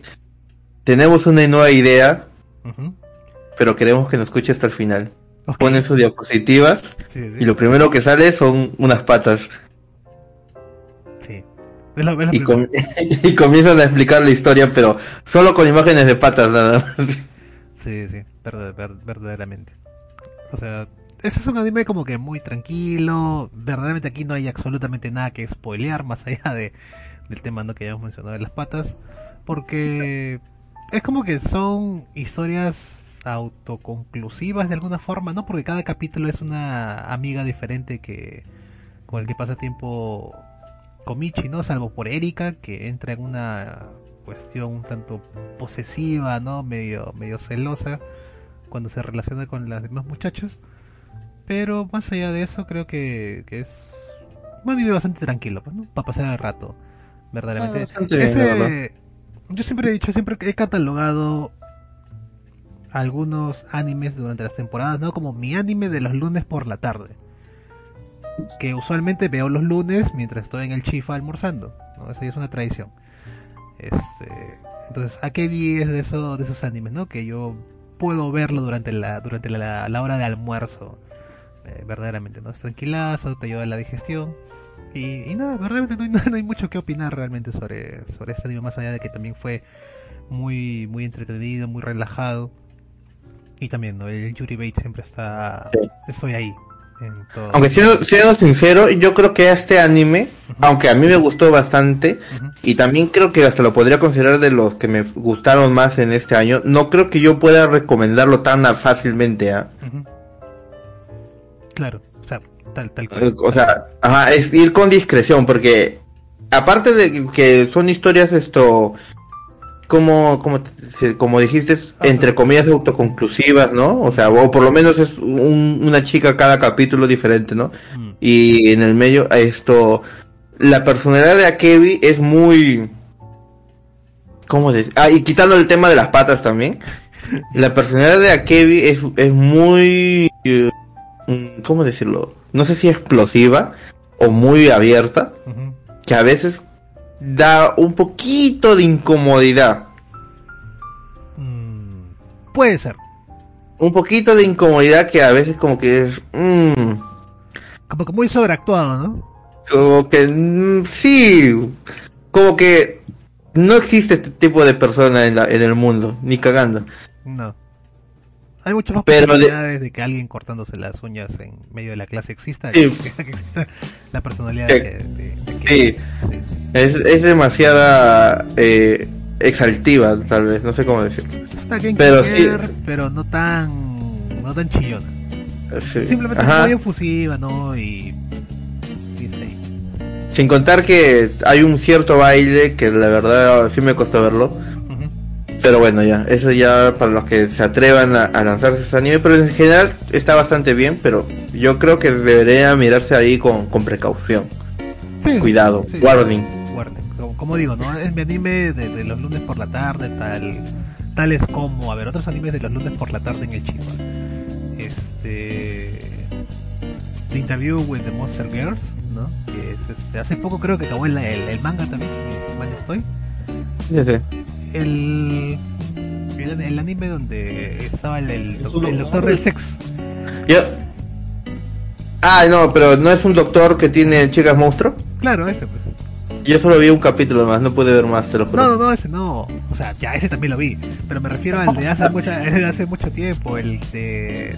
tenemos una nueva idea, pero queremos que nos escuche hasta el final. Ponen sus diapositivas Sí, sí, y lo primero que sale son unas patas. Y, com- <laughs> y comienzan a explicar la historia, pero solo con imágenes de patas nada más. Sí, sí, verdaderamente. O sea, ese es un anime como que muy tranquilo. Verdaderamente aquí no hay absolutamente nada que spoilear más allá de del tema ¿no? que ya hemos mencionado de las patas. porque es como que son historias autoconclusivas de alguna forma, ¿no? Porque cada capítulo es una amiga diferente que con el que pasa tiempo Komichi, ¿no? Salvo por Erika, que entra en una cuestión un tanto posesiva, ¿no? Medio, medio celosa cuando se relaciona con las demás muchachos. Pero más allá de eso, creo que, que es un anime bastante tranquilo, ¿no? Para pasar el rato, verdaderamente. Ah, bien, verdad. Yo siempre he dicho, siempre he catalogado algunos animes durante las temporadas, ¿no? Como mi anime de los lunes por la tarde. Que usualmente veo los lunes mientras estoy en el chifa almorzando, ¿no? Esa es una tradición. Este, entonces, Akebi es de, eso, de esos animes, ¿no? Que yo puedo verlo durante la, durante la, la hora de almuerzo. eh, verdaderamente, ¿no? Es tranquilazo, te ayuda a la digestión. Y, y nada, verdaderamente no hay, <laughs> no hay mucho que opinar realmente sobre, sobre este anime, más allá de que también fue muy, muy entretenido, muy relajado. Y también, ¿no? El Yuri Bait siempre está... Estoy ahí. Aunque siendo, siendo sincero, yo creo que este anime, aunque a mí me gustó bastante, y también creo que hasta lo podría considerar de los que me gustaron más en este año, no creo que yo pueda recomendarlo tan fácilmente. Ujú. Claro, o sea, tal, tal cual. Eh, O sea, ajá, es ir con discreción, porque aparte de que son historias esto, como, como, como dijiste, entre comillas autoconclusivas, ¿no? O sea, o por lo menos es un- una chica cada capítulo diferente, ¿no? Mm. Y en el medio, esto, la personalidad de Akebi es muy... ¿Cómo decir? Ah, y quitando el tema de las patas también. <laughs> La personalidad de Akebi es, es muy... mm, ¿Cómo decirlo? No sé si explosiva o muy abierta, que a veces da un poquito de incomodidad. Mm, Puede ser. Un poquito de incomodidad que a veces como que es... mm, Como que muy sobreactuado, ¿no? Como que mm, sí, como que no existe este tipo de persona en, la, en el mundo, ni cagando. No. Hay muchas más Pero de- posibilidades de... que alguien cortándose las uñas en medio de la clase exista Sí. que, <laughs> que exista la personalidad Sí. de, de- de que- Sí. sí, sí. Es, es demasiada eh, exaltiva, tal vez, no sé cómo decirlo. Está bien Pero sí. pero no tan no tan chillona. Simplemente Ajá. muy efusiva, ¿no? Y. Sin contar que hay un cierto baile que la verdad sí me costó verlo. Pero bueno, ya, eso ya para los que se atrevan a, a lanzarse ese anime, pero en general está bastante bien, pero yo creo que debería mirarse ahí con, con precaución. Sí, Cuidado, sí, warning. warning. Como, como digo, ¿no? Es mi anime de, de los lunes por la tarde, tal tales como, a ver, otros animes de los lunes por la tarde en el Chifa. Este... The Interview with the Monster Girls, ¿no? Que es, este, hace poco creo que acabó el, el, el manga también, si mal estoy. Ya sé. El, el, el anime donde estaba el, el, doc- el doctor del sexo. Yo... Ah, no, pero no es un doctor que tiene chicas monstruo. Claro, ese pues. Yo solo vi un capítulo más, no pude ver más, te lo juro. No, no, ese no. O sea, ya ese también lo vi. Pero me refiero al de hace, mucha, <laughs> hace mucho tiempo. El de.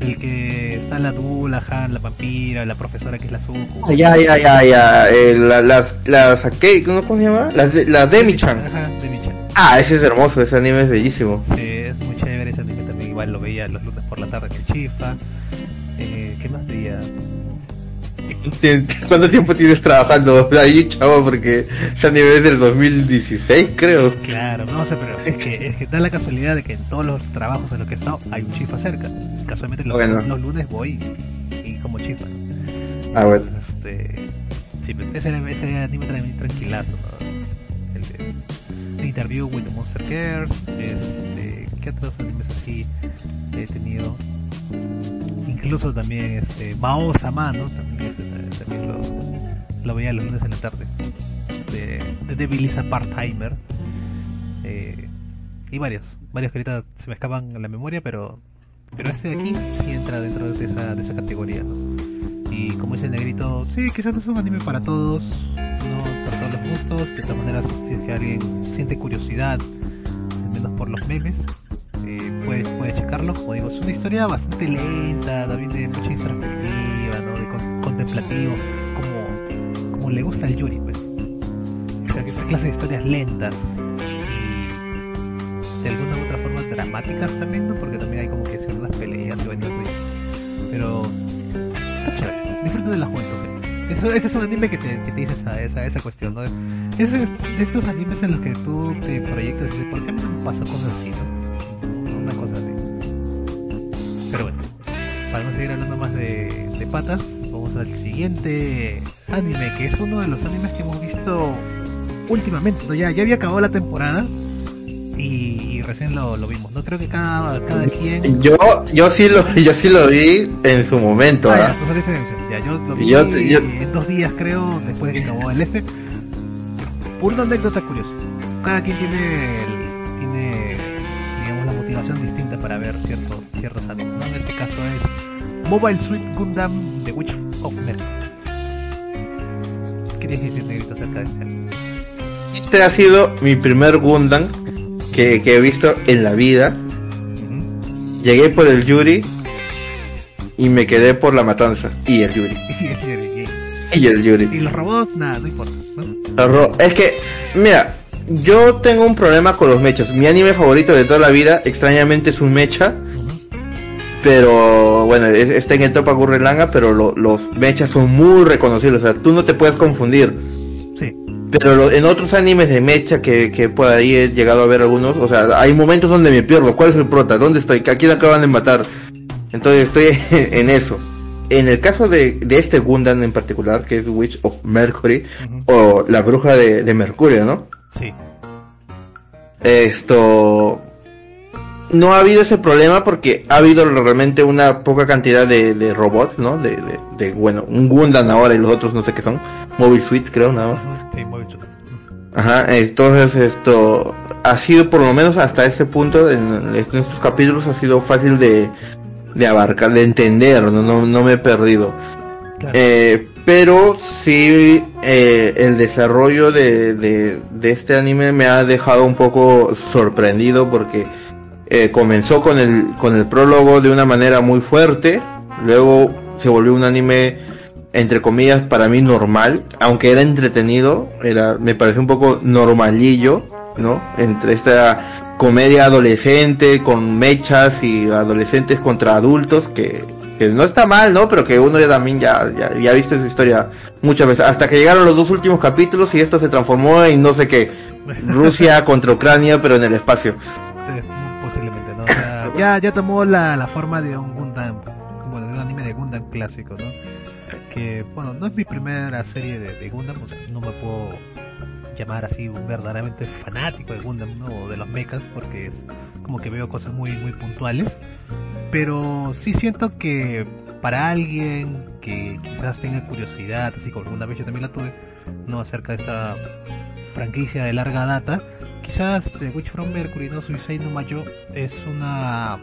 El, que está la Dulahan, la vampira, la profesora que es la Zuko. Ah, ya, ya, ya, ya. eh, la- las, las, ¿qué? ¿Cómo se llama? Las, de- las Demi-chan. Ajá, Demi-chan. Ah, ese es hermoso, ese anime es bellísimo. Sí, es muy chévere ese anime también. Igual lo veía los lunes por la tarde el Chifa. Eh, ¿Qué más veía? ¿Cuánto tiempo tienes trabajando ahí, chavo? Porque ese anime es del 2016, creo. Claro, no sé, pero es que, es que da la casualidad de que en todos los trabajos en los que he estado hay un Chifa cerca. Casualmente los, Bueno. los lunes voy y, y como Chifa. Ah, bueno. Este, sí, pues ese, ese anime también tranquilazo, ¿no? El de The Interview with the Monster Cares, este, ¿qué otros animes así he tenido? Incluso también este, Mao Sama. También, este, también lo, lo veía los lunes en la tarde. De, de Devil is a Part-Timer. Eh, y varios, varios que ahorita se me escapan en la memoria, pero pero este de aquí sí entra dentro de esa, de esa categoría. Y como dice el negrito, sí, quizás es un anime para todos, no para todos los gustos, de todas maneras, si alguien siente curiosidad, al menos por los memes, eh, puede, puede checarlo. Como digo, es una historia bastante lenta, también de mucha introspectiva, ¿no? De con- contemplativo, como, como le gusta al Yuri, pues. O sea, que esa clase de historias lentas, de alguna u otra forma dramáticas también, ¿no? Porque también hay como que ciertas peleas y vainas. Pero chévere, disfruta de la juventud. Eso, ese es un anime que te, que te dice esa, esa, esa cuestión, ¿no? Es es estos animes en los que tú te proyectas y dices, ¿por qué me pasó cosas así, no? Pero bueno, para no seguir hablando más de, de patas, vamos al siguiente anime, que es uno de los animes que hemos visto últimamente, ¿no? Ya, ya había acabado la temporada y, y recién lo, lo vimos, ¿no? Creo que cada, cada quien... Yo, yo sí lo, yo sí lo vi en su momento, Ah, ya, yo lo vi Yo en dos días, creo, después de que acabó el este. Una anécdota curiosa. Cada quien tiene, el- tiene digamos, la motivación distinta para ver ciertos, animes. ¿no? En este caso es Mobile Suit Gundam The Witch of Mercury. ¿Qué tienes que decir, Negrito, acerca de este? Este ha sido mi primer Gundam que, que he visto en la vida. Llegué por el Yuri y me quedé por la matanza. Y el Yuri. <laughs> y, el Yuri. y los robots, nada, no importa. ¿no? Es que, mira, yo tengo un problema con los mechas. Mi anime favorito de toda la vida, extrañamente, es un mecha. Pero bueno, es- está en el Topa Gurrelanga, pero lo- los mechas son muy reconocibles. O sea, tú no te puedes confundir. Sí, Pero lo- en otros animes de mecha que, que por ahí he llegado a ver algunos, o sea, hay momentos donde me pierdo. ¿Cuál es el prota? ¿Dónde estoy? ¿A quién acaban de matar? Entonces estoy <laughs> en eso. En el caso de, de este Gundam en particular, que es Witch of Mercury, o la bruja de, de Mercurio, ¿no? sí. Esto no ha habido ese problema porque ha habido realmente una poca cantidad de, de robots, ¿no? De, de, de, bueno, un Gundam ahora y los otros no sé qué son. Mobile Suite creo nada más. Sí, chulo. Ajá, entonces esto ha sido por lo menos hasta ese punto en, en estos capítulos ha sido fácil de, de abarcar, de entender, no, no, no me he perdido. Claro. Eh, pero sí, eh, el desarrollo de, de, de este anime me ha dejado un poco sorprendido porque eh, comenzó con el, con el prólogo de una manera muy fuerte, luego se volvió un anime entre comillas para mí normal, aunque era entretenido, era, me parece un poco normalillo, ¿no? Entre esta comedia adolescente con mechas y adolescentes contra adultos que, que no está mal, ¿no? Pero que uno ya también ya, ya, ya ha visto esa historia muchas veces. Hasta que llegaron los dos últimos capítulos y esto se transformó en no sé qué. Rusia <laughs> contra Ucrania, pero en el espacio. Ya, ya tomó la, la forma de un Gundam, bueno, de un anime de Gundam clásico, ¿no? Que, bueno, no es mi primera serie de, Gundam, no me puedo llamar así verdaderamente fanático de Gundam, ¿no? O de los mechas, porque es como que veo cosas muy, muy puntuales. Pero sí siento que para alguien que quizás tenga curiosidad, así como alguna vez yo también la tuve, no acerca de esta franquicia de larga data, quizás The Witch from Mercury, no Suicide no Mayo, es una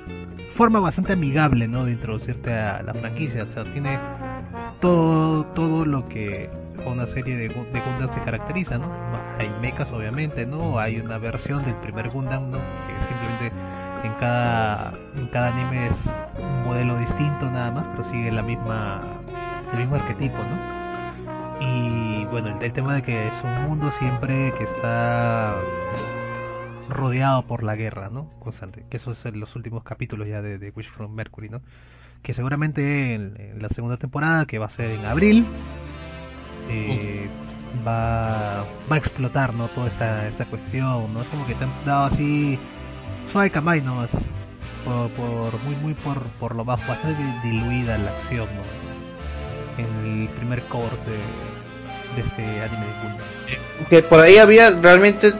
forma bastante amigable, ¿no? De introducirte a la franquicia, o sea, tiene todo, todo lo que una serie de Gundam se caracteriza, ¿no? Hay mechas, obviamente, ¿no? Hay una versión del primer Gundam, ¿no? Que simplemente en cada, en cada anime es un modelo distinto nada más, pero sigue la misma, el mismo arquetipo, ¿no? Y bueno, el, el tema de que es un mundo siempre que está rodeado por la guerra, ¿no? Constante. Que eso es en los últimos capítulos ya de, de Wish from Mercury, ¿no? Que seguramente en, en la segunda temporada, que va a ser en abril, eh, va, va a explotar, ¿no? Toda esta, esta cuestión, ¿no? Es como que te han dado así suave camay nomás. Por, por, muy, muy por, por lo bajo, bastante diluida la acción, ¿no? En el primer cover de, de este anime de Gundam. que por ahí había realmente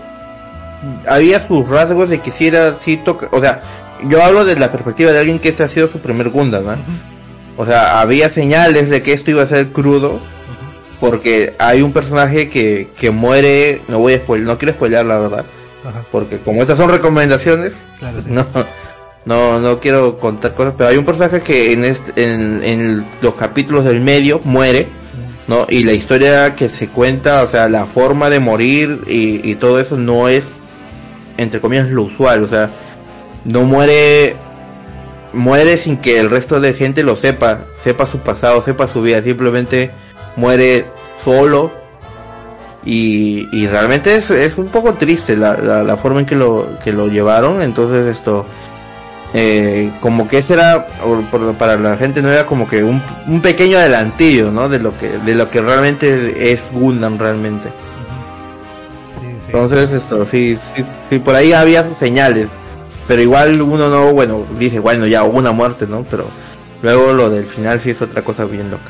había sus rasgos de que si era toca o sea yo hablo de la perspectiva de alguien que este ha sido su primer Gundam ¿no? O sea había señales de que esto iba a ser crudo porque hay un personaje que, que muere no voy a spoiler no quiero spoiler la verdad Ajá, porque como estas son recomendaciones claro, sí. <laughs> no no no quiero contar cosas pero hay un personaje que en este, en, en los capítulos del medio muere ¿no? Y la historia que se cuenta, o sea, la forma de morir y, y todo eso no es, entre comillas, lo usual, o sea, no muere, muere sin que el resto de gente lo sepa, sepa su pasado, sepa su vida, simplemente muere solo Y, y realmente es, es un poco triste la, la, la forma en que lo, que lo llevaron. Entonces esto, eh, como que ese era, para la gente no era como que un, un pequeño adelantillo, ¿no? De lo que, de lo que realmente es Gundam realmente. Ujú. Sí, sí. Entonces esto, sí, sí, sí, por ahí había sus señales. Pero igual uno no, bueno, dice, bueno, ya hubo una muerte, ¿no? Pero luego lo del final sí es otra cosa bien loca.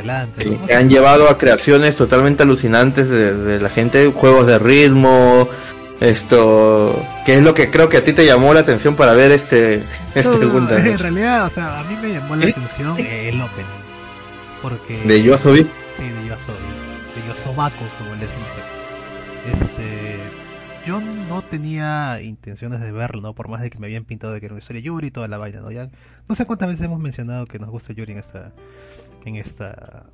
Adelante. Que han llevado a creaciones totalmente alucinantes de, de la gente, juegos de ritmo, esto, que es lo que creo que a ti te llamó la atención para ver este, <laughs> este No, en realidad, o sea, a mí me llamó la ¿Eh? atención el opening. Porque... de Yosobi. Sí, de Yoso, de Yosobako, como les dije. Este, yo no tenía intenciones de verlo, ¿no? Por más de que me habían pintado de que era una historia Yuri y toda la vaina, ¿no? Ya, no sé cuántas veces hemos mencionado que nos gusta Yuri en esta, en esta,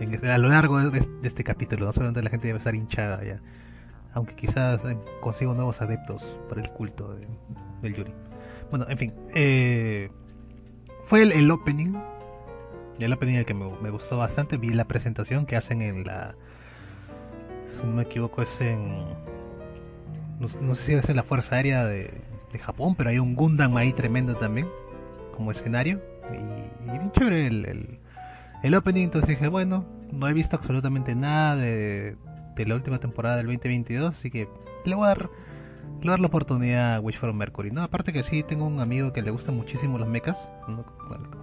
en este- a lo largo de, este capítulo, no solamente la gente debe estar hinchada ya, aunque quizás eh, consigo nuevos adeptos para el culto de- del Yuri. Bueno, en fin, eh, fue el, el opening el opening el que me, me gustó bastante. Vi la presentación que hacen en la. Si no me equivoco, es en. No, no sé si es en la Fuerza Aérea de, de Japón, pero hay un Gundam ahí tremendo también, como escenario. Y, y bien chévere el, el, opening. Entonces dije, bueno, no he visto absolutamente nada de, de la última temporada del 2022, así que le voy a dar. Le voy a dar la oportunidad a Wish for Mercury, ¿no? Aparte que sí, tengo un amigo que le gustan muchísimo los mechas, ¿no?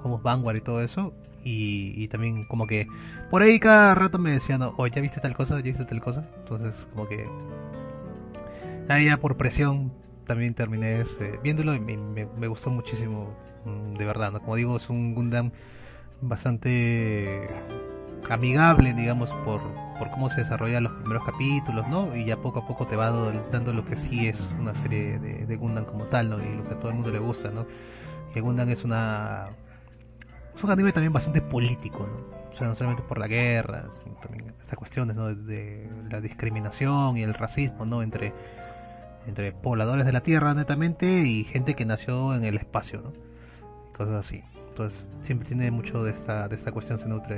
como Vanguard y todo eso, y, y también como que por ahí cada rato me decían, oh, ya viste tal cosa, ya viste tal cosa. Entonces como que ahí ya por presión también terminé este, viéndolo y me, me- gustó muchísimo, de verdad, ¿no? Como digo, es un Gundam bastante amigable, digamos, por, por cómo se desarrollan los primeros capítulos, ¿no? Y ya poco a poco te va dando, lo que sí es una serie de, Gundam como tal, ¿no? Y lo que a todo el mundo le gusta, ¿no? Que Gundam es una es un anime también bastante político, ¿no? O sea, no solamente por la guerra, sino también estas cuestiones, ¿no? De la discriminación y el racismo, ¿no? Entre, entre pobladores de la Tierra, netamente, y gente que nació en el espacio, ¿no? Cosas así. Entonces, siempre tiene mucho de esta, de esta cuestión, se nutre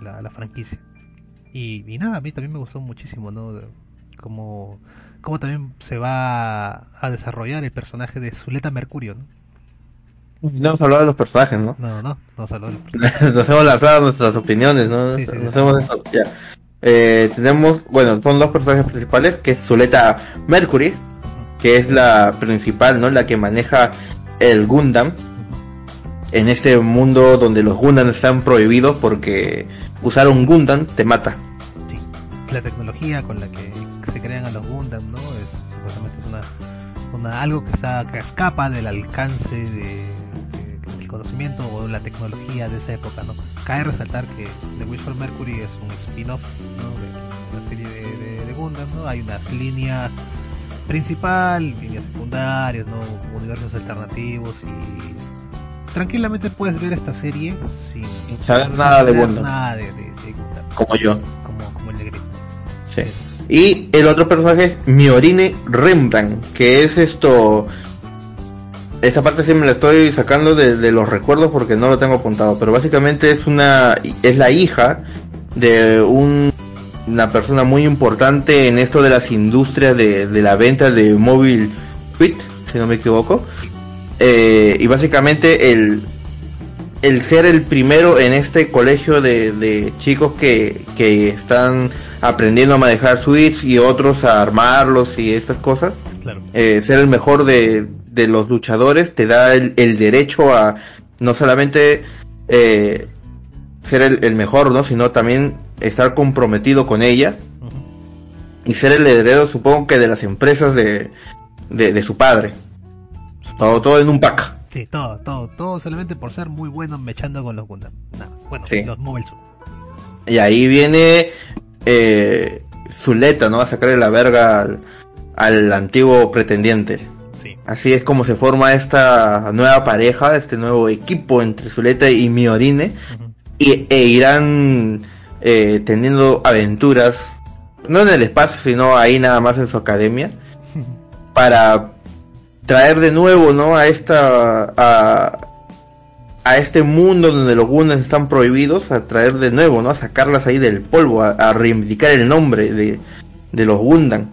la, la franquicia. Y, y nada, a mí también me gustó muchísimo, ¿no? De Cómo, cómo también se va a desarrollar el personaje de Zuleta Mercurio, ¿no? No hemos hablado de los personajes, ¿no? No, no, no <laughs> solo Nos hemos lanzado nuestras opiniones, ¿no? Sí, sí, Nos sí. hemos. Eh, tenemos, bueno, son dos personajes principales, que es Zuleta Mercury, que es la principal, ¿no? La que maneja el Gundam en este mundo donde los Gundam están prohibidos porque usar un Gundam te mata. Sí, la tecnología con la que se crean a los Gundam, ¿no? Es, supuestamente es una, una algo que está que escapa del alcance de, de- del conocimiento o la tecnología de esa época, ¿no? Cabe resaltar que The Wish for Mercury es un spin-off, ¿no? De una serie de, de, Gundam, ¿no? Hay una línea principal, líneas secundarias, ¿no? Universos alternativos y tranquilamente puedes ver esta serie sin, saber nada de saber Gundam. nada de, de- de Gundam, Como yo. como, como el negrito. Sí. Y el otro personaje es Miorine Rembrandt, que es esto. Esa parte sí me la estoy sacando de, de los recuerdos porque no lo tengo apuntado, pero básicamente es una es la hija de un- una persona muy importante en esto de las industrias de, de la venta de móvil Suite, si no me equivoco. Eh, y básicamente el, el ser el primero en este colegio de, de chicos que, que están aprendiendo a manejar Switch y otros a armarlos y estas cosas, Claro. eh, ser el mejor de, de los luchadores te da el, el derecho a no solamente eh, ser el, el mejor, ¿no? sino también estar comprometido con ella y ser el heredero, supongo que de las empresas de, de su padre. Todo, todo en un pack. Sí, todo, todo, todo solamente por ser muy bueno mechando con los Gundam. Nada, bueno, Sí. los Mobile Suit. Y ahí viene eh, Zuleta, ¿no? A sacarle la verga al, al antiguo pretendiente. Sí, Así es como se forma esta nueva pareja, este nuevo equipo entre Zuleta y Miorine. Y, e irán eh, teniendo aventuras, no en el espacio, sino ahí nada más en su academia, <laughs> para traer de nuevo, ¿no? A esta, a, a este mundo donde los Gundam están prohibidos, a traer de nuevo, ¿no? A sacarlas ahí del polvo, a, a reivindicar el nombre de, de los Gundam.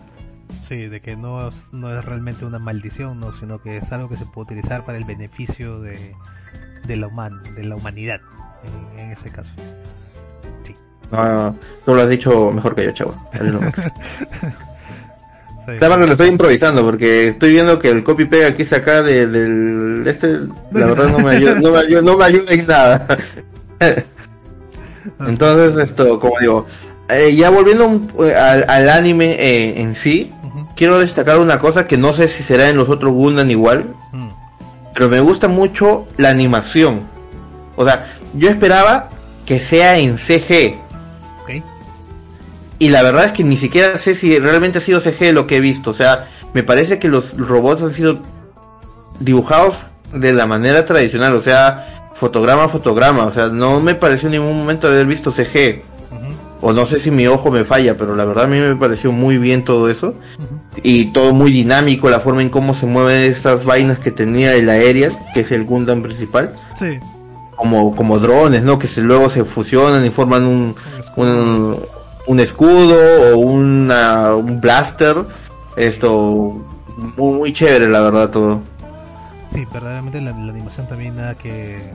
Sí, de que no, es- no es realmente una maldición, ¿no? sino que es algo que se puede utilizar para el beneficio de, de, la, human, de la humanidad, en, en ese caso. Sí. No, no, tú lo has dicho mejor que yo, chavo. <laughs> Sí. Además que lo estoy improvisando porque estoy viendo que el copy pega aquí está acá de- del este la verdad no me ayuda, no me ayuda, no me ayuda en nada. <laughs> Entonces esto, como digo, eh, ya volviendo un- eh, al, al anime eh, en sí, quiero destacar una cosa que no sé si será en los otros Gundam igual, Mm. pero me gusta mucho la animación. O sea, yo esperaba que sea en CG. Y la verdad es que ni siquiera sé si realmente ha sido CG lo que he visto. O sea, me parece que los robots han sido dibujados de la manera tradicional, o sea, fotograma a fotograma. O sea, no me pareció en ningún momento haber visto CG. O no sé si mi ojo me falla, pero la verdad a mí me pareció muy bien todo eso. Y todo muy dinámico, la forma en cómo se mueven estas vainas que tenía el Aerial, que es el Gundam principal. Sí. Como, como drones, ¿no? Que se, luego se fusionan y forman un, un, un escudo o una, un blaster. Esto, muy, muy chévere, la verdad, todo. Sí, verdaderamente la, la animación también nada que,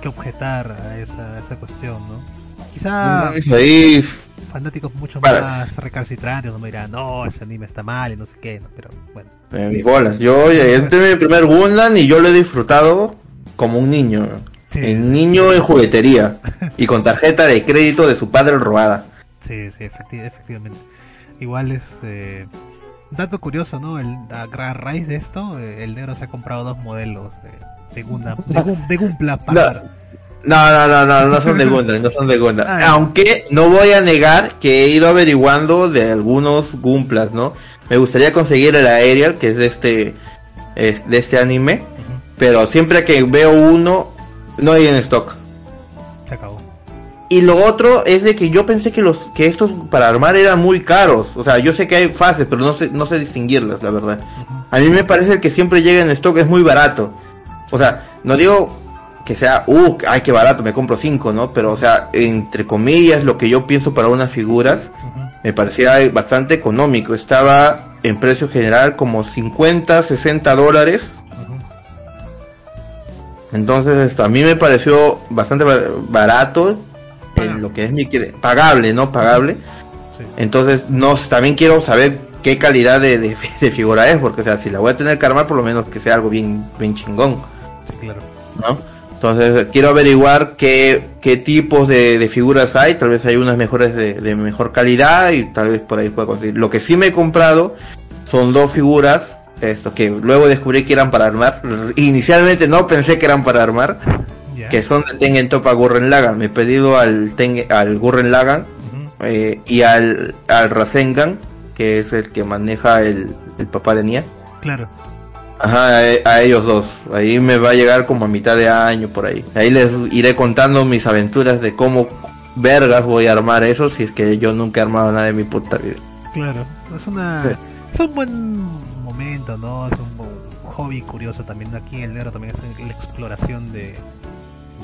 que objetar a esa, a esa cuestión, ¿no? Quizá Ahí, fanáticos mucho más recalcitrantes no me dirán, no, ese anime está mal y no sé qué, ¿no? pero bueno. eh, mis bolas. Yo, es mi primer Gundam y yo lo he disfrutado como un niño. Sí. El niño en juguetería. y con tarjeta de crédito de su padre robada. Sí, sí, efecti- efectivamente. Igual es eh, dato curioso, ¿no? El, a, raíz de esto, eh, el negro se ha comprado dos modelos de, de Gundam, de, de <laughs> para No, no, no, no, no son de <laughs> Gundam, no son de Gundam. Ay. Aunque no voy a negar que he ido averiguando de algunos Gumplas, ¿no? Me gustaría conseguir el Aerial, que es de este, es de este anime, pero siempre que veo uno, no hay en stock. Y lo otro es de que yo pensé que los, que estos para armar eran muy caros. O sea, yo sé que hay fases, pero no sé, no sé distinguirlas, la verdad. A mí me parece que siempre llega en stock es muy barato. O sea, no digo que sea, uh, ay, qué barato, me compro cinco, ¿no? Pero, o sea, entre comillas, lo que yo pienso para unas figuras, me parecía bastante económico. Estaba en precio general como 50, 60 dólares. Entonces, esto a mí me pareció bastante ba- barato en lo que es mi pagable, ¿no? Pagable. Sí, Entonces, no, también quiero saber qué calidad de, de, <laughs> de figura es, porque, o sea, si la voy a tener que armar, por lo menos que sea algo bien, bien chingón. sí, claro. ¿no? Entonces quiero averiguar qué, qué tipos de, de figuras hay, tal vez hay unas mejores de, mejor calidad y tal vez por ahí pueda conseguir. Lo que sí me he comprado son dos figuras, estos que luego descubrí que eran para armar. Inicialmente no pensé que eran para armar, Que son de Tengen Topa Gurren Lagann. Me he pedido al, Tengen, al Gurren Lagann Ujú. eh, y al, al Rasengan, que es el que maneja el, el papá de Nia. Claro. Ajá, a, a ellos dos. Ahí me va a llegar como a mitad de año por ahí. Ahí les iré contando mis aventuras de cómo vergas voy a armar eso si es que yo nunca he armado nada de mi puta vida. Claro, es una Sí. es un buen momento, ¿no? Es un, hobby curioso también. Aquí el negro también es la exploración de,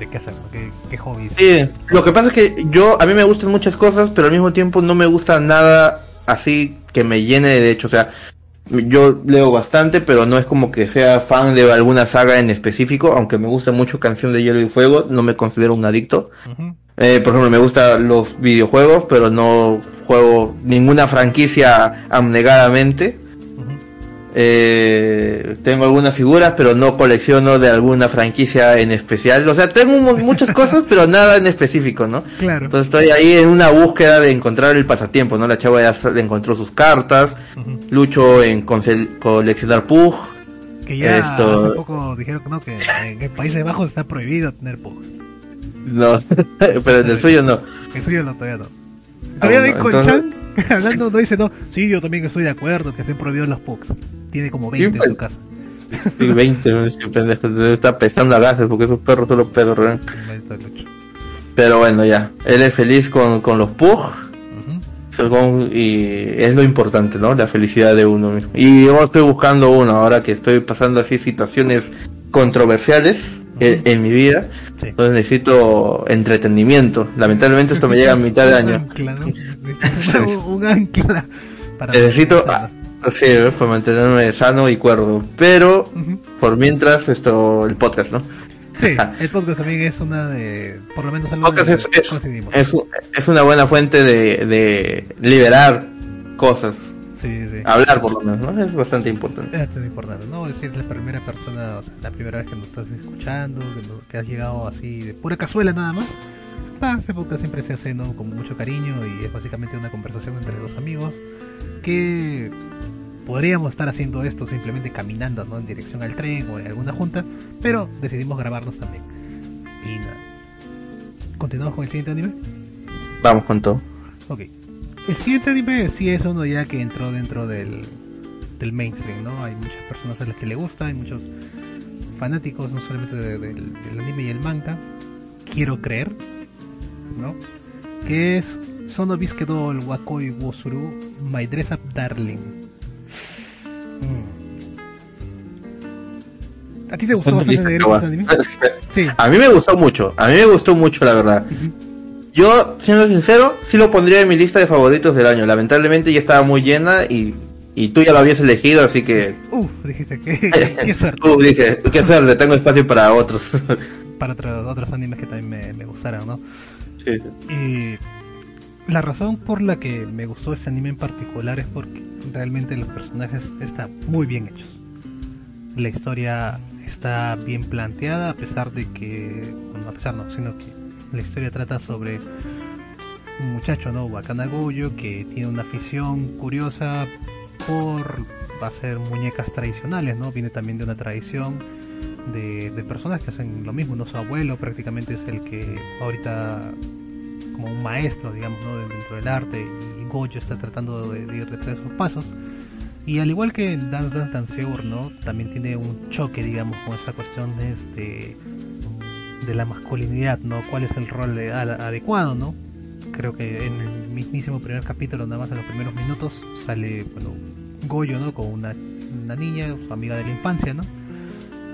qué qué, qué hobbies. Sí, lo que pasa es que yo, a mí me gustan muchas cosas, pero al mismo tiempo no me gusta nada así que me llene de hecho. O sea, yo leo bastante, pero no es como que sea fan de alguna saga en específico, aunque me gusta mucho Canción de Hielo y Fuego, no me considero un adicto. Ujú, Eh, por ejemplo, me gustan los videojuegos, pero no juego ninguna franquicia abnegadamente. Eh, tengo algunas figuras, pero no colecciono de alguna franquicia en especial. O sea, tengo mu- muchas <laughs> cosas, pero nada en específico, ¿no? Claro. Entonces estoy ahí en una búsqueda de encontrar el pasatiempo, ¿no? La chava ya encontró sus cartas, lucho en coleccionar Pug. Que ya Esto- hace poco dijeron que no, que en, en Países Bajos está prohibido tener Pug. No, <laughs> pero en el suyo no. En suyo no, todavía no. Todavía bueno, ven con entonces- Chan <laughs> hablando, no dice no. Sí, yo también estoy de acuerdo que estén prohibidos los Pugs. Tiene como 20 en su casa. Sí, 20, ¿no? Sí, pendejo, está pestando a gases porque esos perros pedorrean. Maldito Lucho. Pero bueno, ya. Él es feliz con, con los Pug. Ujú. según- y es lo importante, ¿no? La felicidad de uno mismo. Y yo estoy buscando uno ahora que estoy pasando así situaciones controversiales en, en mi vida. Sí. Entonces necesito entretenimiento. Lamentablemente esto me llega a mitad de <laughs> año. ancla, ¿no? Necesitas <laughs> <laughs> un, ancla para Necesito, sí, para mantenerme sano y cuerdo. Pero Ujú. por mientras esto, el podcast, ¿no? Sí, <laughs> el podcast también es una de. Por lo menos algo podcast es, es, es, es una buena fuente de, de liberar cosas. Sí, sí. Hablar por lo menos, ¿no? Es bastante importante. Es muy importante, ¿no? Es decir, la primera persona, o sea, la primera vez que nos estás escuchando, que, no- que has llegado así de pura cazuela nada más. Ah, este podcast siempre se hace, ¿no? Con mucho cariño y es básicamente una conversación entre dos amigos que podríamos estar haciendo esto simplemente caminando, ¿no? En dirección al tren o en alguna junta, pero decidimos grabarnos también. Y nada. ¿Continuamos con el siguiente anime? Vamos con todo. Ok. El siguiente anime sí es uno ya que entró dentro del, del mainstream, ¿no? Hay muchas personas a las que le gusta, hay muchos fanáticos, no solamente de- del, del anime y el manga. Quiero creer, ¿no? Que es Sono Bisquedol Wakoi Wosuru My Dress Up Darling. ¿A ti te gustó bastante este anime? <laughs> Sí. A mí me gustó mucho, a mí me gustó mucho la verdad. Yo, siendo sincero, sí lo pondría en mi lista de favoritos del año. Lamentablemente ya estaba muy llena y, y tú ya lo habías elegido, así que... Uf, dijiste que <laughs> qué suerte. Uh, dije, qué hacerle, tengo espacio para otros. <laughs> Para otros, otros animes que también me, me gustaron, ¿no? Sí, sí. Y la razón por la que me gustó este anime en particular es porque realmente los personajes están muy bien hechos. La historia está bien planteada a pesar de que, bueno, a pesar no, sino que la historia trata sobre un muchacho, ¿no? Wakana Goyo, que tiene una afición curiosa por hacer muñecas tradicionales, ¿no? Viene también de una tradición de, de personas que hacen lo mismo, ¿no? Su abuelo prácticamente es el que ahorita como un maestro, digamos, ¿no? dentro del arte y Gojo está tratando de, de ir detrás de sus pasos. Y al igual que Dance Dance Danceur, ¿no? También tiene un choque, digamos, con esa cuestión de, este, de la masculinidad, ¿no? ¿Cuál es el rol adecuado, ¿no? Creo que en el mismísimo primer capítulo, nada más en los primeros minutos, sale, bueno, Goyo, ¿no? Con una, una niña, su amiga de la infancia, ¿no?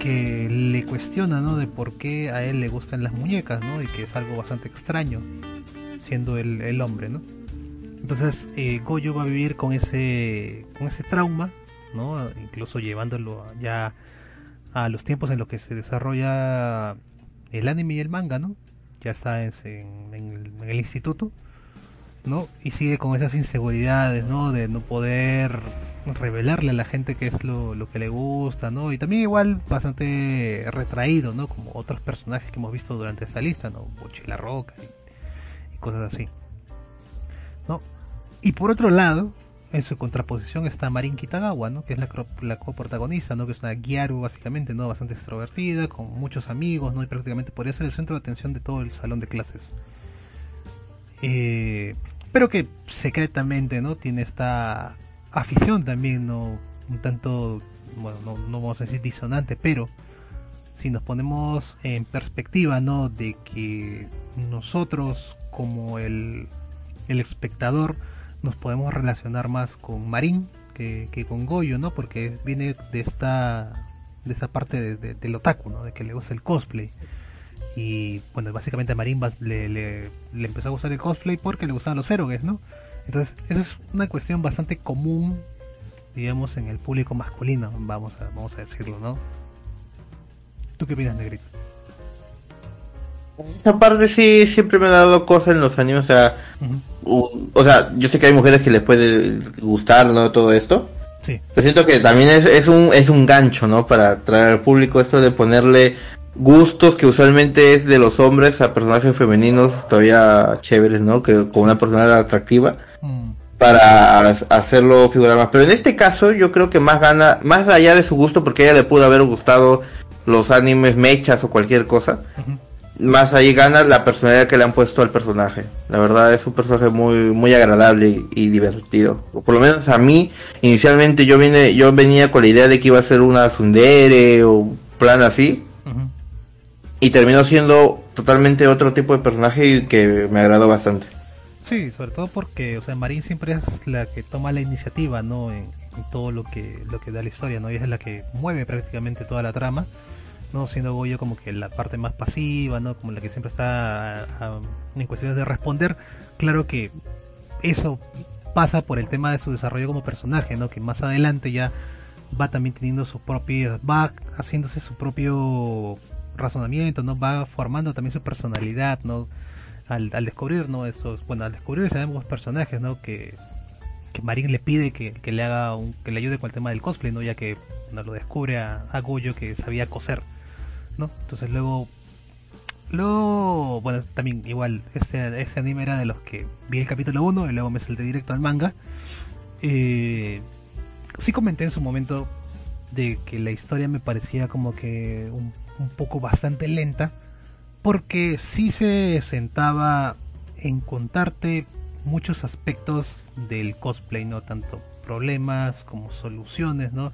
Que le cuestiona, ¿no? De por qué a él le gustan las muñecas, ¿no? Y que es algo bastante extraño, siendo el, el hombre, ¿no? Entonces, eh, Goyo va a vivir con ese, con ese trauma, ¿no? Incluso llevándolo ya a los tiempos en los que se desarrolla el anime y el manga, ¿no? Ya está en, en- en el, instituto, ¿no? Y sigue con esas inseguridades, ¿no? De no poder revelarle a la gente qué es lo, lo que le gusta, ¿no? Y también igual bastante retraído, ¿no? Como otros personajes que hemos visto durante esa lista, ¿no? Bochi la Roca y cosas así. Y por otro lado, en su contraposición está Marin Kitagawa, ¿no? Que es la, la coprotagonista, ¿no? Que es una Gyaru básicamente, ¿no? Bastante extrovertida, con muchos amigos, ¿no? Y prácticamente podría ser el centro de atención de todo el salón de clases. Eh, pero que secretamente, ¿no? Tiene esta afición también, ¿no? Un tanto, bueno, no, no vamos a decir disonante, pero si nos ponemos en perspectiva, ¿no? De que nosotros como el, el espectador nos podemos relacionar más con Marín que, que con Goyo, ¿no? Porque viene de esta de esta parte de, de- del otaku, ¿no? De que le gusta el cosplay. Y bueno, básicamente a Marín le, le, empezó a gustar el cosplay porque le gustaban los erogues, ¿no? Entonces, eso es una cuestión bastante común, digamos, en el público masculino, vamos a, vamos a decirlo, ¿no? ¿Tú qué opinas, Negrito? Esa parte sí siempre me ha dado cosas en los animes, o sea, Ujú. u- o sea, yo sé que hay mujeres que les puede gustar, ¿no? Todo esto. Sí, Yo siento que también es, es un es un gancho, ¿no? Para atraer al público esto de ponerle gustos que usualmente es de los hombres a personajes femeninos todavía chéveres, ¿no? Que con una personalidad atractiva Mm, para ha- hacerlo figurar más. Pero en este caso yo creo que más gana, más allá de su gusto, porque a ella le pudo haber gustado los animes mechas o cualquier cosa, ujú. Más ahí gana la personalidad que le han puesto al personaje. La verdad es un personaje muy muy agradable y, y divertido. O por lo menos a mí, inicialmente yo vine, yo venía con la idea de que iba a ser una tsundere o un plan así, y terminó siendo totalmente otro tipo de personaje y que me agradó bastante. Sí, sobre todo porque, o sea, Marín siempre es la que toma la iniciativa, ¿no? En, en todo lo que lo que da la historia, ¿no? Y es la que mueve prácticamente toda la trama. No siendo Goyo como que la parte más pasiva, ¿no? Como la que siempre está en cuestiones de responder. Claro que eso pasa por el tema de su desarrollo como personaje, ¿no? Que más adelante ya va también teniendo su propio, va haciéndose su propio razonamiento, ¿no? Va formando también su personalidad, ¿no? Al, descubrir, ¿no? Esos, bueno, al descubrir nuevos personajes, ¿no? Que, que Marin le pide que, que le haga un, que le ayude con el tema del cosplay, ¿no? Ya que no lo descubre a, a Goyo que sabía coser, Entonces luego Luego, bueno, también igual, este, este anime era de los que vi el capítulo 1 y luego me salté directo al manga. Eh, sí comenté en su momento de que la historia me parecía como que un, un poco bastante lenta, porque sí se sentaba en contarte muchos aspectos del cosplay, no tanto problemas como soluciones, ¿no?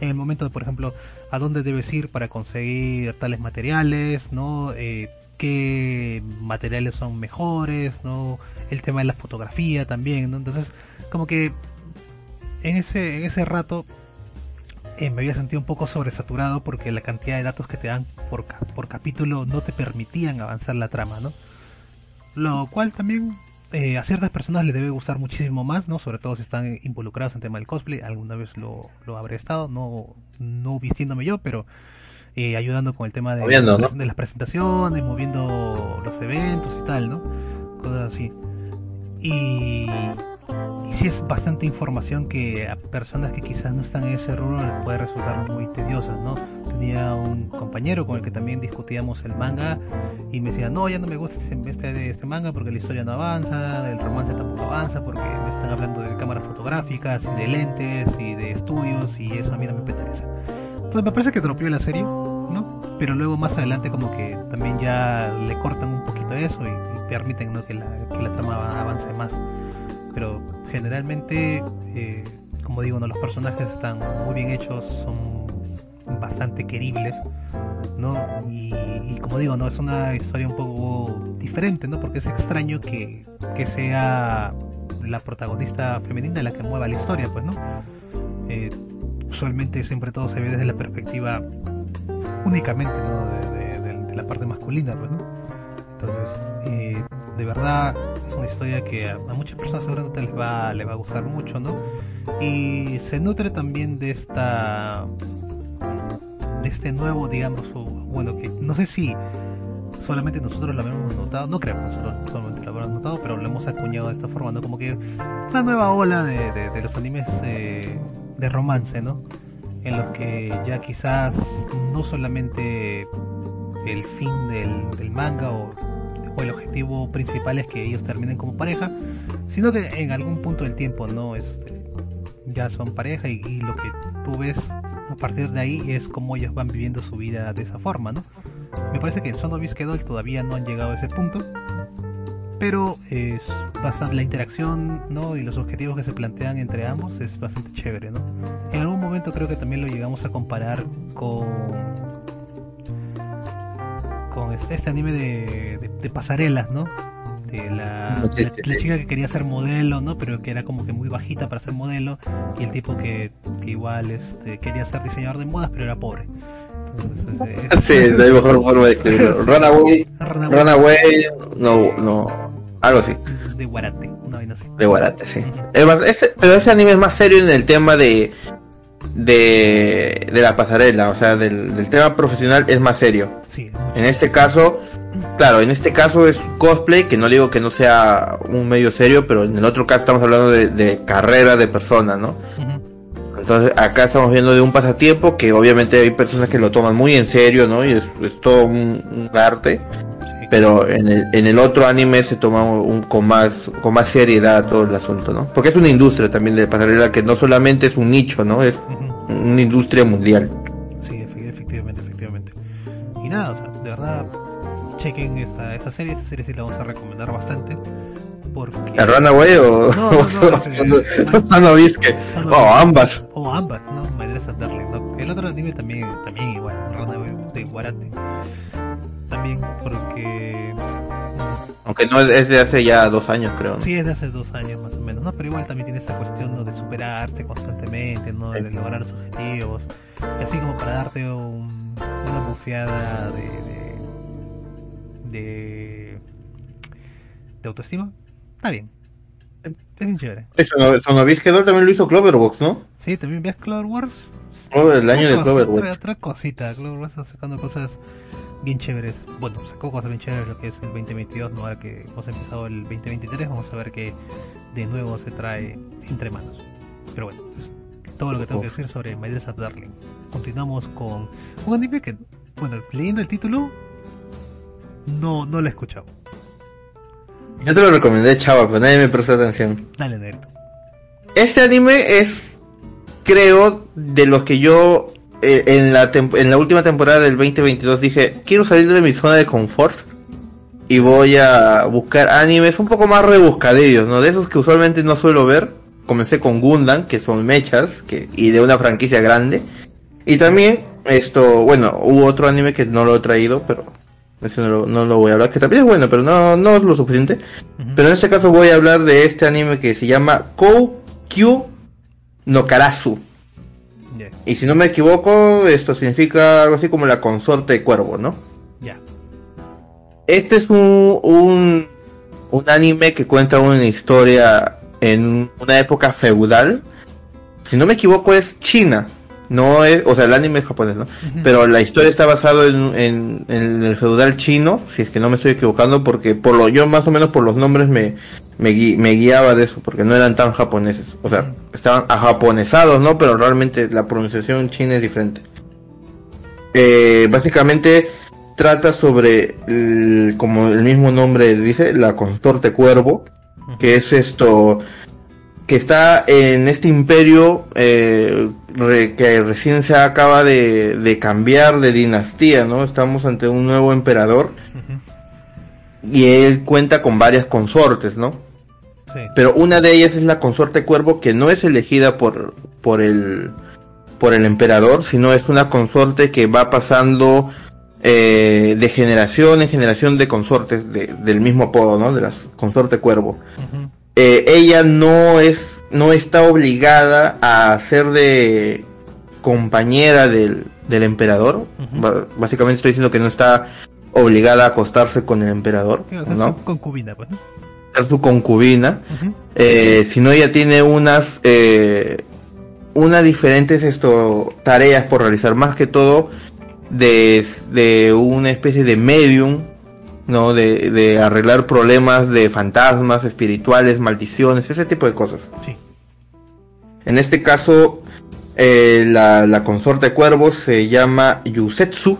En el momento de, por ejemplo, a dónde debes ir para conseguir tales materiales, ¿no? Eh, qué materiales son mejores, ¿no? El tema de la fotografía también, ¿no? Entonces, como que en ese, en ese rato eh, me había sentido un poco sobresaturado porque la cantidad de datos que te dan por, por capítulo no te permitían avanzar la trama, ¿no? Lo cual también eh, a ciertas personas les debe gustar muchísimo más, ¿no? Sobre todo si están involucrados en tema del cosplay. Alguna vez lo, lo habré estado, no, no vistiéndome yo, pero eh, ayudando con el tema de, Moviendo, ¿no? de las presentaciones, moviendo los eventos y tal, ¿no? Cosas así. Y, y sí es bastante información que a personas que quizás no están en ese rubro les puede resultar muy tediosa, ¿no? Tenía un compañero con el que también discutíamos el manga y me decía, no, ya no me gusta este, este manga porque la historia no avanza, el romance tampoco avanza porque me están hablando de cámaras fotográficas y de lentes y de estudios y eso a mí no me interesa. Entonces me parece que dropeó la serie, ¿no? Pero luego más adelante como que también ya le cortan un poquito eso y, y permiten ¿no? que, la, que la trama avance más. Pero generalmente, eh, como digo, ¿no? los personajes están muy bien hechos, son bastante queribles, ¿no? Y, como digo, ¿no? Es una historia un poco diferente, ¿no? Porque es extraño que, que sea la protagonista femenina la que mueva la historia, pues, ¿no? Eh, usualmente siempre todo se ve desde la perspectiva únicamente ¿no? de, la parte masculina pues no entonces de verdad es una historia que a, muchas personas seguramente les va les va a gustar mucho no y se nutre también de esta de este nuevo digamos bueno que no sé si solamente nosotros lo hemos notado no creo que nosotros solamente lo habremos notado pero lo hemos acuñado de esta forma no como que una nueva ola de, de- de los animes eh, de romance no en los que ya quizás no solamente el fin del, del manga o, o el objetivo principal es que ellos terminen como pareja, sino que en algún punto del tiempo no este, ya son pareja y, y lo que tú ves a partir de ahí es cómo ellos van viviendo su vida de esa forma, ¿no? Me parece que en Sonovis Kedol todavía no han llegado a ese punto, pero es bastante la interacción ¿no? y los objetivos que se plantean entre ambos es bastante chévere ¿no? en algún momento creo que también lo llegamos a comparar con con este, este anime de, de, de pasarelas ¿no? de la, Sí, la, sí, la sí. chica que quería ser modelo ¿no? pero que era como que muy bajita para ser modelo y el tipo que, que igual este, quería ser diseñador de modas pero era pobre Entonces, eh, Sí, no hay mejor forma de escribirlo. <laughs> Runaway, Runaway Runaway, no, no, algo así, de Guarate una vaina así de Guarate, sí. Es más, pero ese anime es más serio en el tema de, de, de la pasarela, o sea, del, del tema profesional es más serio. sí En este caso, claro, en este caso es cosplay, que no digo que no sea un medio serio, pero en el otro caso estamos hablando de, de carrera de personas, ¿no? Entonces acá estamos viendo de un pasatiempo que obviamente hay personas que lo toman muy en serio, ¿no? Y es, es todo un, un arte. Pero en el, en el otro anime se toma un, con más con más seriedad todo el asunto, ¿no? Porque es una industria también de pasarela que no solamente es un nicho, ¿no? Es una industria mundial. Sí, efe- efectivamente, efectivamente. Y nada, o sea, de verdad, chequen esta, esta serie, esta serie sí la vamos a recomendar bastante. ¿La Runaway o, No, no, <laughs> no, o ambas. O ambas, interesa darle, ¿no? El otro anime también, también igual, Runaway de Guarate. También porque... Aunque no es de hace ya dos años, creo. ¿no? Sí, es de hace dos años más o menos, ¿no? Pero igual también tiene esta cuestión ¿no? de superarte constantemente, ¿no? De lograr los objetivos. Y así como para darte un, una bufeada de, de, de, de autoestima, está bien. Es bien chévere. Eso no, Sonovis también lo hizo Cloverbox, ¿no? Sí, también ves Clover el año de Cloverbox. Otra, cosita, Clover Wars está sacando cosas bien chéveres. Bueno, sacó cosas bien chéveres lo que es el 2022, ¿no? Ahora que hemos empezado el 2023, vamos a ver qué de nuevo se trae entre manos. Pero bueno, es todo lo que tengo que decir sobre My Dress Up Darling. Continuamos con un anime que, bueno, leyendo el título, no, no lo he escuchado. Yo te lo recomendé, chava, pero nadie me prestó atención. Dale, Negrito. Este anime es, creo, de los que yo eh, en, la en la última temporada del 2022 dije, quiero salir de mi zona de confort y voy a buscar animes un poco más rebuscadillos, ¿no? De esos que usualmente no suelo ver. Comencé con Gundam, que son mechas, que, y de una franquicia grande. Y también, esto, bueno, hubo otro anime que no lo he traído, pero ese no lo, no lo voy a hablar, que también es bueno, pero no, no es lo suficiente. Pero en este caso voy a hablar de este anime que se llama Koukyu no Ya, Y si no me equivoco, esto significa algo así como la consorte de cuervo, ¿no? ya. Este es un, un, un anime que cuenta una historia en una época feudal. Si no me equivoco es China. No es, o sea, el anime es japonés, ¿no? Pero la historia está basada en, en, en el feudal chino, si es que no me estoy equivocando, porque por lo yo más o menos por los nombres me, me, gui- me guiaba de eso, porque no eran tan japoneses. O sea, estaban japonesados, ¿no? Pero realmente la pronunciación china es diferente. Eh, básicamente trata sobre, el- como el mismo nombre dice, la consorte cuervo, que es esto que está en este imperio eh, re- que recién se acaba de, de cambiar de dinastía, ¿no? Estamos ante un nuevo emperador y él cuenta con varias consortes, ¿no? Sí. Pero una de ellas es la consorte cuervo que no es elegida por, por el por el emperador, sino es una consorte que va pasando eh, de generación en generación de consortes de- del mismo apodo, ¿no? De la consorte cuervo. Eh, ella no es no está obligada a ser de compañera del, del emperador. Básicamente estoy diciendo que no está obligada a acostarse con el emperador, Sí, o sea, ¿no? su concubina, pues. Ser su concubina, Ujú. eh, sino ella tiene unas eh, unas diferentes esto tareas por realizar, más que todo de, de una especie de medium, ¿no? De, de arreglar problemas de fantasmas, espirituales, maldiciones, ese tipo de cosas. Sí. En este caso, eh, la, consorte cuervos se llama Yusetsu.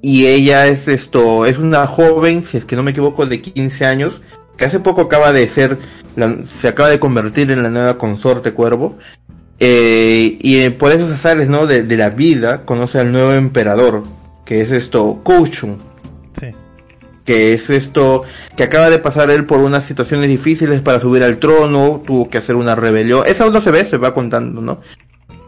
Y ella es esto, es una joven, si es que no me equivoco, de 15 años, que hace poco acaba de ser, se acaba de convertir en la nueva consorte cuervo. Eh, y eh, por esos azares, ¿no? De, de la vida, conoce al nuevo emperador, que es esto, Kouchun. Que es esto que acaba de pasar él por unas situaciones difíciles para subir al trono, tuvo que hacer una rebelión, esa no se ve, se va contando, ¿no?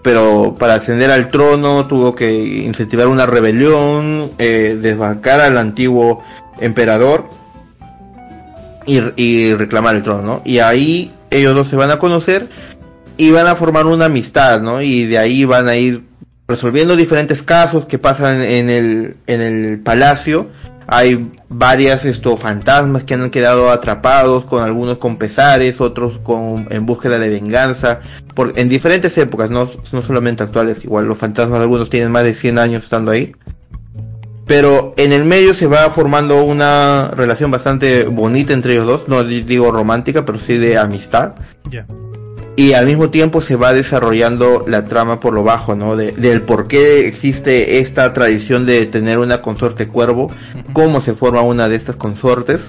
Pero para ascender al trono tuvo que incentivar una rebelión, eh, desbancar al antiguo emperador y, y reclamar el trono, ¿no? Y ahí ellos dos se van a conocer y van a formar una amistad, ¿no? Y de ahí van a ir resolviendo diferentes casos que pasan en el, en el palacio. Hay varias estos fantasmas que han quedado atrapados, con algunos con pesares, otros con en búsqueda de venganza, por, en diferentes épocas, no, no solamente actuales, igual los fantasmas algunos tienen más de 100 años estando ahí. Pero en el medio se va formando una relación bastante bonita entre ellos dos, no di- digo romántica, pero sí de amistad Ya. Y al mismo tiempo se va desarrollando la trama por lo bajo, ¿no? De, del por qué existe esta tradición de tener una consorte cuervo, cómo se forma una de estas consortes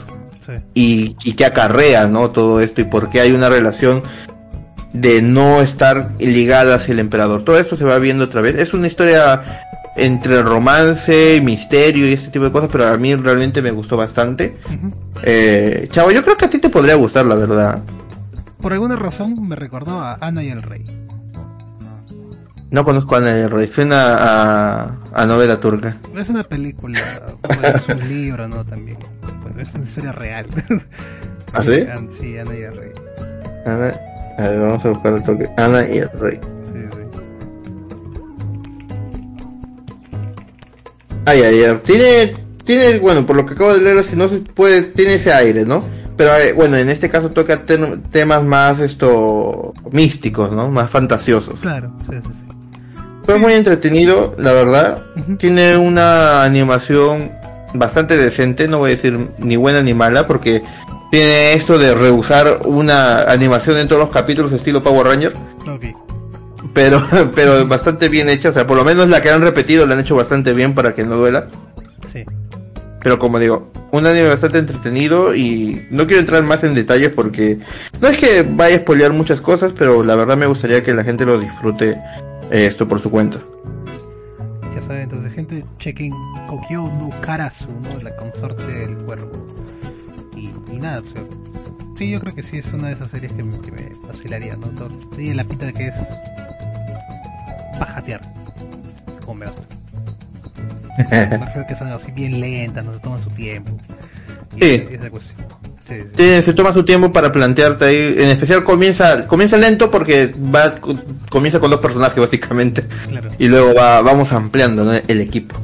Sí. y, y qué acarrea, ¿no? Todo esto y por qué hay una relación de no estar ligada hacia el emperador. Todo esto se va viendo otra vez. Es una historia entre romance, misterio y este tipo de cosas, pero a mí realmente me gustó bastante. Ujú. Eh, chavo, yo creo que a ti te podría gustar, la verdad. Por alguna razón me recordó a Ana y el Rey. No conozco a Ana del Rey, suena a, a novela turca. Es una película, es un libro, ¿no? También. Bueno, es una historia real. ¿Ah, sí? An- Sí, Ana y el Rey. Ana, a ver, vamos a buscar el toque. Ana y el Rey. Sí, sí. Ah, ya, ya. Tiene, tiene, bueno, por lo que acabo de leer, si no se puede, tiene ese aire, ¿no? Pero eh, bueno, en este caso toca temas más esto místicos, ¿no? Más fantasiosos. Claro, sí, sí, sí. Fue muy entretenido, la verdad. Tiene una animación bastante decente, no voy a decir ni buena ni mala, porque tiene esto de rehusar una animación en todos los capítulos estilo Power Ranger, Ok. pero, <laughs> pero bastante bien hecha, o sea, por lo menos la que han repetido la han hecho bastante bien para que no duela. Pero como digo, un anime bastante entretenido y no quiero entrar más en detalles porque no es que vaya a spoilear muchas cosas, pero la verdad me gustaría que la gente lo disfrute eh, esto por su cuenta. Ya saben, entonces, gente, chequen Kokyo no Karasu, ¿no? La consorte del cuervo. Y, nada, o sea, sí, yo creo que sí es una de esas series que me, que me vacilaría, ¿no? Todo- Sí, la pinta de que es bajatear, como me gusta. <laughs> Prefiero que sean así bien lentas, no se toman su tiempo. Y Sí. esa- cuestión. Sí, sí. Se toma su tiempo para plantearte ahí, en especial comienza comienza lento porque va comienza con dos personajes básicamente Claro. y luego va vamos ampliando ¿no? el equipo.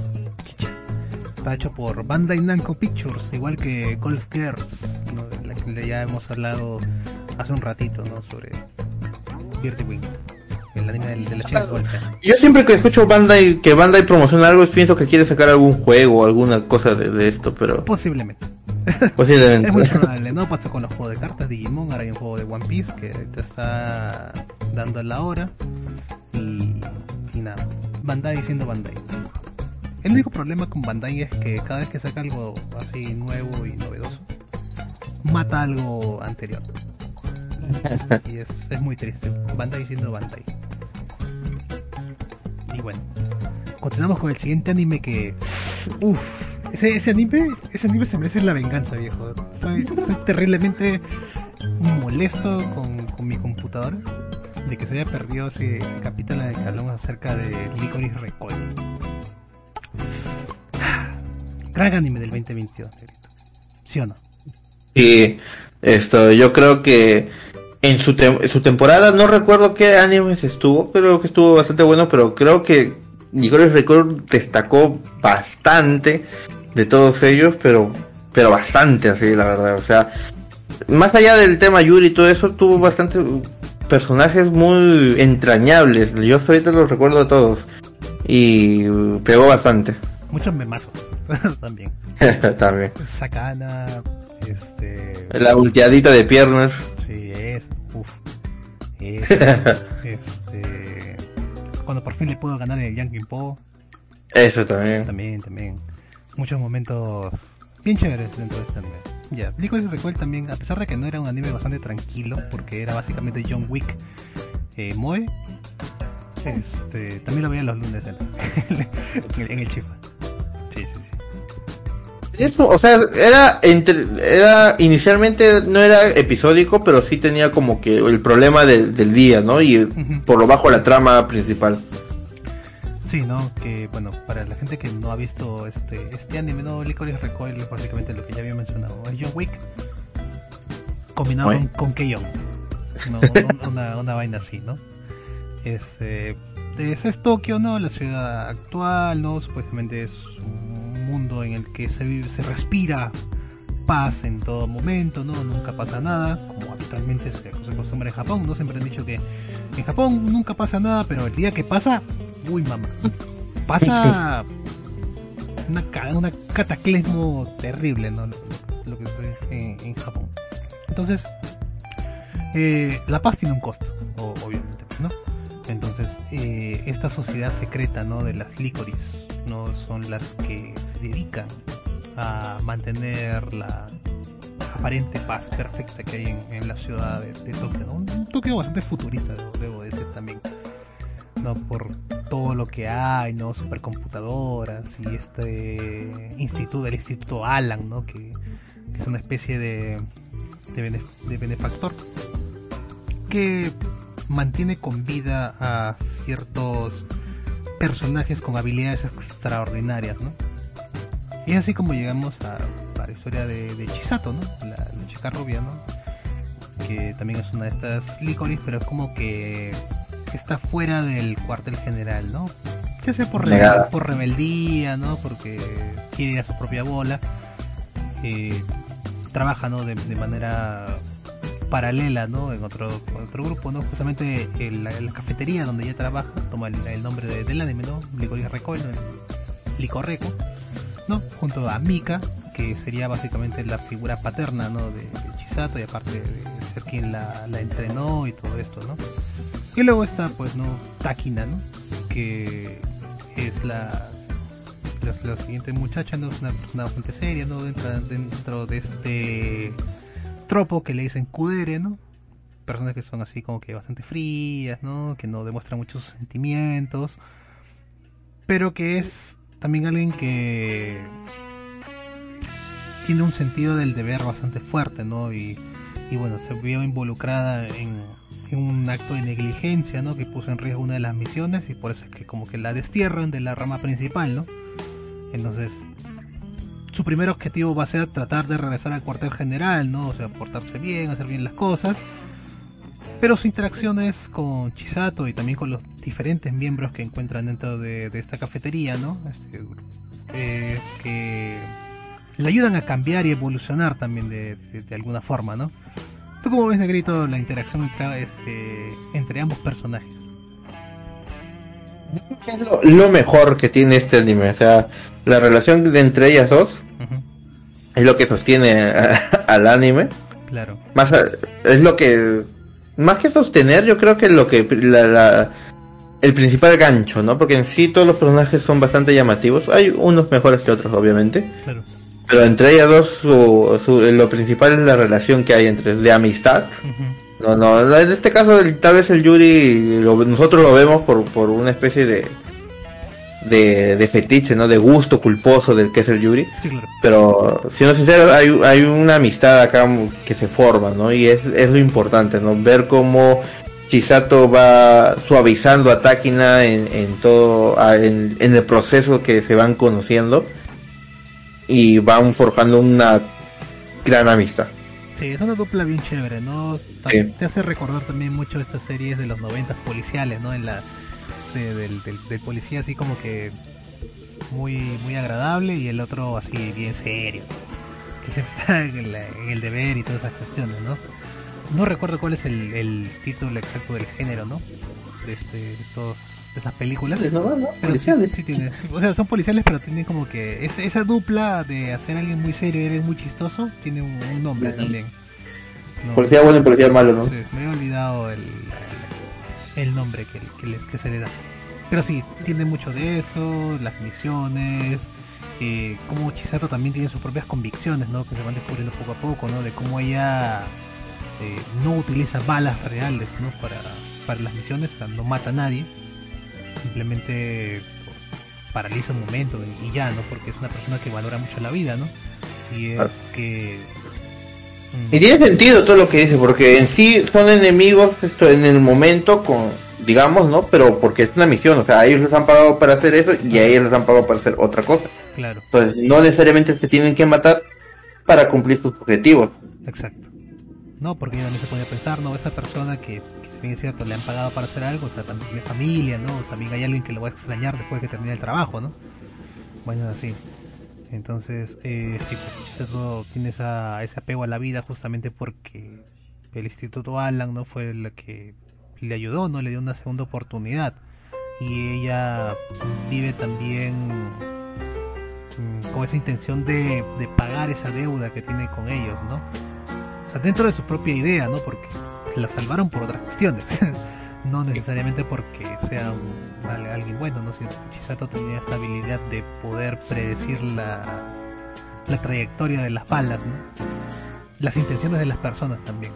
Está hecho por Bandai Namco Pictures, igual que Golf Girls, ¿no? de la que ya hemos hablado hace un ratito, ¿no? Sobre Dirty Wing, el anime del-. Yo siempre que escucho Bandai que Bandai promociona algo pienso que quiere sacar algún juego o alguna cosa de, de esto, pero Posiblemente. posiblemente. Es muy probable, ¿no? Pasó con los juegos de cartas Digimon, ahora hay un juego de One Piece que te está dando la hora. Y, y nada, Bandai siendo Bandai. El único problema con Bandai es que cada vez que saca algo así nuevo y novedoso, mata algo anterior. Y es, es muy triste. Bandai siendo Bandai. Y bueno, continuamos con el siguiente anime que. Uff, ese, ese anime, ese anime se merece la venganza, viejo. Estoy, terriblemente molesto con, con mi computadora de que se haya perdido ese, capítulo de Calón acerca de Licorice Recoil. Gran anime del 2022, negrito. ¿Sí o no? Y esto, yo creo que en su, tem- su temporada, no recuerdo qué animes estuvo, pero que estuvo bastante bueno, pero creo que Licorice Record destacó bastante de todos ellos, pero, pero bastante así, la verdad. O sea, más allá del tema Yuri y todo eso, tuvo bastantes personajes muy entrañables. Yo hasta ahorita los recuerdo a todos. Y pegó bastante. Muchos memazos <laughs> también. <laughs> También. Sakana, este. La ulteadita de piernas. Sí, es. Uf. Es, <laughs> este. Cuando por fin le puedo ganar el Yankee Po. Eso también. También, también. Muchos momentos bien chéveres dentro de este anime. Ya, Licorice Recoil también, a pesar de que no era un anime bastante tranquilo, porque era básicamente John Wick eh, Moe, este, también lo veía los lunes en, <laughs> en el Chifa. Eso, o sea, era entre, era inicialmente no era episódico, pero sí tenía como que el problema del- del día, ¿no? Y por lo bajo la trama principal. Sí, ¿no? Que bueno, para la gente que no ha visto este este anime, no, Licorice Recoil es básicamente lo que ya había mencionado. Es John Wick combinado Oye. con, Keion. No, <laughs> un- una, una vaina así, ¿no? Este, es, es Tokio, ¿no? La ciudad actual, ¿no? Supuestamente es un mundo en el que se, vive- se respira paz en todo momento, ¿no? Nunca pasa nada, como habitualmente se, acostumbra en Japón, ¿no? Siempre han dicho que en Japón nunca pasa nada, pero el día que pasa, uy mamá, pasa una, una cataclismo terrible, ¿no? Lo, lo que sucede en, en Japón. Entonces, eh, la paz tiene un costo, obviamente, ¿no? Entonces, eh, esta sociedad secreta, ¿no? De las licorice, ¿no? Son las que se dedican a mantener la aparente paz perfecta que hay en, en la ciudad de, de Tokio. Un, Tokio bastante futurista, debo, decir también. ¿no? Por todo lo que hay, ¿no? Supercomputadoras y este instituto, el Instituto Alan, ¿no? Que, es una especie de, de benefactor que mantiene con vida a ciertos personajes con habilidades extraordinarias, ¿no? Y es así como llegamos a, a la historia de, de Chisato, ¿no? La, la chica rubia, ¿no? Que también es una de estas licorice, pero es como que está fuera del cuartel general, ¿no? Ya sea por, Negada. rebel- por rebeldía, ¿no? Porque quiere ir a su propia bola. eh, trabaja, ¿no? De, de manera paralela, ¿no? En otro, otro grupo, ¿no? Justamente en la, cafetería donde ella trabaja, toma el, nombre de- del anime, ¿no? ¿no? Licorreco, ¿no? Junto a Mika, que sería básicamente la figura paterna, ¿no? De, Chisato y aparte de ser quien la, entrenó y todo esto, ¿no? Y luego está, pues, ¿no? Takina, ¿no? Que es la, la, la siguiente muchacha, ¿no? Es una persona bastante seria, ¿no? Dentro, dentro de este tropo que le dicen kudere, ¿no? Personas que son así como que bastante frías, ¿no? Que no demuestran muchos sentimientos. Pero que es también alguien que tiene un sentido del deber bastante fuerte, ¿no? Y, bueno, se vio involucrada en, en un acto de negligencia, ¿no? Que puso en riesgo una de las misiones y por eso es que como que la destierran de la rama principal, ¿no? Entonces, su primer objetivo va a ser tratar de regresar al cuartel general, ¿no? O sea, portarse bien, hacer bien las cosas. Pero sus interacciones con Chisato y también con los diferentes miembros que encuentran dentro de, esta cafetería, ¿no? Este, eh, que le ayudan a cambiar y evolucionar también de, de- alguna forma, ¿no? ¿Tú cómo ves, Negrito, la interacción entre, este, ambos personajes? Es lo, lo mejor que tiene este anime, o sea, la relación entre ellas dos es lo que sostiene a- <laughs> al anime. Claro, Más a- es lo que más que sostener, yo creo que lo que la, la- el principal gancho, ¿no? Porque en sí todos los personajes son bastante llamativos. Hay unos mejores que otros, obviamente, claro. pero entre ellas dos su, su- lo principal es la relación que hay entre de amistad. No, no, en este caso el- tal vez el Yuri lo- nosotros lo vemos por, por una especie de, de de fetiche, ¿no? De gusto culposo del que es el Yuri. Sí, claro. Pero, siendo sincero, hay, hay una amistad acá que se forma, ¿no? Y es, es lo importante, ¿no? Ver cómo Chisato va suavizando a Takina en, en todo, en, en el proceso que se van conociendo y van forjando una gran amistad. Sí, es una dupla bien chévere, ¿no? Sí. Te hace recordar también mucho estas series de los noventas policiales, ¿no? En la de- del, del, del policía así como que muy muy agradable y el otro así bien serio, que siempre <laughs> está en, la- en el deber y todas esas cuestiones, ¿no? No recuerdo cuál es el, el título exacto del género, ¿no? De, este, de, estos, de estas películas. Pero sí- sí tiene- sí, o sea, son policiales, pero tienen como que esa, esa dupla de hacer a alguien muy serio y alguien muy chistoso tiene un, un nombre Ujú. también. No, Policía bueno y policía malo, ¿no? sí, me había olvidado el, el nombre que, que, le- que se le da. Pero sí, tiene mucho de eso, las misiones, eh, como Chisato también tiene sus propias convicciones, ¿no? Que se van descubriendo poco a poco, ¿no? De cómo ella eh, no utiliza balas reales, ¿no? Para, para las misiones, o sea, no mata a nadie, simplemente pues, paraliza un momento y, y ya, ¿no? Porque es una persona que valora mucho la vida, ¿no? Y es Claro. que... mm, Y tiene sentido todo lo que dice, porque en sí son enemigos esto en el momento con, digamos, ¿no? Pero porque es una misión, o sea, a ellos les han pagado para hacer eso y a ellos les han pagado para hacer otra cosa. Claro, Entonces, no necesariamente se tienen que matar para cumplir sus objetivos. exacto. No, porque ella también se podía pensar, ¿no? Esa persona que, que si bien es cierto, le han pagado para hacer algo, o sea, también tiene familia, ¿no? También hay alguien que lo va a extrañar después de que termine el trabajo, ¿no? Bueno, así. Entonces, eh, sí, pues tiene esa, ese apego a la vida justamente porque el Instituto Alan, ¿no? Fue el que le ayudó, ¿no? Le dio una segunda oportunidad. Y ella vive también mm, con esa intención de, de pagar esa deuda que tiene con ellos, ¿no? O sea, dentro de su propia idea, ¿no? Porque la salvaron por otras cuestiones. <laughs> no necesariamente porque sea un- al- alguien bueno, ¿no? Que Chisato tenía esta habilidad de poder predecir la, la trayectoria de las balas, ¿no? Las intenciones de las personas también.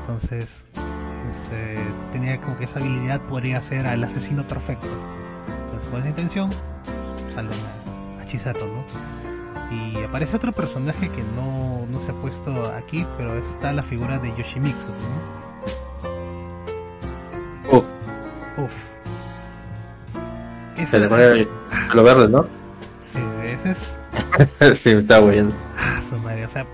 Entonces, este, tenía como que esa habilidad podría ser al asesino perfecto. Entonces, con esa intención, salen a, a Chisato, ¿no? Y aparece otro personaje que no, no se ha puesto aquí, pero está la figura de Yoshimitsu, ¿no? Uf. Ese, se le pone el pelo verde, ¿no? sí, ese es <laughs> sí, me estaba oyendo. Ah, su madre, o sea.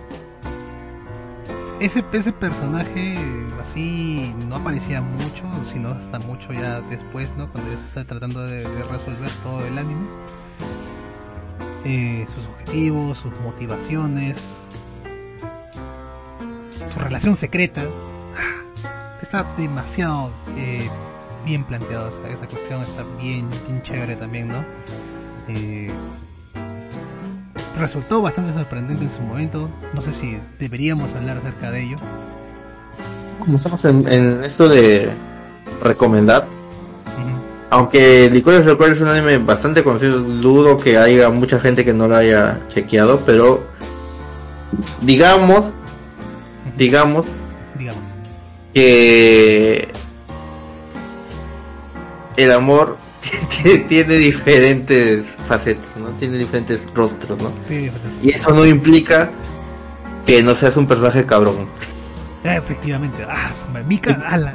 ese, ese personaje así no aparecía mucho, sino hasta mucho ya después, ¿no? Cuando ya se está tratando de, de resolver todo el anime. Eh, sus objetivos, sus motivaciones, su relación secreta. Está demasiado eh, bien planteado esa cuestión, está bien, bien chévere también, ¿no? Eh, resultó bastante sorprendente en su momento. No sé si deberíamos hablar acerca de ello. Como estamos en, en esto de recomendar, aunque Licorice Record es un anime bastante conocido, dudo que haya mucha gente que no lo haya chequeado, pero digamos, digamos Digamos. que el amor <laughs> tiene diferentes facetas, ¿no? Tiene diferentes rostros, ¿no? Sí, Y eso no implica que no seas un personaje cabrón. Ah, efectivamente. Ah, Mika, ala.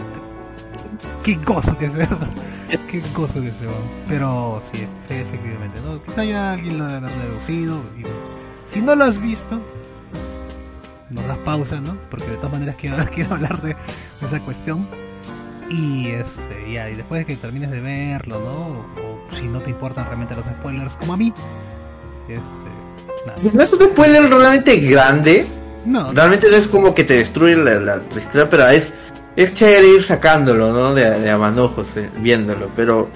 Qué gozo que es, ¿verdad? Qué gozo que es, weón. Pero sí, efectivamente, ¿no? Quizá ya alguien lo habrá deducido. y si no lo has visto, nos das pausa, ¿no? Porque de todas maneras quiero, <laughs> quiero hablar de esa cuestión. Y este, ya, y después de que termines de verlo, ¿no? O, si no te importan realmente los spoilers, como a mí, este, nada. No es un spoiler realmente grande, No, realmente no es como que te destruye la, la, pero es, es chévere ir sacándolo, ¿no? De, de a manojos, eh, viéndolo, pero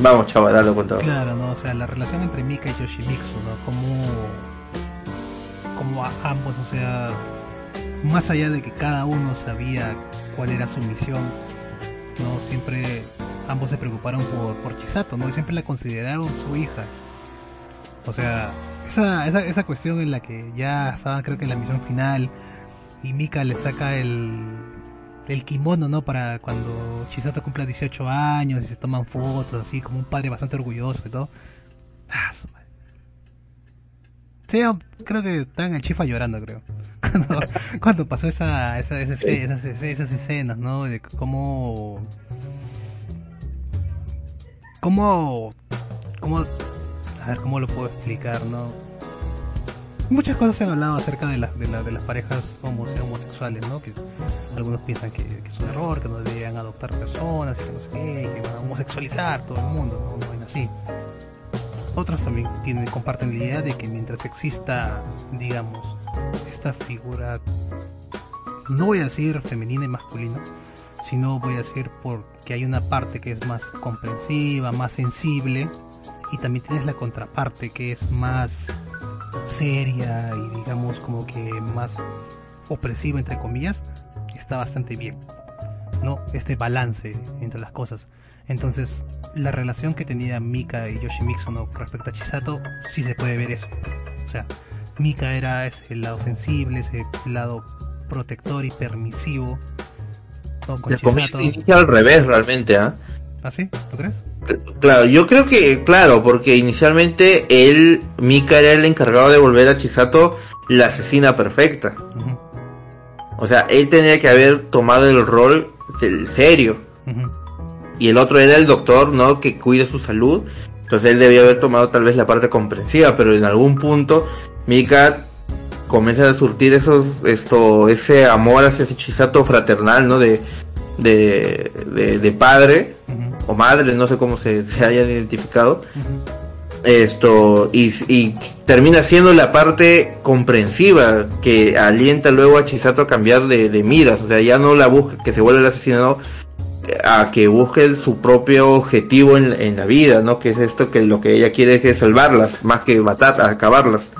vamos, chaval, dale con todo. Claro, ¿no? O sea, la relación entre Mika y Yoshimitsu, ¿no? Como, como a ambos, o sea, más allá de que cada uno sabía cuál era su misión, ¿no? Siempre ambos se preocuparon por, por Chisato, ¿no? Y siempre la consideraron su hija. O sea, esa, esa, esa cuestión en la que ya estaban, creo que en la misión final, y Mika le saca el, el kimono, ¿no? Para cuando Chisato cumpla 18 años y se toman fotos, así como un padre bastante orgulloso y todo. Ah, su madre. Sí, creo que estaban en Chifa llorando, creo. Cuando, cuando pasó esa, esa, esa- esas, esas escenas, ¿no? De cómo... Cómo... Cómo... A ver, ¿cómo lo puedo explicar, no? Muchas cosas se han hablado acerca de, las de, la- de las parejas homo- homosexuales, ¿no? Que algunos piensan que, que es un error, que no deberían adoptar personas, y que no sé qué, que van a homosexualizar todo el mundo, ¿no? Vaina así. Otros también tienen, comparten la idea de que mientras exista, digamos, esta figura, no voy a decir femenina y masculina, sino voy a decir porque hay una parte que es más comprensiva, más sensible, y también tienes la contraparte que es más seria y digamos como que más opresiva entre comillas, está bastante bien. ¿No? Este balance entre las cosas. Entonces, la relación que tenía Mika y Yoshimitsu ¿no? respecto a Chisato, sí se puede ver eso. O sea, Mika era ese lado sensible, ese lado protector y permisivo. Con inicia al revés realmente, ¿ah? ¿Ah, sí? ¿Tú crees? Claro, yo creo que, claro, porque inicialmente él, Mika era el encargado de volver a Chisato la asesina perfecta. O sea, él tenía que haber tomado el rol del serio. Y el otro era el doctor, ¿no? Que cuide su salud. Entonces él debía haber tomado tal vez la parte comprensiva, pero en algún punto Mika comienza a surtir esos, esto, ese amor hacia ese Chisato fraternal, ¿no? De, de, de, de padre o madre, no sé cómo se, se hayan identificado. Esto, y, y termina siendo la parte comprensiva que alienta luego a Chisato a cambiar de, de miras, o sea, ya no la busca que se vuelva el asesino, eh, a que busque su propio objetivo en, en la vida, ¿no? Que es esto que lo que ella quiere es salvarlas, más que matar, acabarlas.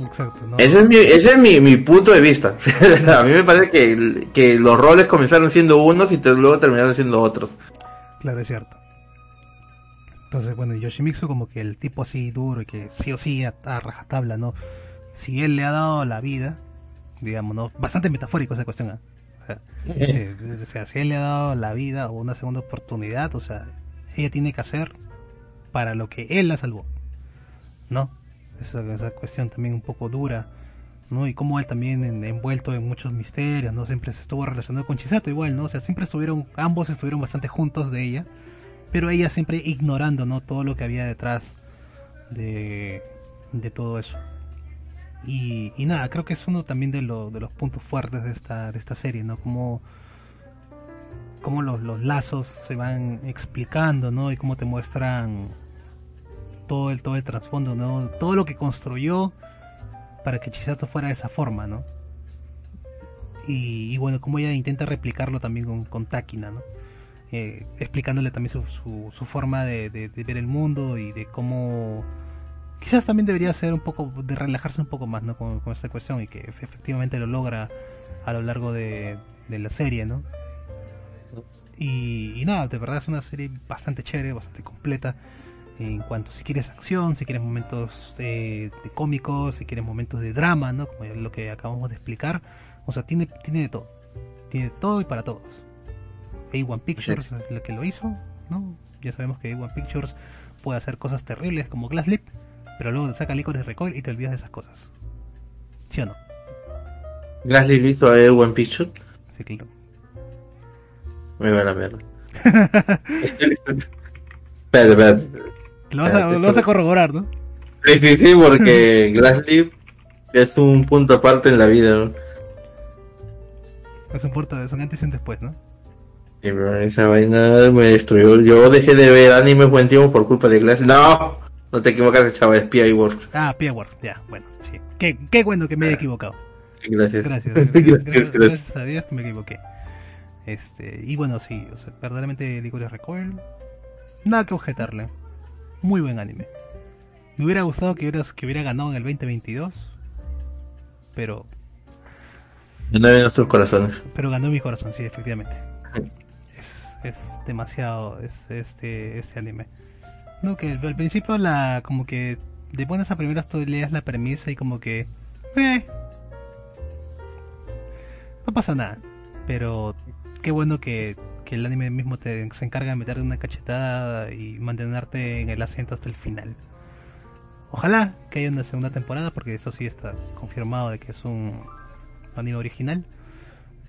Exacto, ¿no? Ese es mi, ese es mi, mi punto de vista. <laughs> a mí me parece que, que los roles comenzaron siendo unos y luego terminaron siendo otros. Claro, es cierto. Entonces, bueno, Yoshimitsu como que el tipo así duro y que sí o sí a, a rajatabla, ¿no? Si él le ha dado la vida, digamos, ¿no? Bastante metafórico esa cuestión, ¿ah? Eh, o sea, si él le ha dado la vida o una segunda oportunidad, o sea, ella tiene que hacer para lo que él la salvó, ¿no? Esa, esa cuestión también un poco dura, ¿no? Y como él también en- envuelto en muchos misterios, ¿no? Siempre se estuvo relacionado con Chisato igual, ¿no? O sea, siempre estuvieron, ambos estuvieron bastante juntos de ella, pero ella siempre ignorando, ¿no? Todo lo que había detrás de, de todo eso. Y, nada, creo que es uno también de, lo- de los puntos fuertes de esta, de esta serie, ¿no? Como, como los, los lazos se van explicando, ¿no? Y cómo te muestran todo el, todo el trasfondo, ¿no? Todo lo que construyó para que Chisato fuera de esa forma, ¿no? Y, bueno, como ella intenta replicarlo también con, con Takina, ¿no? Eh, explicándole también su, su, forma de ver el mundo y de cómo quizás también debería ser un poco de relajarse un poco más ¿no? con, con esta cuestión y que efe- efectivamente lo logra a lo largo de, de la serie ¿no? y, y nada de verdad es una serie bastante chévere bastante completa en cuanto si quieres acción si quieres momentos eh, de cómicos si quieres momentos de drama ¿no? como es lo que acabamos de explicar o sea tiene tiene de todo tiene de todo y para todos A1 Pictures es la que lo hizo ¿no? ya sabemos que A1 Pictures puede hacer cosas terribles como Glass Lip pero luego te saca Licorice Recoil y te olvidas de esas cosas. ¿Sí o no? Gasly listo a One Picture. Sí, claro. Me van a ver. <laughs> espera, espera. Lo vas, a, lo vas a corroborar, ¿no? Sí, sí, sí, porque Glassleaf es un punto aparte en la vida. ¿no? Es un, puerto, es un antes y un después, ¿no? Sí, pero esa vaina me destruyó. Yo dejé de ver anime buen tiempo por culpa de Glass. No, no te equivocas, chaval, es P.I. Works. Ah, P.A. ya, bueno, sí. Qué, qué bueno que me he equivocado. Gracias. <laughs> Gracias, gracias, gracias, gracias. gracias a Dios que me equivoqué. Este, y bueno, sí, o sea, verdaderamente Licorice Recoil, nada que objetarle. Muy buen anime. Me hubiera gustado que hubiera, que hubiera ganado en el 2022, pero No en nuestros corazones. pero ganó mi corazón, sí, efectivamente. Es, es demasiado es, este este anime. No, que al principio la como que de buenas a primeras tú leas la premisa y como que eh, no pasa nada. Pero qué bueno que, que el anime mismo te, se encarga de meterte una cachetada y mantenerte en el asiento hasta el final. Ojalá que haya una segunda temporada porque eso sí está confirmado de que es un anime original.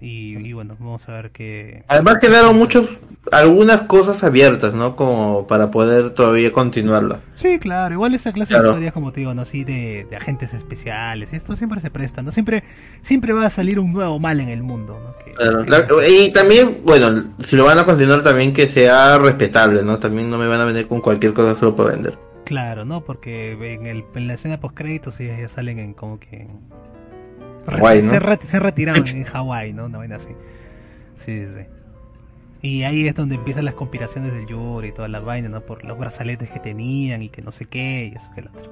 Y, y bueno, vamos a ver qué... Además quedaron muchos, algunas cosas abiertas, ¿no? Como para poder todavía continuarla. Sí, claro, igual esa clase Claro. de historias, como te digo, ¿no? Así de, de agentes especiales, esto siempre se presta, ¿no? Siempre, siempre va a salir un nuevo mal en el mundo, ¿no? Que- Claro, que- la- y también, bueno, si lo van a continuar también que sea respetable, ¿no? También no me van a vender con cualquier cosa solo por vender. Claro, ¿no? Porque en, el, en la escena post créditos ya, ya salen en como que... Se, re- se retiraron <laughs> en Hawái, ¿no? Una vaina así. Sí, sí, sí. Y ahí es donde empiezan las conspiraciones del Yuri y toda la vaina, ¿no? Por los brazaletes que tenían y que no sé qué y eso que lo otro.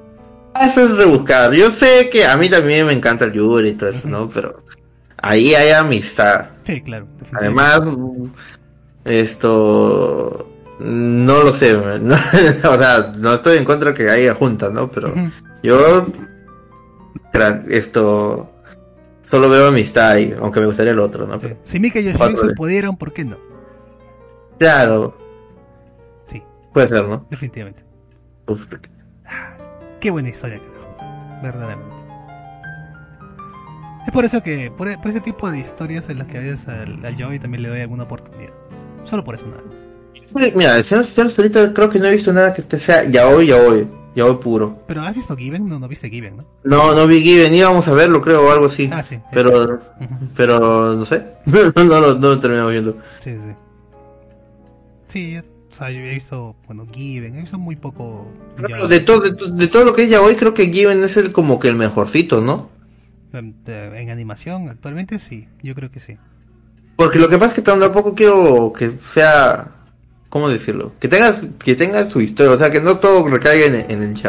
Ah, Eso es rebuscar. Yo sé que a mí también me encanta el Yuri y todo eso, ¿no? Pero ahí hay amistad. Sí, claro. Además, esto no lo sé, <laughs> ¿no? o sea, no estoy en contra que haya juntas, ¿no? Pero yo esto solo veo amistad ahí, aunque me gustaría el otro, ¿no? Pero, Si Mika y Yoshimitsu de- pudieron, ¿por qué no? claro, Sí, puede ser, ¿no? definitivamente. Uf, Qué buena historia, carajo. Verdaderamente. Es por eso que, por, por ese tipo de historias en las que a veces al, al Joey también le doy alguna oportunidad. Solo por eso nada más. Mira, siendo sincero, hasta ahorita creo que no he visto nada que te sea yaoi, yaoi, yaoi puro. Pero ¿has visto Given? No, no viste Given, ¿no? No, no vi Given, íbamos a verlo, creo, o algo así. Ah, sí. Pero, pero, no sé, <laughs> no, lo, no lo terminamos viendo. Sí, sí. Sí, o sea, yo he visto, bueno, Given, he visto muy poco. De, todo, de, to- de todo lo que es yaoi, creo que Given es el como que el mejorcito, ¿no? En animación, actualmente sí, yo creo que sí. Porque lo que pasa es que tampoco quiero que sea, ¿cómo decirlo? Que tenga, que tenga su historia, o sea, que no todo recaiga en, en el. Que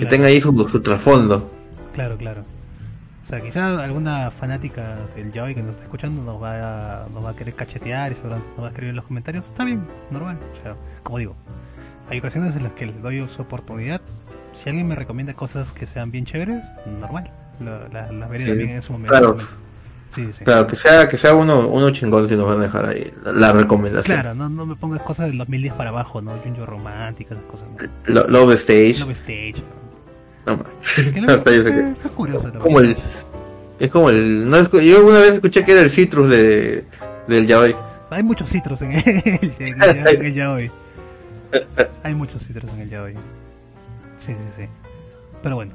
Claro. tenga ahí su, su trasfondo. Claro, claro. O sea, quizás alguna fanática del Yaoi que nos está escuchando nos va a, nos va a querer cachetear y nos va a escribir en los comentarios. Está bien, normal. O sea, como digo, hay ocasiones en las que les doy su oportunidad. Si alguien me recomienda cosas que sean bien chéveres, normal. La- la- Las veré Sí, también en su momento. claro. Sí, sí. Claro, que sea, que sea uno, uno chingón si nos van a dejar ahí la, recomendación. Claro, no, no me pongas cosas del 2010 para abajo, ¿no? Junjo románticas, esas cosas. Lo- Love Stage. Love Stage. No, es <laughs> curioso. como el, es como el, no, yo una vez escuché que era el citrus de, del yaoi. Hay muchos citros en el, en <laughs> el, en el yaoi. <laughs> Hay muchos citros en el yaoi. Sí, sí, sí. Pero bueno.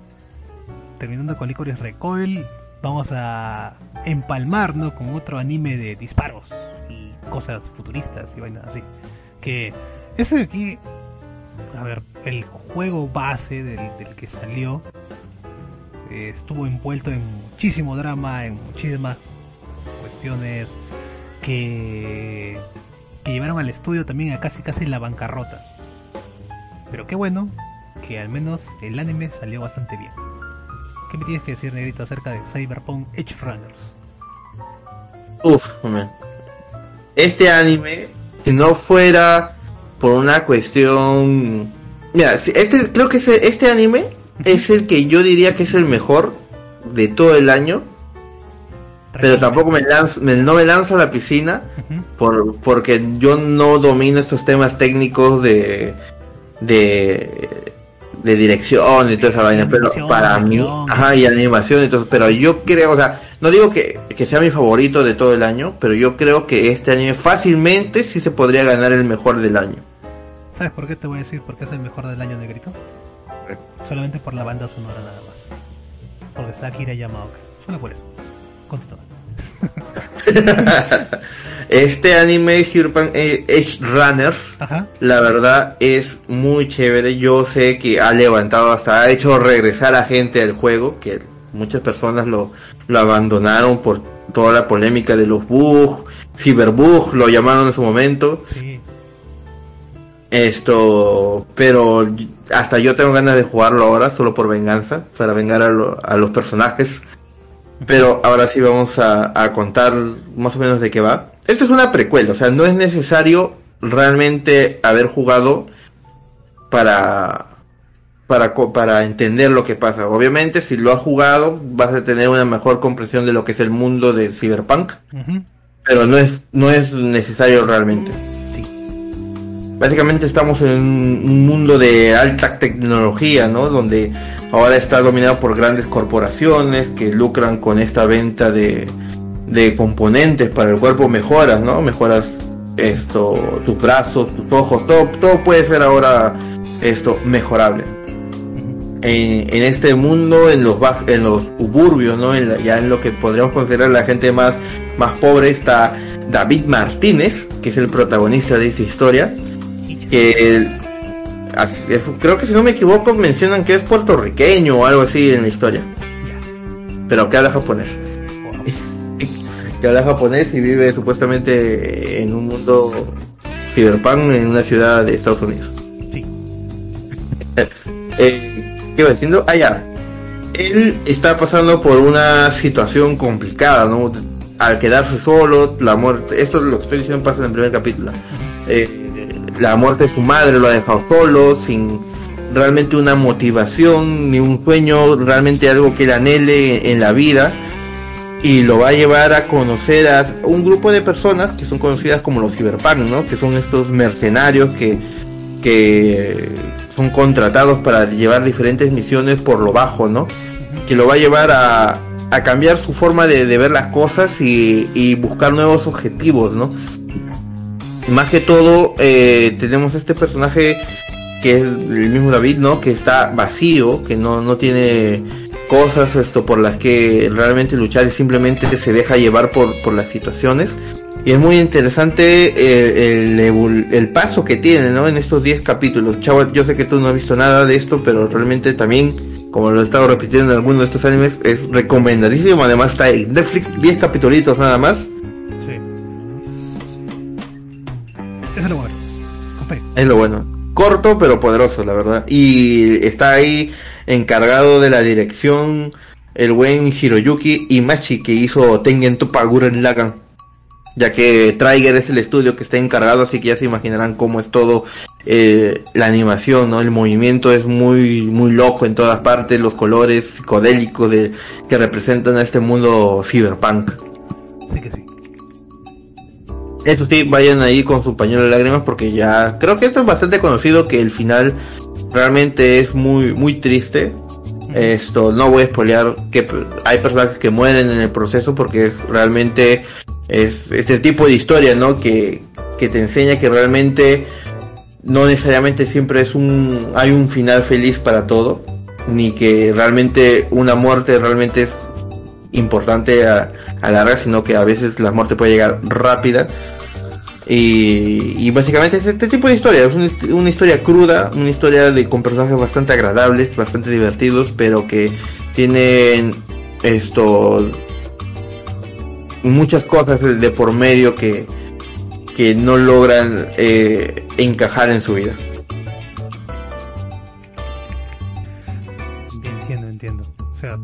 terminando con Licorice Recoil, vamos a empalmarnos con otro anime de disparos y cosas futuristas y vainas así. Que ese de aquí, a ver, el juego base del, que salió eh, estuvo envuelto en muchísimo drama, en muchísimas cuestiones que, que llevaron al estudio también a casi casi la bancarrota. Pero qué bueno que al menos el anime salió bastante bien. ¿Qué me tienes que decir, Negrito, acerca de Cyberpunk Edge Runners? Uf, man. este anime, si no fuera por una cuestión... Mira, este, creo que este anime es el que yo diría que es el mejor de todo el año, pero tampoco me lanzo, me- no me lanzo a la piscina por, porque yo no domino estos temas técnicos de de, de dirección y toda esa vaina, pero para mí, ajá, y animación y todo, pero yo creo, o sea, no digo que, que sea mi favorito de todo el año, pero yo creo que este anime fácilmente sí se podría ganar el mejor del año. ¿Sabes por qué te voy a decir por qué es el mejor del año, Negrito? Solamente por la banda sonora nada más. Porque está Akira Yamaoka. Solo por eso. Continúa. <laughs> Este anime eh, Edge Runners Ajá. La verdad es muy chévere. Yo sé que ha levantado hasta ha hecho regresar a gente al juego, que muchas personas lo, lo abandonaron por toda la polémica de los bugs, cyberbug, lo llamaron en su momento. Sí. Esto, pero hasta yo tengo ganas de jugarlo ahora, solo por venganza, para vengar a, lo- a los personajes. Pero ahora sí vamos a, a contar más o menos de qué va. Esto es una precuela, o sea, no es necesario realmente haber jugado para para para entender lo que pasa. Obviamente, si lo has jugado, vas a tener una mejor comprensión de lo que es el mundo de Cyberpunk, pero no es no es necesario realmente. Básicamente estamos en un mundo de alta tecnología, ¿no? Donde ahora está dominado por grandes corporaciones que lucran con esta venta de, de componentes para el cuerpo, mejoras, ¿no? Mejoras esto, tus brazos, tus ojos, todo, todo puede ser ahora esto mejorable. En, en este mundo, en los en los suburbios, ¿no? Ya en lo que podríamos considerar la gente más, más pobre está David Martínez, que es el protagonista de esta historia que creo que si no me equivoco mencionan que es puertorriqueño o algo así en la historia, pero que habla japonés, <laughs> que habla japonés y vive supuestamente en un mundo cyberpunk en una ciudad de Estados Unidos. Sí. <laughs> Eh, ¿Qué iba diciendo? Ah, ya. Él está pasando por una situación complicada, ¿no? Al quedarse solo, la muerte, esto es lo que estoy diciendo pasa en el primer capítulo. Eh, la muerte de su madre lo ha dejado solo, sin realmente una motivación, ni un sueño, realmente algo que él anhele en la vida. Y lo va a llevar a conocer a un grupo de personas que son conocidas como los cyberpunk, ¿no? Que son estos mercenarios que, que son contratados para llevar diferentes misiones por lo bajo, ¿no? Que lo va a llevar a, a cambiar su forma de, de ver las cosas y, y buscar nuevos objetivos, ¿no? Más que todo, eh, tenemos este personaje que es el mismo David, ¿no? Que está vacío, que no, no tiene cosas esto por las que realmente luchar y simplemente se deja llevar por, por las situaciones. Y es muy interesante eh, el, el paso que tiene, ¿no? En estos 10 capítulos. Chavo, yo sé que tú no has visto nada de esto, pero realmente también, como lo he estado repitiendo en algunos de estos animes, es recomendadísimo. Además está en Netflix, 10 capítulos nada más. Es lo bueno. Corto pero poderoso, la verdad. Y está ahí encargado de la dirección el buen Hiroyuki Imachi que hizo Tengen Toppa Gurren Lagann. Ya que Trigger es el estudio que está encargado, así que ya se imaginarán cómo es todo eh, la animación, ¿no? El movimiento es muy muy loco en todas partes, los colores psicodélicos de que representan a este mundo cyberpunk. Eso sí, vayan ahí con su pañuelo de lágrimas porque ya creo que esto es bastante conocido que el final realmente es muy muy triste. Esto no voy a spoilear que hay personajes que mueren en el proceso porque es realmente es este tipo de historia, ¿no? Que que te enseña que realmente no necesariamente siempre es un hay un final feliz para todo. ni que realmente una muerte realmente es importante a, a larga, sino que a veces la muerte puede llegar rápida. Y, y básicamente es este tipo de historia, es una, historia cruda, una historia de, con personajes bastante agradables, bastante divertidos, pero que tienen esto muchas cosas de por medio que, que no logran eh, encajar en su vida. Entiendo, entiendo. O sea,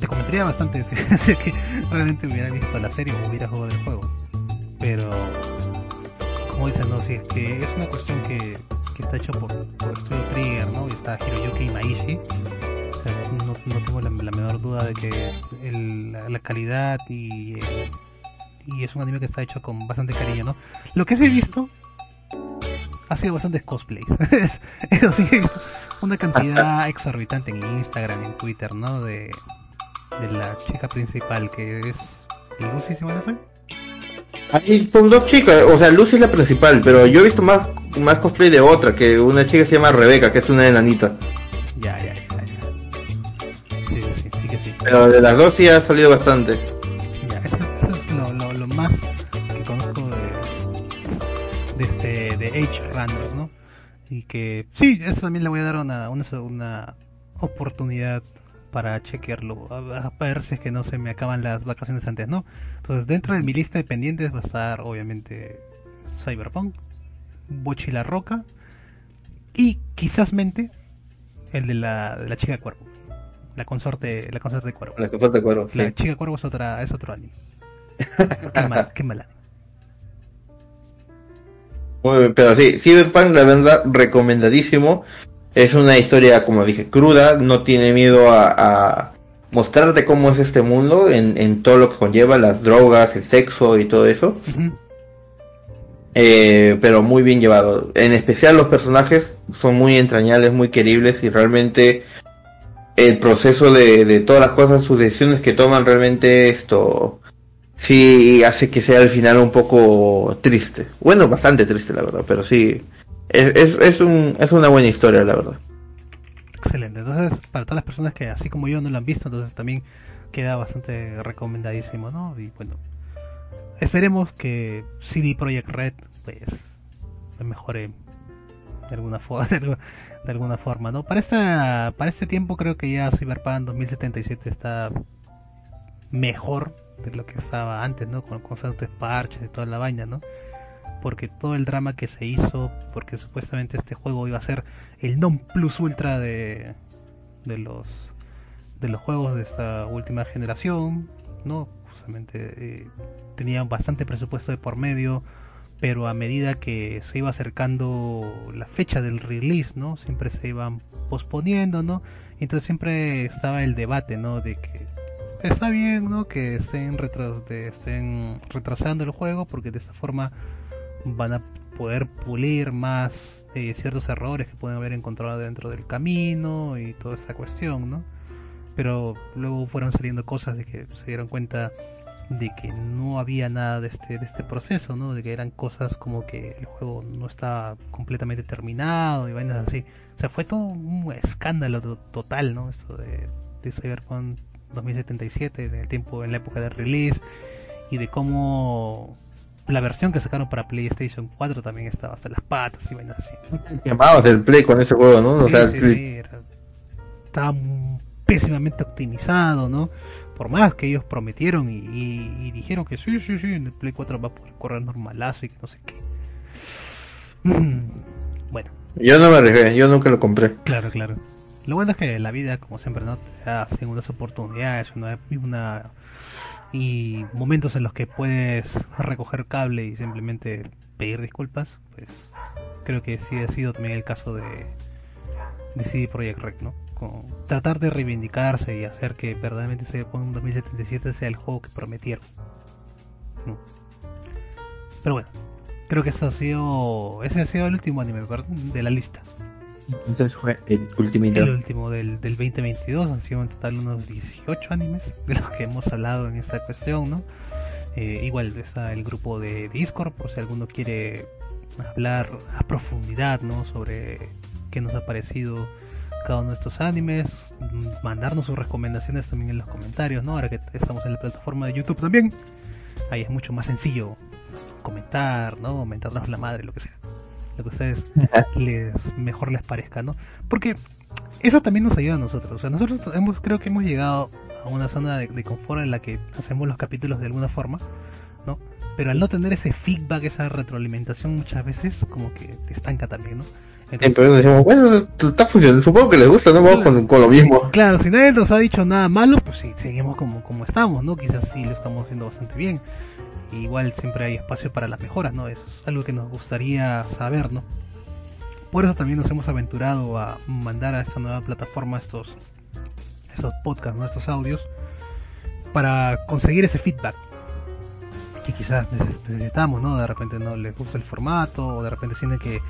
te comentaría bastante <laughs> realmente hubiera visto la serie o hubiera jugado el juego. Pero, como dicen, no, si es que es una cuestión que, está hecho por, por Studio Trigger, ¿no? Y está Hiroyuki Imaishi. O no, tengo la, menor duda de que el, la, calidad y, y es un anime que está hecho con bastante cariño, ¿no? Lo que sí he visto ha sido bastantes cosplays. <laughs> Eso sí, una cantidad exorbitante en Instagram, en Twitter, ¿no? De, de la chica principal que es Lucy, si no soy. Ahí son dos chicas, o sea, Lucy es la principal, pero yo he visto más, más cosplay de otra, que una chica se llama Rebeca, que es una enanita. Ya, ya, ya, ya. Sí, sí, sí que sí. Pero de las dos sí ha salido bastante. Ya, eso, eso es lo, lo, lo más que conozco de, de este de H Random, ¿no? Y que sí, eso también le voy a dar una, una, una oportunidad para chequearlo, a, a ver si es que no se me acaban las vacaciones antes, ¿no? Entonces, dentro de mi lista de pendientes va a estar, obviamente, Cyberpunk, Bochi la Roca y quizás mente el de la, de la chica cuervo, la consorte, la consorte de cuervo. La consorte de cuero, La sí. chica cuervo es otra, es otro anime. <laughs> qué mal, qué mal. Muy bien, pero sí, Cyberpunk, la verdad, recomendadísimo. Es una historia, como dije, cruda, no tiene miedo a, a mostrarte cómo es este mundo en, en todo lo que conlleva, las drogas, el sexo y todo eso. Eh, pero muy bien llevado. En especial los personajes son muy entrañables, muy queribles y realmente el proceso de, de todas las cosas, sus decisiones que toman realmente esto sí hace que sea al final un poco triste. Bueno, bastante triste la verdad, pero sí es, es, es, un, es una buena historia la verdad. Excelente. Entonces, para todas las personas que así como yo no lo han visto, entonces también queda bastante recomendadísimo, ¿no? Y bueno, esperemos que CD Projekt Red pues mejore de alguna forma, <laughs> de, algu- de alguna forma, ¿no? Para esta para este tiempo creo que ya Cyberpunk 2077 está mejor de lo que estaba antes, ¿no? Con constantes parches y toda la vaina, ¿no? Porque todo el drama que se hizo, porque supuestamente este juego iba a ser el non plus ultra de, de los de los juegos de esta última generación, ¿no? Justamente eh, tenía bastante presupuesto de por medio, pero a medida que se iba acercando la fecha del release, ¿no? Siempre se iban posponiendo, ¿no? Entonces siempre estaba el debate, ¿no? De que está bien, ¿no? Que estén, estén retrasando el juego porque de esta forma van a poder pulir más eh, ciertos errores que pueden haber encontrado dentro del camino y toda esta cuestión, ¿no? Pero luego fueron saliendo cosas de que se dieron cuenta de que no había nada de este, de este proceso, ¿no? De que eran cosas como que el juego no estaba completamente terminado y vainas así. O sea, fue todo un escándalo to- total, ¿no? Esto de, de Cyberpunk 2077, en el tiempo, en la época de release, y de cómo la versión que sacaron para PlayStation 4 también estaba hasta las patas y vainas así. Quemabas el play con ese juego, ¿no? O Sí, sea, sí, sí, era- estaba pésimamente optimizado, ¿no? Por más que ellos prometieron y, y- y dijeron que sí, sí, sí, en el Play 4 va a poder correr normalazo y que no sé qué. Mm, Bueno, yo no me arriesgué, yo nunca lo compré. claro, claro. Lo bueno es que la vida, como siempre, ¿no? Te da segundas oportunidades, una, una y momentos en los que puedes recoger cable y simplemente pedir disculpas, pues creo que sí ha sido también el caso de, de CD Projekt Red, ¿no? Con tratar de reivindicarse y hacer que verdaderamente Cyberpunk 2077 sea el juego que prometieron. Pero bueno, creo que eso ha sido, ese ha sido el último anime ¿verdad? de la lista. Entonces fue el ultimito. El último del, del 2022 han sido en total unos 18 animes de los que hemos hablado en esta cuestión, ¿no? Eh, igual está el grupo de Discord por si alguno quiere hablar a profundidad, ¿no? Sobre qué nos ha parecido cada uno de estos animes, mm, mandarnos sus recomendaciones también en los comentarios, ¿no? Ahora que estamos en la plataforma de YouTube también, ahí es mucho más sencillo comentar, ¿no? Mentarnos la madre, lo que sea. Lo que a ustedes les, mejor les parezca, ¿no? Porque eso también nos ayuda a nosotros. O sea, nosotros hemos, creo que hemos llegado a una zona de, de confort en la que hacemos los capítulos de alguna forma, ¿no? Pero al no tener ese feedback, esa retroalimentación, muchas veces como que te estanca también, ¿no? Entonces decimos, bueno, está funcionando, supongo que les gusta, no vamos con, con, lo mismo. Claro, si nadie nos ha dicho nada malo, pues sí, seguimos como, como estamos, ¿no? Quizás sí lo estamos haciendo bastante bien. Igual siempre hay espacio para las mejoras, ¿no? Eso es algo que nos gustaría saber, ¿no? Por eso también nos hemos aventurado a mandar a esta nueva plataforma estos, estos podcasts, ¿no? estos audios, para conseguir ese feedback que quizás necesitamos, ¿no? De repente no les gusta el formato, o de repente sienten que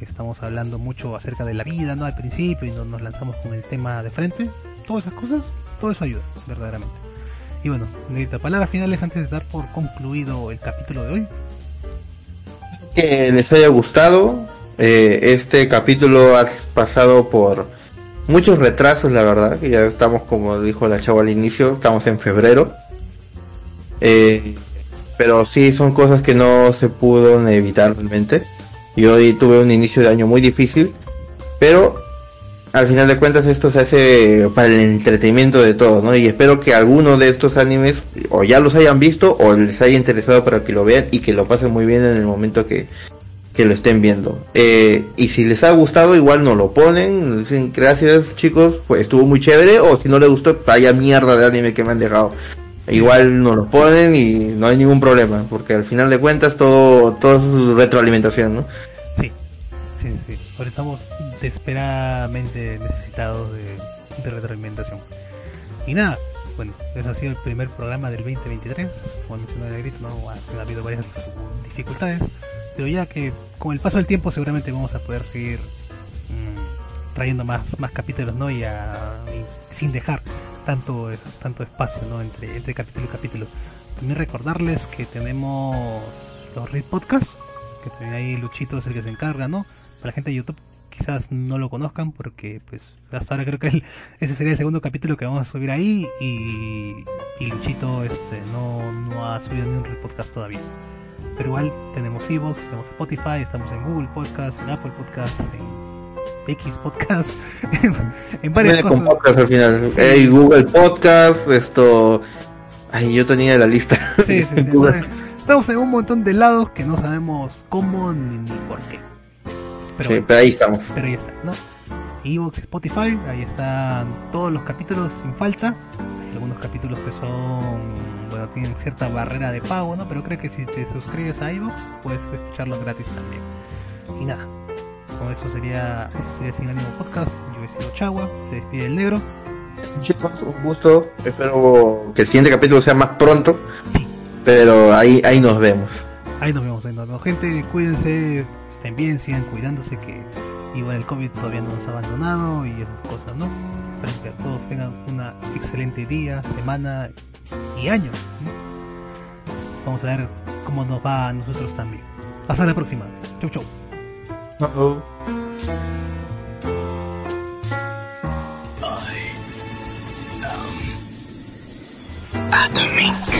estamos hablando mucho acerca de la vida, ¿no? Al principio y no nos lanzamos con el tema de frente. Todas esas cosas, todo eso ayuda, verdaderamente. Y bueno, necesito palabras finales antes de dar por concluido el capítulo de hoy. Que les haya gustado. Eh, este capítulo ha pasado por muchos retrasos, la verdad, que ya estamos, como dijo la chava al inicio, estamos en febrero. Eh, pero sí son cosas que no se pudo evitar realmente. Y hoy tuve un inicio de año muy difícil, pero al final de cuentas esto se hace para el entretenimiento de todos, ¿no? Y espero que alguno de estos animes o ya los hayan visto o les haya interesado para que lo vean y que lo pasen muy bien en el momento que, que lo estén viendo. Eh, y si les ha gustado, igual no lo ponen, dicen gracias chicos, pues estuvo muy chévere, o si no les gustó, vaya mierda de anime que me han dejado. Igual no lo ponen y no hay ningún problema, porque al final de cuentas todo, todo es retroalimentación, ¿no? Sí, sí, sí. Ahora estamos desesperadamente necesitados de, de retroalimentación. Y nada, bueno, ese ha sido el primer programa del 2023. Como mencionó el grito, ¿no? ha, habido varias dificultades, pero ya que con el paso del tiempo seguramente vamos a poder seguir mmm, trayendo más, más capítulos, ¿no? Y, a, y sin dejar tanto, tanto espacio ¿no? entre, entre capítulo y capítulo. También recordarles que tenemos los Read Podcasts, que también ahí Luchito es el que se encarga, ¿no? Para la gente de YouTube quizás no lo conozcan porque pues hasta ahora creo que el, ese sería el segundo capítulo que vamos a subir ahí y, y Luchito este, no, no ha subido ni un Read Podcast todavía. Pero igual tenemos Evox, tenemos Spotify, estamos en Google Podcast, en Apple Podcast, en X Podcast, <laughs> en varias cosas. podcast al final. Google Podcast, esto. Ay, yo tenía la lista. Sí, sí, <laughs> Estamos en un montón de lados que no sabemos cómo ni, por qué. Pero, sí, pero ahí estamos. Pero ahí está, ¿no? Evox, Spotify, ahí están todos los capítulos sin falta. Hay algunos capítulos que son, bueno, tienen cierta barrera de pago, ¿no? Pero creo que si te suscribes a Evox puedes escucharlos gratis también. Y nada, con eso sería, eso sería Sin Ánimo Podcast. Yo he sido Chagua, se despide el negro. Chicos, un gusto. Espero que el siguiente capítulo sea más pronto. Pero ahí, ahí nos vemos. Ahí nos vemos, ahí nos vemos. Gente, cuídense, estén bien, sigan cuidándose que igual el COVID todavía no nos ha abandonado y esas cosas, ¿no? Espero que todos tengan una excelente día, semana y año. Vamos a ver cómo nos va a nosotros también. Hasta la próxima. Chau, chau. Uh-oh. I am Atomy.